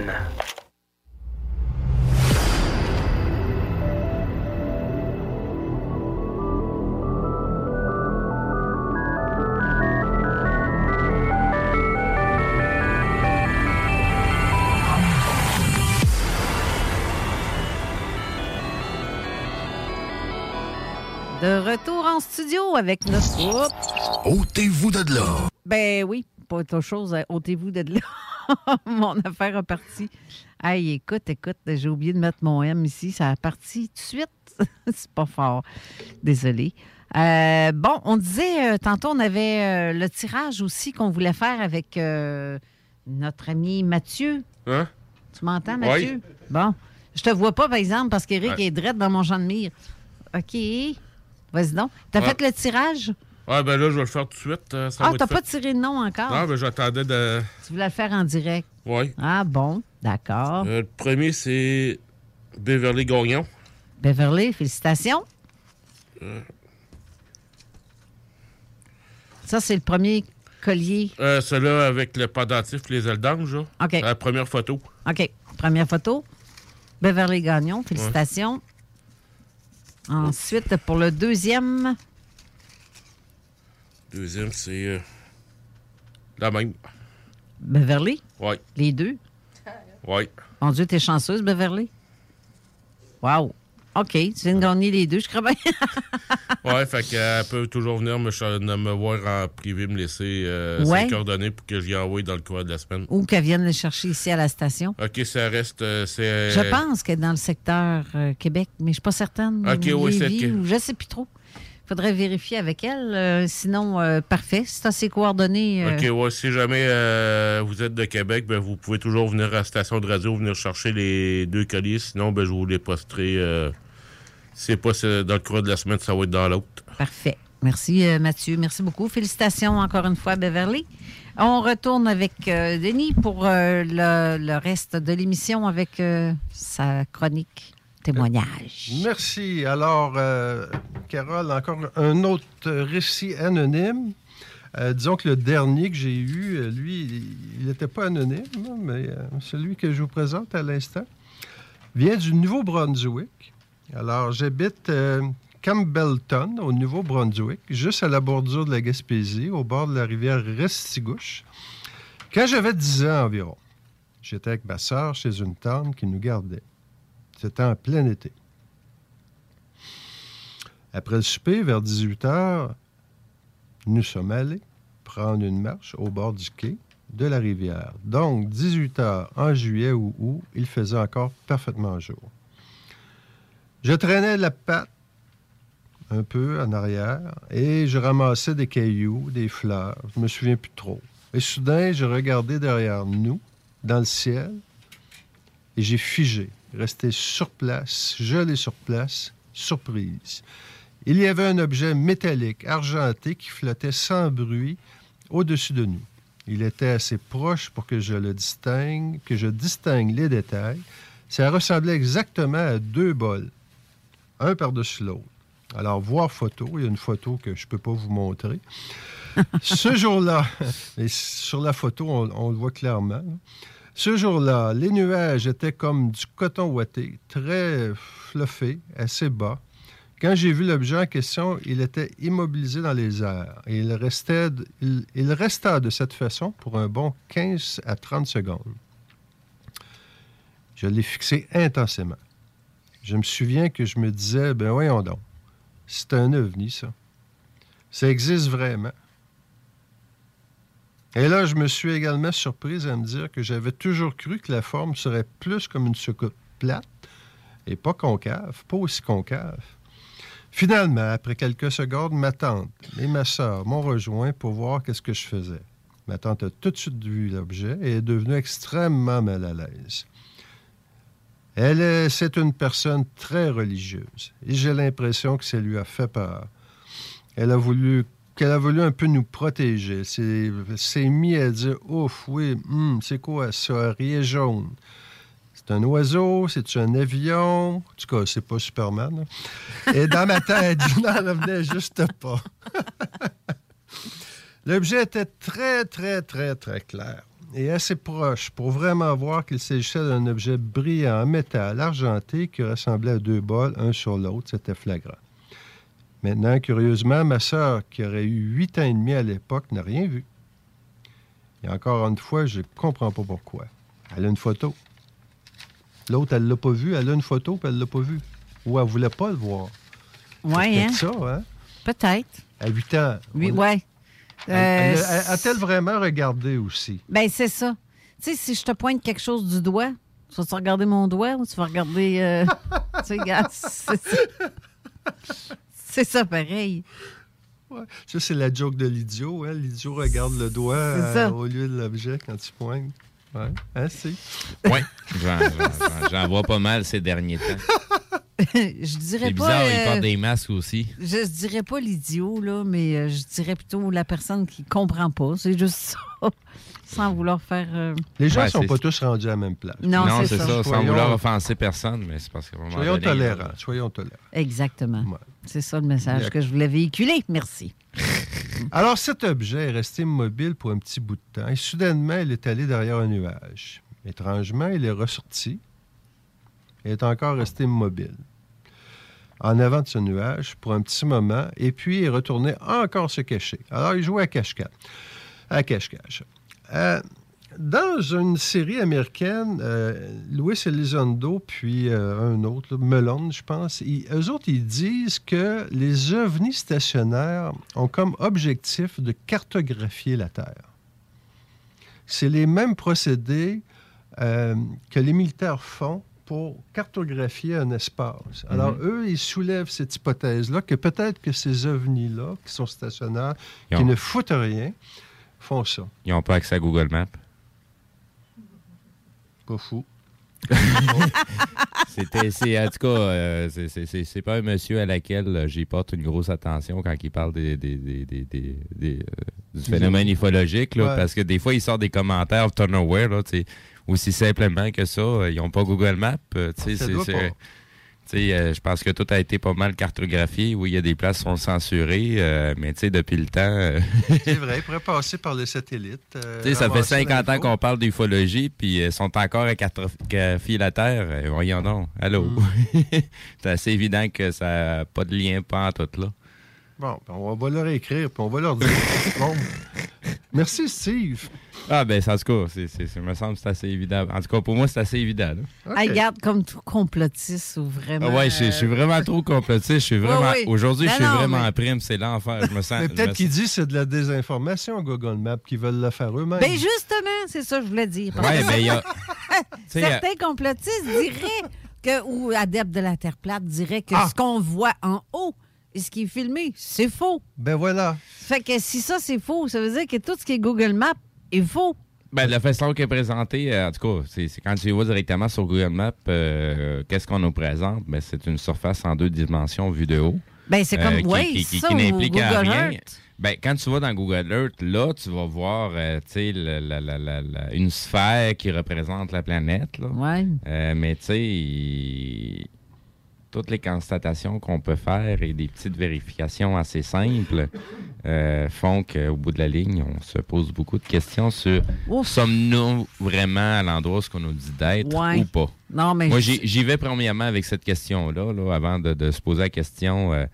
retour en studio avec notre. Ôtez-vous de là. Ben oui, pas autre chose. euh, Ôtez-vous de là. mon affaire a parti. Hey, écoute, écoute, j'ai oublié de mettre mon M ici. Ça a parti tout de suite. C'est pas fort. Désolé. Euh, bon, on disait, euh, tantôt, on avait euh, le tirage aussi qu'on voulait faire avec euh, notre ami Mathieu. Hein? Tu m'entends, Oui. Mathieu? Bon. Je te vois pas, par exemple, parce qu'Éric Ouais. est direct dans mon champ de mire. OK. Vas-y donc. T'as Ouais. fait le tirage? Ah, ben là, je vais le faire tout de suite. euh, ça Ah, t'as pas tiré de nom encore? Non, ben j'attendais de. Tu voulais le faire en direct? Oui. Ah bon, d'accord. Euh, le premier, c'est Beverly Gagnon. Beverly, félicitations. Euh, Ça, c'est le premier collier. Celui-là avec le pendentif et les ailes d'ange, là. OK. La première photo. OK. Première photo. Beverly Gagnon, félicitations. Ensuite, pour le deuxième, Deuxième, c'est euh, la même. Beverly? Oui. Les deux? Oui. Mon Dieu, t'es chanceuse, Beverly? Wow. OK, tu viens de gagner les deux, je crois bien. Ouais, fait qu'elle peut toujours venir me, me voir en privé, me laisser euh, Ouais. ses coordonnées pour que j'y envoie dans le courant de la semaine. Ou qu'elle vienne le chercher ici à la station. OK, ça reste. euh, c'est. Je pense qu'elle est dans le secteur euh, Québec, mais je ne suis pas certaine. OK, Ou oui, c'est ou Je ne sais plus trop. Il faudrait vérifier avec elle. euh, sinon, euh, parfait. Si tu ses coordonnées. euh, OK, ouais, si jamais vous êtes de Québec, ben, vous pouvez toujours venir à la station de radio, venir chercher les deux colis. Sinon, ben, je vous les posterai. c'est pas dans le courant de la semaine, ça va être dans l'autre. Parfait. Merci, Mathieu. Merci beaucoup. Félicitations encore une fois, Beverly. On retourne avec Denis pour le, le reste de l'émission avec sa chronique Merci. Alors, euh, Carole, encore un autre récit anonyme. Euh, disons que le dernier que j'ai eu, euh, lui, il n'était pas anonyme, mais euh, celui que je vous présente à l'instant vient du Nouveau-Brunswick. Alors, j'habite Campbellton, au Nouveau-Brunswick, juste à la bordure de la Gaspésie, au bord de la rivière Restigouche. Quand j'avais 10 ans environ, j'étais avec ma sœur chez une tante qui nous gardait. C'était en plein été. Après le souper, vers 18 h, nous sommes allés prendre une marche au bord du quai de la rivière. Donc, 18 h en juillet ou août, il faisait encore parfaitement jour. Je traînais la patte un peu en arrière et je ramassais des cailloux, des fleurs. Je me souviens plus trop. Et soudain, je regardais derrière nous, dans le ciel, et j'ai figé, resté sur place, gelé sur place, surprise. Il y avait un objet métallique, argenté, qui flottait sans bruit au-dessus de nous. Il était assez proche pour que je le distingue, que je distingue les détails. Ça ressemblait exactement à deux bols, un par-dessus l'autre. Alors, voir photo, il y a une photo que je ne peux pas vous montrer. Ce jour-là, et sur la photo, on, on le voit clairement. Ce jour-là, les nuages étaient comme du coton ouaté, très fluffé, assez bas. Quand j'ai vu l'objet en question, il était immobilisé dans les airs. Et il, restait, resta de cette façon pour un bon 15 à 30 secondes. Je l'ai fixé intensément. Je me souviens que je me disais, ben voyons donc, c'est un ovni, ça. Ça existe vraiment. Et là, je me suis également surprise à me dire que j'avais toujours cru que la forme serait plus comme une soucoupe plate et pas concave, pas aussi concave. Finalement, après quelques secondes, ma tante et ma sœur m'ont rejoint pour voir qu'est-ce que je faisais. Ma tante a tout de suite vu l'objet et est devenue extrêmement mal à l'aise. Elle est, c'est une personne très religieuse et j'ai l'impression que ça lui a fait peur. Elle a voulu qu'elle a voulu un peu nous protéger. S'est mis à dire Ouf, oui, hum, c'est quoi ça, rien jaune. C'est un oiseau, c'est un avion? En tout cas, c'est pas Superman. Et dans ma tête, je n'en revenais juste pas. L'objet était très, très, très, très clair et assez proche pour vraiment voir qu'il s'agissait d'un objet brillant métal argenté qui ressemblait à deux bols, un sur l'autre. C'était flagrant. Maintenant, curieusement, ma sœur, qui aurait eu huit ans et demi à l'époque, n'a rien vu. Et encore une fois, je ne comprends pas pourquoi. Elle a une photo. L'autre, elle ne l'a pas vu. Elle a une photo, puis elle ne l'a pas vu. Ou elle ne voulait pas le voir. Oui, hein? peut-être ça, hein? Peut-être. À 8 ans. Oui, On- ouais. Euh, elle- A-t-elle vraiment regardé aussi? Ben, c'est ça. Tu sais, si je te pointe quelque chose du doigt, tu vas-tu regarder mon doigt ou tu vas regarder. euh, tu sais, regarde, c'est ça. Pareil. Ouais. Ça, c'est la joke de l'idiot. Hein? L'idiot regarde le doigt euh, au lieu de l'objet quand tu pointes. Ouais. Hein, c'est? Oui, j'en, j'en- j'en vois pas mal ces derniers temps. je dirais C'est pas. bizarre, ils euh, portent des masques aussi. Je, dirais pas l'idiot, là, mais euh, je dirais plutôt la personne qui comprend pas. C'est juste ça. Sans vouloir faire. euh, Les gens Ouais, ne sont pas tous rendus à la même place. Non, non, c'est ça. ça, sans Soyons- vouloir offenser personne, mais c'est parce moment Soyons donné, tolérants. Soyons tolérants. Exactement. C'est ça le message que je voulais véhiculer. Merci. Alors, cet objet est resté immobile pour un petit bout de temps et soudainement, il est allé derrière un nuage. Étrangement, il est ressorti et est encore resté immobile. En avant de ce nuage pour un petit moment et puis il encore se cacher. Alors, il jouait à cache-cache. À cache-cache. Euh, dans une série américaine, euh, Louis Elizondo, puis euh, un autre, Melon, je pense, ils- eux autres, ils disent que les ovnis stationnaires ont comme objectif de cartographier la Terre. C'est les mêmes procédés que les militaires font pour cartographier un espace. Alors, Mhm. eux, ils soulèvent cette hypothèse-là que peut-être que ces ovnis-là, qui sont stationnaires, qui ne foutent rien, font ça. Ils n'ont pas accès à Google Maps? Pas fou. C'était, c'est, en tout cas, euh, c'est, c'est- c'est- c'est pas un monsieur à laquelle euh, j'y porte une grosse attention quand il parle des, des- des- des- des- des, euh, du phénomène ufologique, là, Ouais. parce que des fois, il sort des commentaires out of nowhere, là, tu sais, aussi simplement que ça. euh, Ils n'ont pas Google Maps. je pense que tout a été pas mal cartographié. Oui, il y a des places qui sont censurées, euh, mais tu sais, depuis le temps... euh, C'est vrai, ils pourraient passer par euh, Tu sais, ça fait ramasser 50 ans qu'on parle d'ufologie, puis ils sont encore à cartographier la Terre. Voyons donc. Allô? Mm. c'est assez évident que ça n'a pas de lien, pas en tout, là. Bon, ben, on va leur écrire, puis on va leur dire. Bon. Merci, Steve. Ah, ben, ça, en tout cas, c'est, me semble que c'est assez évident. En tout cas, pour moi, c'est assez évident. là. Hey, regarde comme tout complotiste ou vraiment. Ah ouais, je, je suis euh, vraiment trop complotiste. Je suis vraiment. Aujourd'hui, je suis non, vraiment mais- en prime. C'est l'enfer. Je me sens. Mais peut-être qu'il dit que c'est de la désinformation, Google Maps, qu'ils veulent le faire eux-mêmes. Ben justement, c'est ça que je voulais dire. Ouais, il y a- Certains complotistes diraient que, ou adeptes de la Terre plate diraient que Ah! ce qu'on voit en haut et ce qui est filmé, c'est faux. Ben voilà. Fait que si ça, c'est faux, ça veut dire que tout ce qui est Google Maps est faux. Ben, de la façon qu'elle est présentée, euh, en tout cas, c'est quand tu vas directement sur Google Maps, euh, qu'est-ce qu'on nous présente? Ben, c'est une surface en deux dimensions vue de haut. Ben, c'est comme- qui, ouais, qui- qui- ça, qui n'implique rien. Earth. Ben, quand tu vas dans Google Earth, là, tu vas voir euh, la- une sphère qui représente la planète. Là. Ouais. Euh, mais tu sais, il- toutes les constatations qu'on peut faire et des petites vérifications assez simples euh, font qu'au bout de la ligne, on se pose beaucoup de questions sur sommes-nous vraiment à l'endroit où ce qu'on nous dit d'être Ouais. ou pas? Non, mais Moi, j'y vais premièrement avec cette question-là, là, avant de, de se poser la question. euh,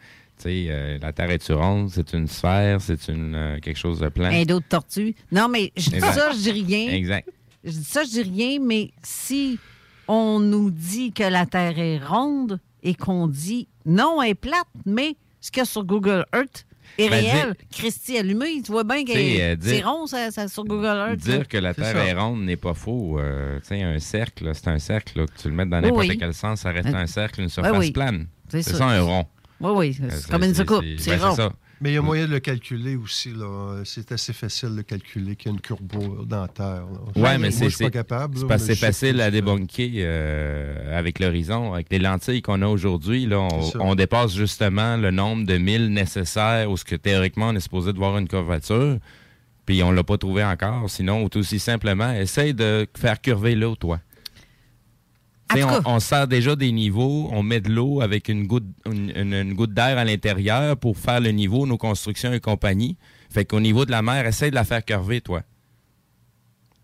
euh, la Terre est-tu ronde? C'est une sphère? C'est une euh, quelque chose de plein? Un dos de tortue? Non, mais je dis ça, je dis rien. Exact. Je dis ça, je dis rien, mais si on nous dit que la Terre est ronde et qu'on dit non, elle est plate, mais ce qu'il y a sur Google Earth est Ben, réel, Christy allumé, tu vois bien que Tu sais, euh, rond ça, ça, sur Google Earth. là. Dire que la Terre est ronde n'est pas faux. Euh, tu sais, un cercle, c'est un cercle. là, que tu le mets dans n'importe Oui. quel sens, ça reste Euh, un cercle, une surface oui. plane. C'est ça. ça. un rond. Oui, oui, c'est Euh, comme une soucoupe, c'est- c'est ben, rond. ça. Mais il y a moyen de le calculer aussi. là. C'est assez facile de calculer qu'il y a une courbure dans la Terre. là. Ouais, Moi, mais c'est pas capable. c'est facile à débunker euh, avec l'horizon. Avec les lentilles qu'on a aujourd'hui, là, on, dépasse justement le nombre de milles nécessaires où ce que théoriquement on est supposé de voir une curvature. Puis on l'a pas trouvé encore. Sinon, ou tout aussi simplement, essaye de faire curver l'eau, toi. Tu sais, En tout on, on sert déjà des niveaux, on met de l'eau avec une goutte, une, une- une goutte d'air à l'intérieur pour faire le niveau, nos constructions et compagnie. Fait qu'au niveau de la mer, essaye de la faire curver, toi.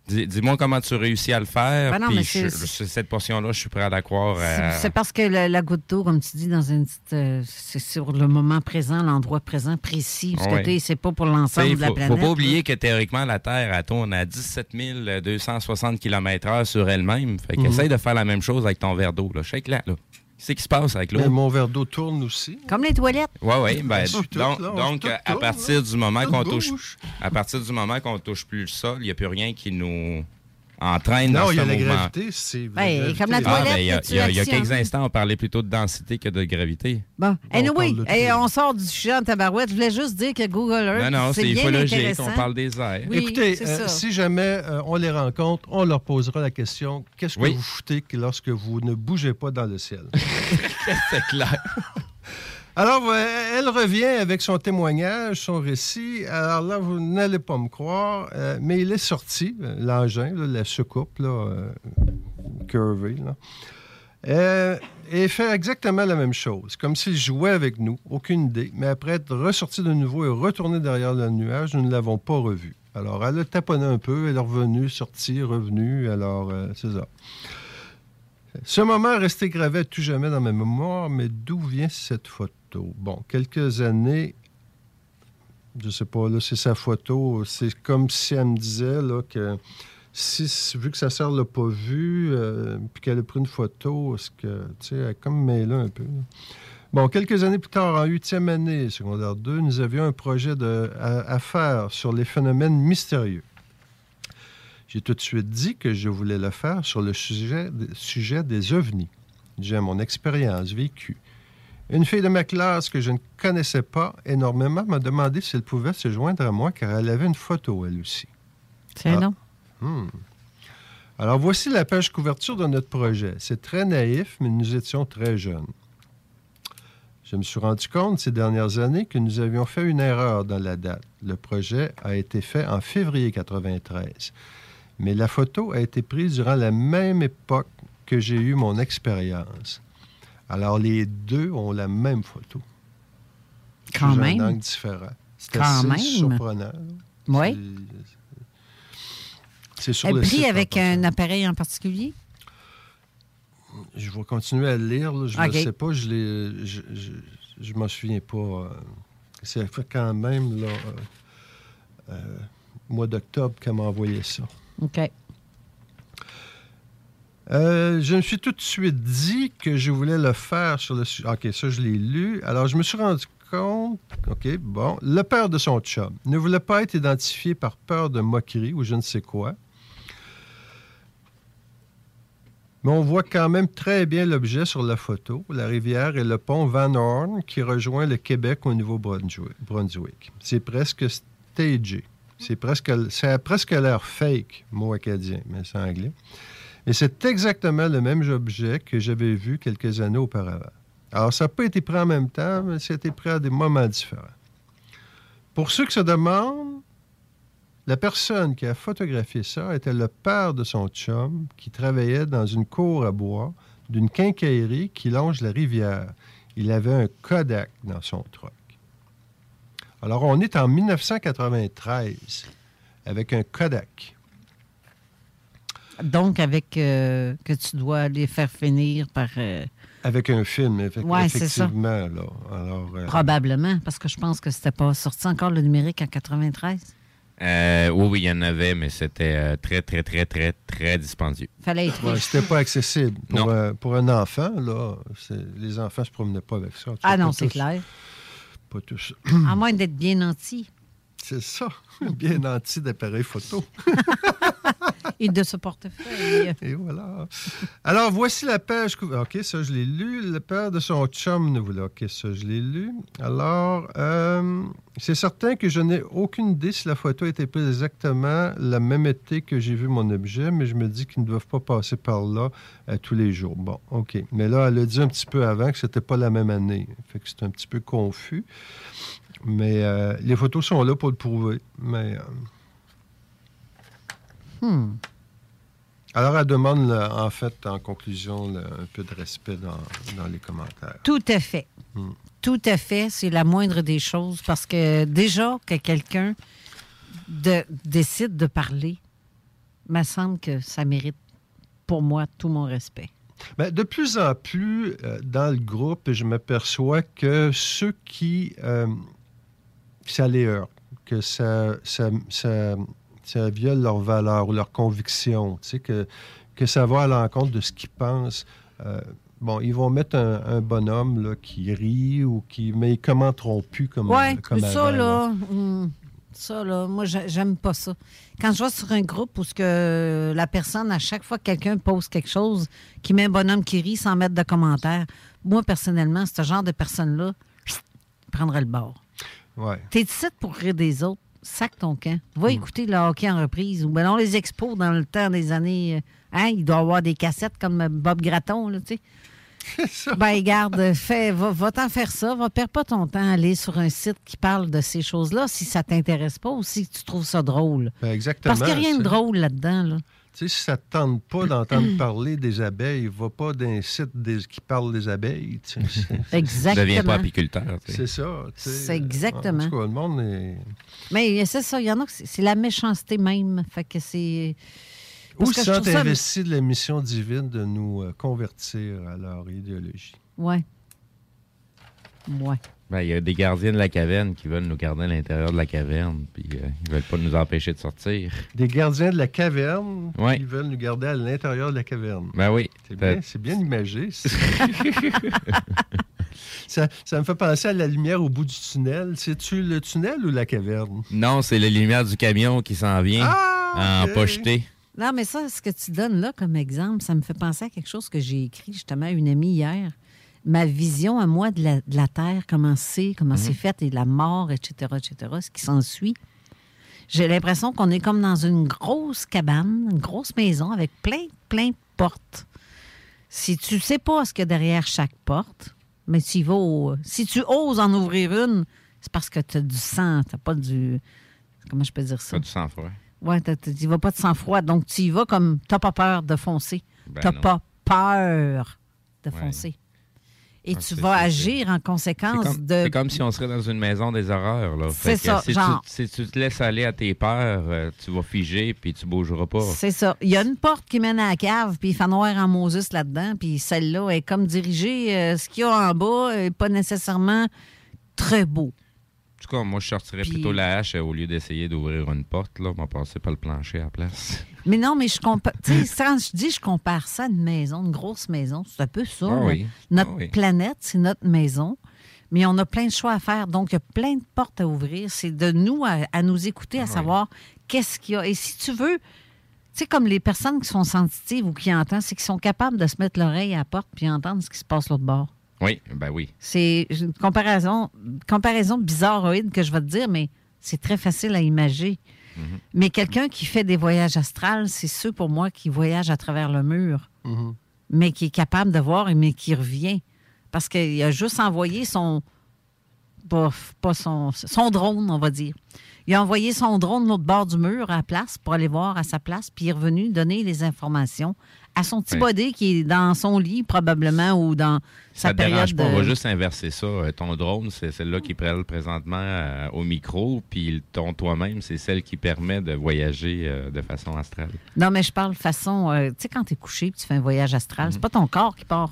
Dis- Dis-moi comment tu réussis à le faire. Ben non, puis mais je- c'est- je- cette portion-là, je suis prêt à la croire. C'est- euh, parce que la goutte d'eau, comme tu dis, dans une petite. euh, c'est sur le moment présent, l'endroit présent précis. Parce que sais, c'est pas pour l'ensemble de la planète. faut pas là. oublier que théoriquement, la Terre elle tourne à 17 260 km/h sur elle-même. Fait Mhm. de faire la même chose avec ton verre d'eau. là. Shake-la, là. Qu'est-ce qui se passe avec l'eau? Mais mon verre d'eau tourne aussi. Comme les toilettes. Oui, oui. Ben, donc, donc, à partir du moment qu'on touche, à partir du moment qu'on touche plus le sol, il n'y a plus rien qui nous entraîne Non, dans il y ce a la mouvement. gravité, c'est. Ben, comme la Ah, toilette, ben, il y a, il y a- il y a quelques instants, on parlait plutôt de densité que de gravité. Bon, anyway, parle de et tout. on sort du sujet en tabarouette. Je voulais juste dire que Google Earth, Non, non, c'est ufologique, on parle des airs. Oui, Écoutez, euh, si jamais euh, on les rencontre, on leur posera la question qu'est-ce que Oui. vous foutez que lorsque vous ne bougez pas dans le ciel? C'est clair. Alors, euh, elle revient avec son témoignage, son récit. Alors là, vous n'allez pas me croire, euh, mais il est sorti, euh, l'engin, la soucoupe, là, euh, là. Et fait exactement la même chose, comme s'il jouait avec nous, aucune idée. Mais après être ressorti de nouveau et retourné derrière le nuage, nous ne l'avons pas revu. Alors, elle a taponné un peu, elle est revenue, sortie, revenue, alors c'est ça. Ce moment est resté gravé à tout jamais dans ma mémoire, mais d'où vient cette photo? Bon, quelques années, je sais pas, là, c'est sa photo. C'est comme si elle me disait là, que si, vu que sa sœur l'a pas vu, euh, puis qu'elle a pris une photo, est-ce que, tu sais, elle est comme mêlée un peu. Bon, quelques années plus tard, en huitième année, secondaire 2, nous avions un projet à, à faire sur les phénomènes mystérieux. J'ai tout de suite dit que je voulais le faire sur le sujet, sujet des ovnis. J'ai mon expérience vécue. Une fille de ma classe que je ne connaissais pas énormément m'a demandé si elle pouvait se joindre à moi car elle avait une photo, elle aussi. C'est Ah. non. Hmm. Alors voici la page couverture de notre projet. C'est très naïf, mais nous étions très jeunes. Je me suis rendu compte ces dernières années que nous avions fait une erreur dans la date. Le projet a été fait en février 93, mais la photo a été prise durant la même époque que j'ai eu mon expérience. Alors les deux ont la même photo. Quand même. un angle différent. C'est Quand assez même. surprenant. Oui. C'est sur Elle le pris avec un appareil en particulier? Je vais continuer à le lire. là. Je ne sais pas. Je ne je, je, je m'en souviens pas. euh. C'est fait quand même là, euh, euh, mois d'octobre qu'elle m'a envoyé ça. OK. Euh, je me suis tout de suite dit que je voulais le faire sur le sujet. OK, ça, je l'ai lu. Alors, je me suis rendu compte. OK, bon. Le père de son chum ne voulait pas être identifié par peur de moquerie ou je ne sais quoi. Mais on voit quand même très bien l'objet sur la photo, la rivière et le pont Van Horn qui rejoint le Québec au Nouveau-Brunswick. C'est presque stagé. C'est presque, presque l'air fake, mot acadien, mais c'est anglais. Et c'est exactement le même objet que j'avais vu quelques années auparavant. Alors, ça n'a pas été pris en même temps, mais été pris à des moments différents. Pour ceux qui se demandent, la personne qui a photographié ça était le père de son chum qui travaillait dans une cour à bois d'une quincaillerie qui longe la rivière. Il avait un Kodak dans son truck. Alors, on est en 1993 avec un Kodak. Donc, avec euh, que tu dois les faire finir par. euh, Avec un film, effe- Ouais, c'est ça. effectivement. Là. Alors, euh, probablement, parce que je pense que c'était pas sorti encore le numérique en 93. Euh, oui, oui, il y en avait, mais c'était euh, très, très, très, très, très dispendieux. Fallait être ouais, c'était pas accessible. Pour, Non. euh, pour un enfant, là, c'est- les enfants se promenaient pas avec ça. Ah non, c'est clair. Pas tous. À moins d'être bien nanti C'est ça. Bien nanti d'appareil photo. et de ce portefeuille. Et voilà. Alors, voici la page. OK, ça, je l'ai lu. Le père de son chum, nous voilà. OK, ça, je l'ai lu. Alors, euh, c'est certain que je n'ai aucune idée si la photo était prise exactement la même été que j'ai vu mon objet, mais je me dis qu'ils ne doivent pas passer par là euh, tous les jours. Bon, OK. Mais là, elle a dit un petit peu avant que c'était pas la même année. Fait que c'est un petit peu confus. Mais euh, les photos sont là pour le prouver. Mais. Hmm. Alors, elle demande, en fait, en conclusion, un peu de respect dans, dans les commentaires. Tout à fait. Hmm. Tout à fait. C'est la moindre des choses parce que déjà que quelqu'un de- décide de parler, me semble que ça mérite pour moi tout mon respect. Ben, de plus en plus, euh, dans le groupe, je m'aperçois que ceux qui. euh, ça les heurte, que ça, ça, ça, ça viole leurs valeurs ou leurs convictions, tu sais, que, que ça va à l'encontre de ce qu'ils pensent. euh, bon, ils vont mettre un, un bonhomme là, qui rit ou qui. Mais ils commenteront plus comme, Ouais, comme ça, avant, là, hum, ça, là, moi, j'ai- j'aime pas ça. Quand je vois sur un groupe où ce que la personne, à chaque fois que quelqu'un pose quelque chose, qui met un bonhomme qui rit sans mettre de commentaire, moi, personnellement, ce genre de personne-là, je prendrais le bord. Ouais. T'es ici pour rire des autres, sac ton camp. Va écouter le hockey en reprise. Ou ben non, les expos dans le temps des années. euh, Hein, il doit y avoir des cassettes comme euh, Bob Gratton, là, tu sais. Ben, garde, fais, va, va t'en faire ça. Va, perds pas ton temps à aller sur un site qui parle de ces choses-là si ça t'intéresse pas ou si tu trouves ça drôle. Ben, exactement. Parce qu'il n'y a rien de drôle là-dedans, là. Tu sais, si ça ne te tente pas d'entendre parler des abeilles, va pas d'un site des- qui parle des abeilles. tu sais. Exactement. Deviens pas apiculteur, tu sais. C'est ça. tu sais. C'est exactement. En tout cas, le monde est... Mais c'est ça, il y en a c'est la méchanceté même. Fait que c'est. Trouve ça- investis de la mission divine de nous euh, convertir à leur idéologie? Ouais. Ouais. Ben, Il y a des gardiens de la caverne qui veulent nous garder à l'intérieur de la caverne, puis euh, ils veulent pas nous empêcher de sortir. Des gardiens de la caverne Ouais. qui veulent nous garder à l'intérieur de la caverne. Ben oui. C'est bien, c'est bien imagé. ça, ça me fait penser à la lumière au bout du tunnel. C'est-tu le tunnel ou la caverne? Non, c'est la lumière du camion qui s'en vient Ah, en pocheté. Non, mais ça, ce que tu donnes là comme exemple, ça me fait penser à quelque chose que j'ai écrit justement à une amie hier. Ma vision à moi de la, de la Terre, comment c'est, comment c'est fait, et la mort, etc., etc., ce qui s'ensuit. J'ai l'impression qu'on est comme dans une grosse cabane, une grosse maison avec plein, plein de portes. Si tu sais pas ce qu'il y a derrière chaque porte, mais tu y vas au- si tu oses en ouvrir une, c'est parce que tu as du sang, tu pas du... Comment je peux dire ça? Pas du sang-froid. Oui, tu vas pas de sang-froid. Donc, tu y vas comme. Tu pas peur de foncer. Ben tu pas peur de foncer. Et Ah, tu vas agir en conséquence comme, de. c'est comme si on serait dans une maison des horreurs. là. C'est ça, si genre. Tu, si tu te laisses aller à tes peurs, euh, tu vas figer puis tu bougeras pas. C'est ça. Il y a une porte qui mène à la cave, puis il fait noir en Moses là-dedans, puis celle-là est comme dirigée. euh, ce qu'il y a en bas n'est pas nécessairement très beau. Tout cas, moi, je sortirais Puis- plutôt la hache euh, au lieu d'essayer d'ouvrir une porte. Là, on va passer par le plancher à la place. Mais non, mais je compare. Tu sais, quand je dis je compare ça à une maison, une grosse maison, c'est un peu ça. Ah oui. Notre Ah oui. planète, c'est notre maison. Mais on a plein de choix à faire. Donc, il y a plein de portes à ouvrir. C'est de nous à, à nous écouter, Ah à savoir qu'est-ce qu'il y a. Et si tu veux, tu sais, comme les personnes qui sont sensitives ou qui entendent, c'est qu'ils sont capables de se mettre l'oreille à la porte puis entendre ce qui se passe l'autre bord. Oui, ben oui. C'est une comparaison, comparaison bizarroïde que je vais te dire, mais c'est très facile à imager. Mais quelqu'un qui fait des voyages astrales, c'est ceux pour moi qui voyagent à travers le mur, mais qui est capable de voir, mais qui revient. Parce qu'il a juste envoyé son. Pas, pas son, son drone, on va dire. Il a envoyé son drone de l'autre bord du mur à la place pour aller voir à sa place, puis il est revenu donner les informations à son petit Ouais. body qui est dans son lit, probablement, ou dans sa Ça te période dérange pas, on va juste inverser ça. Euh, Ton drone, c'est celle-là qui prête présentement euh, au micro, puis ton toi-même, c'est celle qui permet de voyager euh, de façon astrale. Non, mais je parle façon. euh, tu sais, quand tu es couché et tu fais un voyage astral, c'est pas ton corps qui part.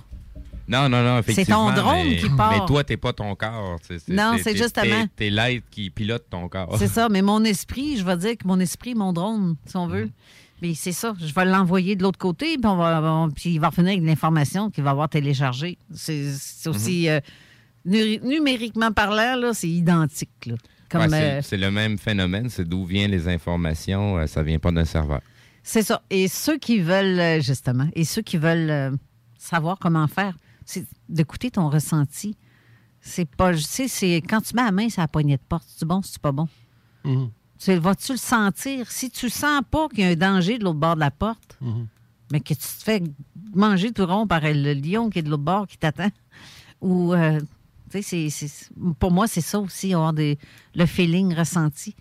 Non, non, non, C'est effectivement. ton drone mais, qui part. Mais toi, t'es pas ton corps. Non, c'est justement. t'es- l'être qui pilote ton corps. C'est ça, mais mon esprit, je vais dire que mon esprit, mon drone, si on veut. Mais c'est ça, je vais l'envoyer de l'autre côté, puis, on va, on- puis il va revenir avec de l'information qu'il va avoir téléchargée. C'est c'est aussi, euh, nu- numériquement parlant, là, c'est identique. là. Comme, Ouais, c'est euh, c'est le même phénomène, c'est d'où viennent les informations, euh, ça vient pas d'un serveur. C'est ça. Et ceux qui veulent, euh, justement, et ceux qui veulent euh, savoir comment faire, c'est d'écouter ton ressenti. C'est pas, tu sais, c'est quand tu mets la main sur la poignée de porte, c'est bon, c'est pas bon? Tu vas-tu le sentir? Si tu sens pas qu'il y a un danger de l'autre bord de la porte, mais que tu te fais manger tout rond par le lion qui est de l'autre bord qui t'attend, ou, euh, tu sais, c'est- c'est- pour moi, c'est ça aussi, avoir des, le feeling ressenti.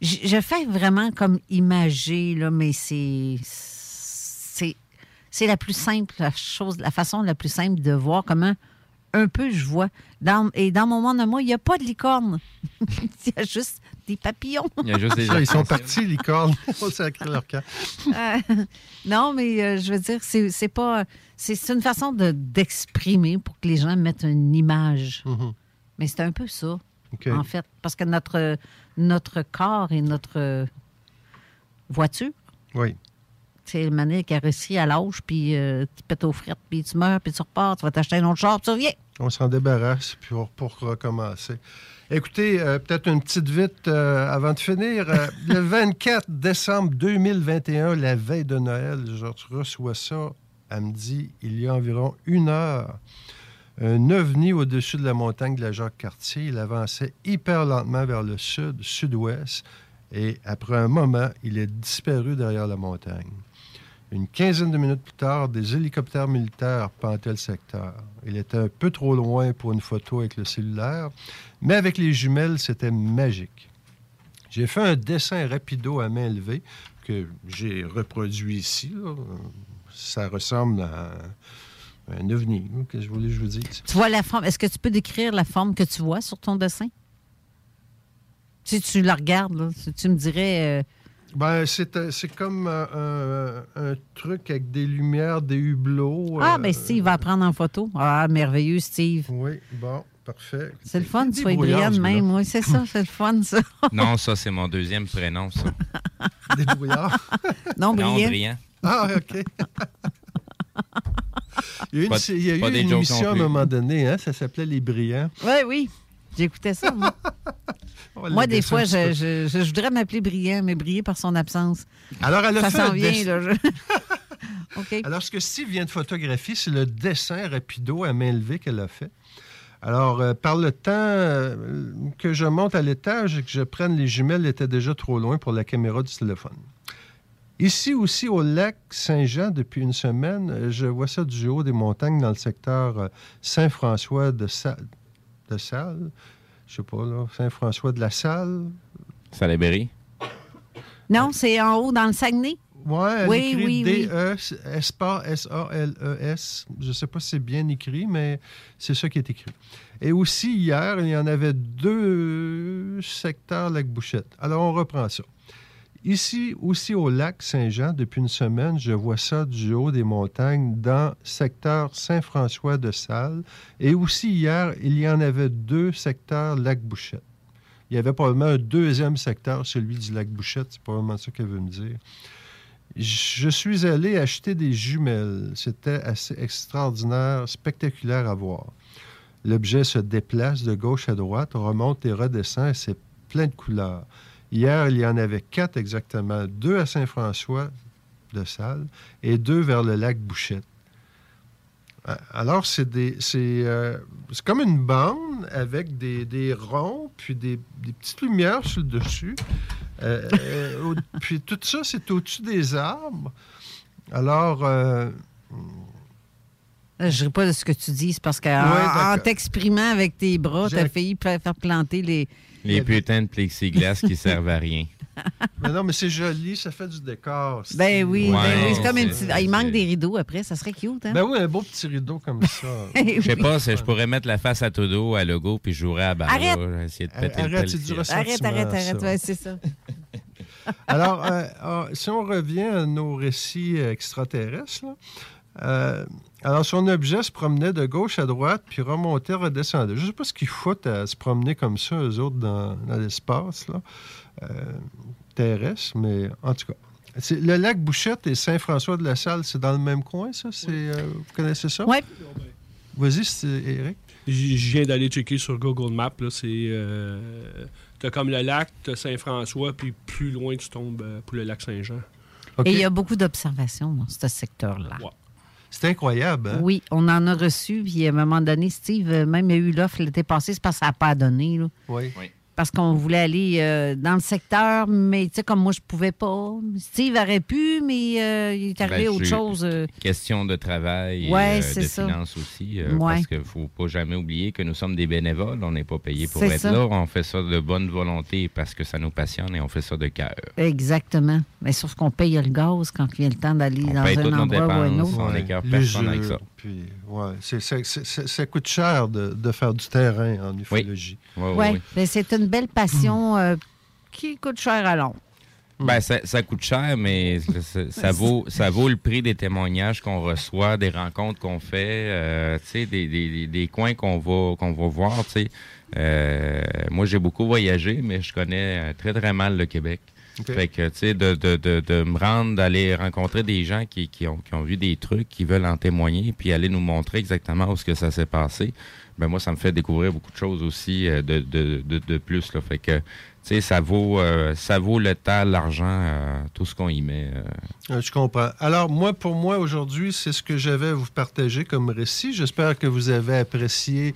Je, je fais vraiment comme imager, là, mais c'est. C'est c'est la plus simple la chose, la façon la plus simple de voir comment un peu je vois. Dans, et dans mon monde à moi, il n'y a pas de licorne. il y a juste des papillons. Il y a juste des Ça, ils sont partis. On sacré leur camp. Euh, non, mais euh, je veux dire, c'est pas. C'est une façon de- d'exprimer pour que les gens mettent une image. Mais c'est un peu ça, en fait. Parce que notre, notre corps et notre voiture, Oui. c'est le manière carrossier à l'âge, puis euh, tu pètes aux frettes, puis tu meurs, puis tu repars, tu vas t'acheter un autre char, puis tu reviens. On s'en débarrasse pour, pour recommencer. Écoutez, euh, peut-être une petite vite euh, avant de finir. Euh, le 24 décembre 2021, la veille de Noël, je reçois ça. Elle me dit, il y a environ une heure, un ovni au-dessus de la montagne de la Jacques-Cartier. Il avançait hyper lentement vers le sud, sud-ouest, et après un moment, il est disparu derrière la montagne. Une quinzaine de minutes plus tard, des hélicoptères militaires pantaient le secteur. Il était un peu trop loin pour une photo avec le cellulaire, mais avec les jumelles, c'était magique. J'ai fait un dessin rapido à main levée que j'ai reproduit ici. Ça ressemble à un ovni, que je vous. Tu vois la forme. Est-ce que tu peux décrire la forme que tu vois sur ton dessin? Si tu la regardes, si tu me dirais. euh, Ben, c'est euh, c'est comme euh, un, un truc avec des lumières, des hublots. Ah, euh, ben Steve va prendre en photo. Ah, merveilleux, Steve. Oui, bon, parfait. C'est le fun, tu gars-là. même. Oui, c'est ça, c'est le fun, ça. Non, ça, c'est mon deuxième prénom, ça. Des brouillards. Non, brillant. Non, brillant. Ah, OK. Il y a eu, Pas- une, il y a eu pas des une jokes émission à un moment donné, hein, ça s'appelait Les Brillants. Oui, oui. J'écoutais ça, moi. Va Moi, des fois, je, peu. je- je voudrais m'appeler Brillant, mais briller par son absence. Alors, elle a ça fait s'en vient, là. je- OK. Alors, ce que Steve vient de photographier, c'est le dessin rapido à main levée qu'elle a fait. Alors, euh, par le temps euh, que je monte à l'étage et que je prenne les jumelles, elle était déjà trop loin pour la caméra du téléphone. Ici aussi, au lac Saint-Jean, depuis une semaine, euh, je vois ça du haut des montagnes dans le secteur Saint-François de, Sa- de Salle. Je sais pas, là, Saint-François de la Salle. Salaberry. Non, c'est en haut dans le Saguenay? Ouais, elle Oui, écrit oui, oui. D-E, espace S-A-L-E-S. E Je ne sais pas si c'est bien écrit, mais c'est ça qui est écrit. Et aussi, hier, il y en avait deux secteurs Lac-Bouchette. Alors, on reprend ça. Ici, aussi au lac Saint-Jean, depuis une semaine, je vois ça du haut des montagnes dans secteur Saint-François de Salle. Et aussi hier, il y en avait deux secteurs Lac-Bouchette. Il il y avait probablement un deuxième secteur, celui du lac Bouchette. C'est probablement ça qu'elle veut me dire. Je suis allé acheter des jumelles. C'était assez extraordinaire, spectaculaire à voir. L'objet se déplace de gauche à droite, remonte et redescend, et c'est plein de couleurs. Hier, il y en avait quatre exactement, deux à Saint-François de Salle et deux vers le lac Bouchette. Euh, Alors, c'est des, c'est, euh, c'est comme une bande avec des, des ronds, puis des, des petites lumières sur le dessus. Euh, euh, puis tout ça, c'est au-dessus des arbres. Alors, Je ne dirais pas de ce que tu dis, parce qu'en t'exprimant avec tes bras, tu as failli faire planter les. Les putains de plexiglas qui servent à rien. mais non, mais c'est joli, ça fait du décor. Ben oui, ben Ouais, oui, c'est comme une petite- ah, Il manque des rideaux après, ça serait cute, hein? Ben oui, un beau petit rideau comme ça. Je sais pas, si je pourrais mettre la face à Todo à logo puis je jouerais à barre. Arrête! Essayer de péter Arrête, du Arrête, arrête, arrête, ouais, c'est ça. Alors, euh, euh, si on revient à nos récits euh, extraterrestres, là, euh, alors son objet se promenait de gauche à droite, puis remontait, redescendait. Je ne sais pas ce qu'ils foutent à se promener comme ça, eux autres, dans, dans l'espace là, euh, terrestre, mais en tout cas. Le lac Bouchette et Saint-François-de-la-Salle, c'est dans le même coin, ça? C'est, euh, vous connaissez ça? Oui. Vas-y, c'est Eric. Je viens d'aller checker sur Google Maps. Là, c'est, euh, t'as comme le lac, t'as Saint-François, puis plus loin, tu tombes euh, pour le lac Saint-Jean. Et il y a beaucoup d'observations dans ce secteur-là. C'est incroyable, hein? Oui, on en a reçu, puis à un moment donné, Steve, euh, même il y a eu l'offre l'été passé, c'est parce que ça n'a pas donné. Là. Oui. Parce qu'on voulait aller euh, dans le secteur, mais tu sais, comme moi, je pouvais pas. Steve aurait pu, mais euh, il est arrivé Ben, autre chose. euh, Question de travail Ouais, et euh, de ça. finances aussi. euh, Ouais. Parce qu'il ne faut pas jamais oublier que nous sommes des bénévoles. On n'est pas payés pour être ça. là. On fait ça de bonne volonté parce que ça nous passionne et on fait ça de cœur. Exactement. Mais sauf qu'on paye le gaz quand il vient le temps d'aller dans un endroit ou un autre. on Ouais, personne avec ça. Puis, ouais, c'est- c'est- c'est- c'est- ça coûte cher de, de faire du terrain en ufologie. Oui, mais c'est une belle passion euh, qui coûte cher à long. Ben, ça, ça coûte cher, mais ça, ça vaut, ça vaut le prix des témoignages qu'on reçoit, des rencontres qu'on fait, euh, tu sais, des, des- des- des coins qu'on va, qu'on va voir. tu sais. Euh, moi, j'ai beaucoup voyagé, mais je connais très, très mal le Québec. Fait que, tu sais, de, de, de, de me rendre, d'aller rencontrer des gens qui, qui, ont, qui ont vu des trucs, qui veulent en témoigner, puis aller nous montrer exactement où ce que ça s'est passé, ben moi, ça me fait découvrir beaucoup de choses aussi euh, de, de, de, de plus. Là. Fait que, tu sais, ça vaut, euh, ça vaut le temps, l'argent, euh, tout ce qu'on y met. euh. Euh, Je comprends. Alors, moi, pour moi, aujourd'hui, c'est ce que j'avais à vous partager comme récit. J'espère que vous avez apprécié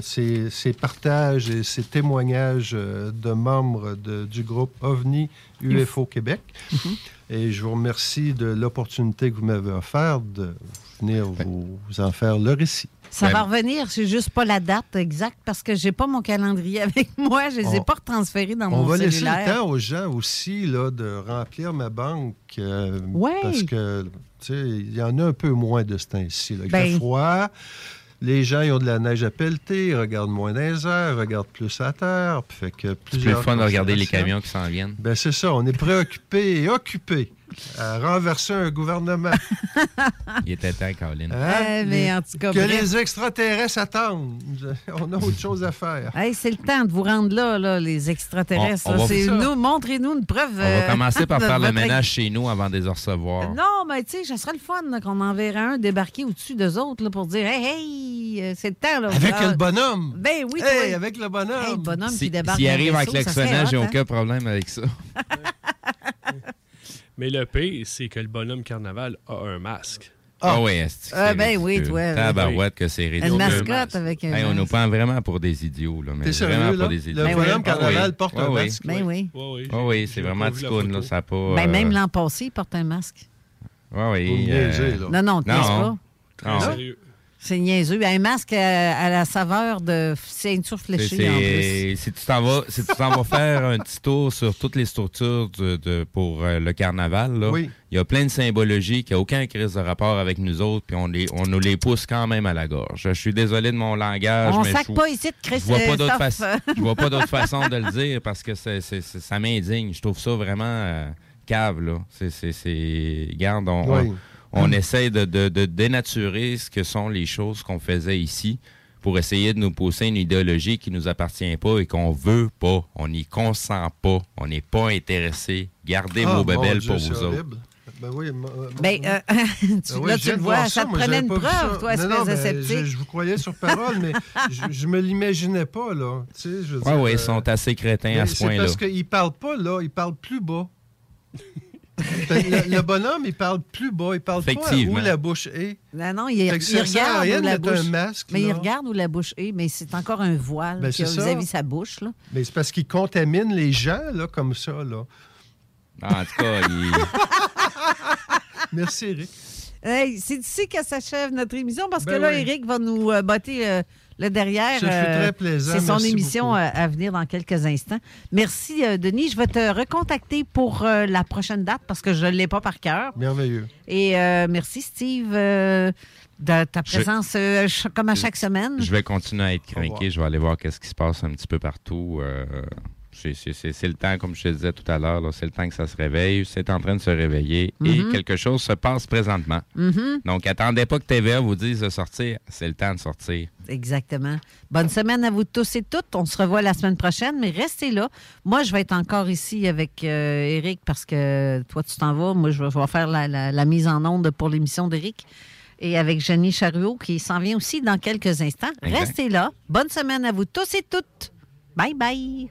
ces, ces partages et ces témoignages euh, de membres de- du groupe OVNI UFO Québec. Et je vous remercie de l'opportunité que vous m'avez offerte de venir vous, vous en faire le récit. Ça Ben, va revenir, c'est juste pas la date exacte parce que j'ai pas mon calendrier avec moi. Je les ai On- pas retransférés dans On mon va laisser cellulaire. le temps aux gens aussi là, de remplir ma banque. euh, Ouais. Parce que, tu sais, il y en a un peu moins de ce temps-ci. Il Ben. froid. Les gens, ils ont de la neige à pelleter, ils regardent moins dans les airs, regardent plus à terre. Fait que C'est plus fun de regarder les camions qui s'en viennent. Ben, c'est ça. On est préoccupé et occupé à renverser un gouvernement. Il était temps, Colin. Hein? Eh, mais Les- en tout cas, que bref. les extraterrestres attendent. On a autre chose à faire. Hey, c'est le temps de vous rendre là, là les extraterrestres. On- on là. va- C'est- Ça. nous- Montrez-nous une preuve. On va euh, commencer par faire le ménage chez nous avant de les recevoir. Non, mais tu sais, ça serait le fun là, qu'on enverrait un débarquer au-dessus d'eux autres là, pour dire Hey, hey, euh, c'est le temps. Là, Avec Ah, le bonhomme. Ben oui, Hey, toi. avec le bonhomme. Hey, le bonhomme Si- qui débarque. S'il d'un arrive serait klaxonnant, j'ai hein? aucun problème avec ça. Mais le pire, c'est que le bonhomme carnaval a un masque. Ah, oui, est-ce que Ah, c'est ben oui, toi. Tabarouette que c'est Une ridicule. mascotte avec un Hey, on nous prend vraiment pour des idiots. Là, mais T'es sérieux, vraiment là? pour des idiots. Le bonhomme Ah carnaval oui. porte Ah un oui. masque. Ben oui. Oui, oui. Ah oui, c'est vraiment photo. là. Ça a pas. Ben, euh, même l'an passé, il porte un masque. Ouais, oui. Euh. Non, non, niaise pas. Non. Sérieux. C'est niaiseux. Un masque à, à la saveur de ceinture fléchée en plus. Si tu t'en vas, si tu t'en vas faire un petit tour sur toutes les structures de- de- pour euh, le carnaval, là, Oui. il y a plein de symbologies qui n'ont aucun crise de rapport avec nous autres, puis on, les, on nous les pousse quand même à la gorge. Je suis désolé de mon langage, On mais sac je, pas ici de Chris je vois pas d'autre façon. Je vois pas d'autre façon de le dire parce que ça m'indigne. Je trouve ça vraiment euh, cave là. C'est. Garde, on, Oui. on, on essaie de, de- de dénaturer ce que sont les choses qu'on faisait ici pour essayer de nous pousser une idéologie qui nous appartient pas et qu'on veut pas. On n'y consent pas. On n'est pas intéressé. Gardez Ah, vos mon bébelles pour vous autres. horrible. Ben oui, moi- Ben, euh, tu- oui, là, tu le vois, ça te prenait une preuve, toi, Non, espèce non, de ben, sceptique. Je, je vous croyais sur parole, mais je, je me l'imaginais pas, là. Tu sais, dire, ouais, ils euh, sont assez crétins à ce C'est point-là. parce qu'ils parlent pas, là. Ils parlent plus bas. Le, le bonhomme, il parle plus bas. Il parle pas où la bouche est. Non, non, il, il regarde où la un bouche. masque, mais il là. regarde où la bouche est, mais c'est encore un voile Ben, vis-à-vis sa bouche. Là. Mais c'est parce qu'il contamine les gens, là, comme ça, là. En tout cas, il... Merci, Eric. Hey, c'est ici que s'achève notre émission parce que Ben là, oui. Eric va nous euh, botter euh, le derrière. Ce fut très plaisant. C'est son Merci émission euh, à venir dans quelques instants. Merci, euh, Denis. Je vais te recontacter pour euh, la prochaine date parce que je ne l'ai pas par cœur. Merveilleux. Et euh, merci, Steve, euh, de ta Je- présence euh, comme à chaque semaine. Je vais continuer à être craqué. Je vais aller voir qu'est-ce qui se passe un petit peu partout. Euh, c'est- le temps, comme je te disais tout à l'heure, c'est le temps que ça se réveille. C'est en train de se réveiller et quelque chose se passe présentement. Mhm. Donc, attendez pas que TVA vous dise de sortir. C'est le temps de sortir. Exactement. Bonne semaine à vous tous et toutes. On se revoit la semaine prochaine, mais restez là. Moi, je vais être encore ici avec euh, Eric parce que toi, tu t'en vas. Moi, je vais je vais faire la, la- la mise en onde pour l'émission d'Eric. Et avec Jenny Charuot qui s'en vient aussi dans quelques instants. Exact. Restez là. Bonne semaine à vous tous et toutes. Bye bye.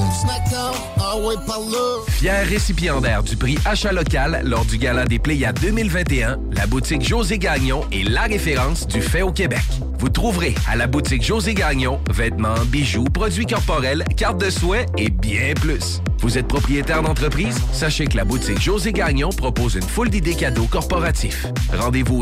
Fier récipiendaire du prix Achat local lors du Gala des Pléiades 2021, la boutique José Gagnon est la référence du fait au Québec. Vous trouverez à la boutique José Gagnon vêtements, bijoux, produits corporels, cartes de soins et bien plus. Vous êtes propriétaire d'entreprise? Sachez que la boutique José Gagnon propose une foule d'idées cadeaux corporatifs. Rendez-vous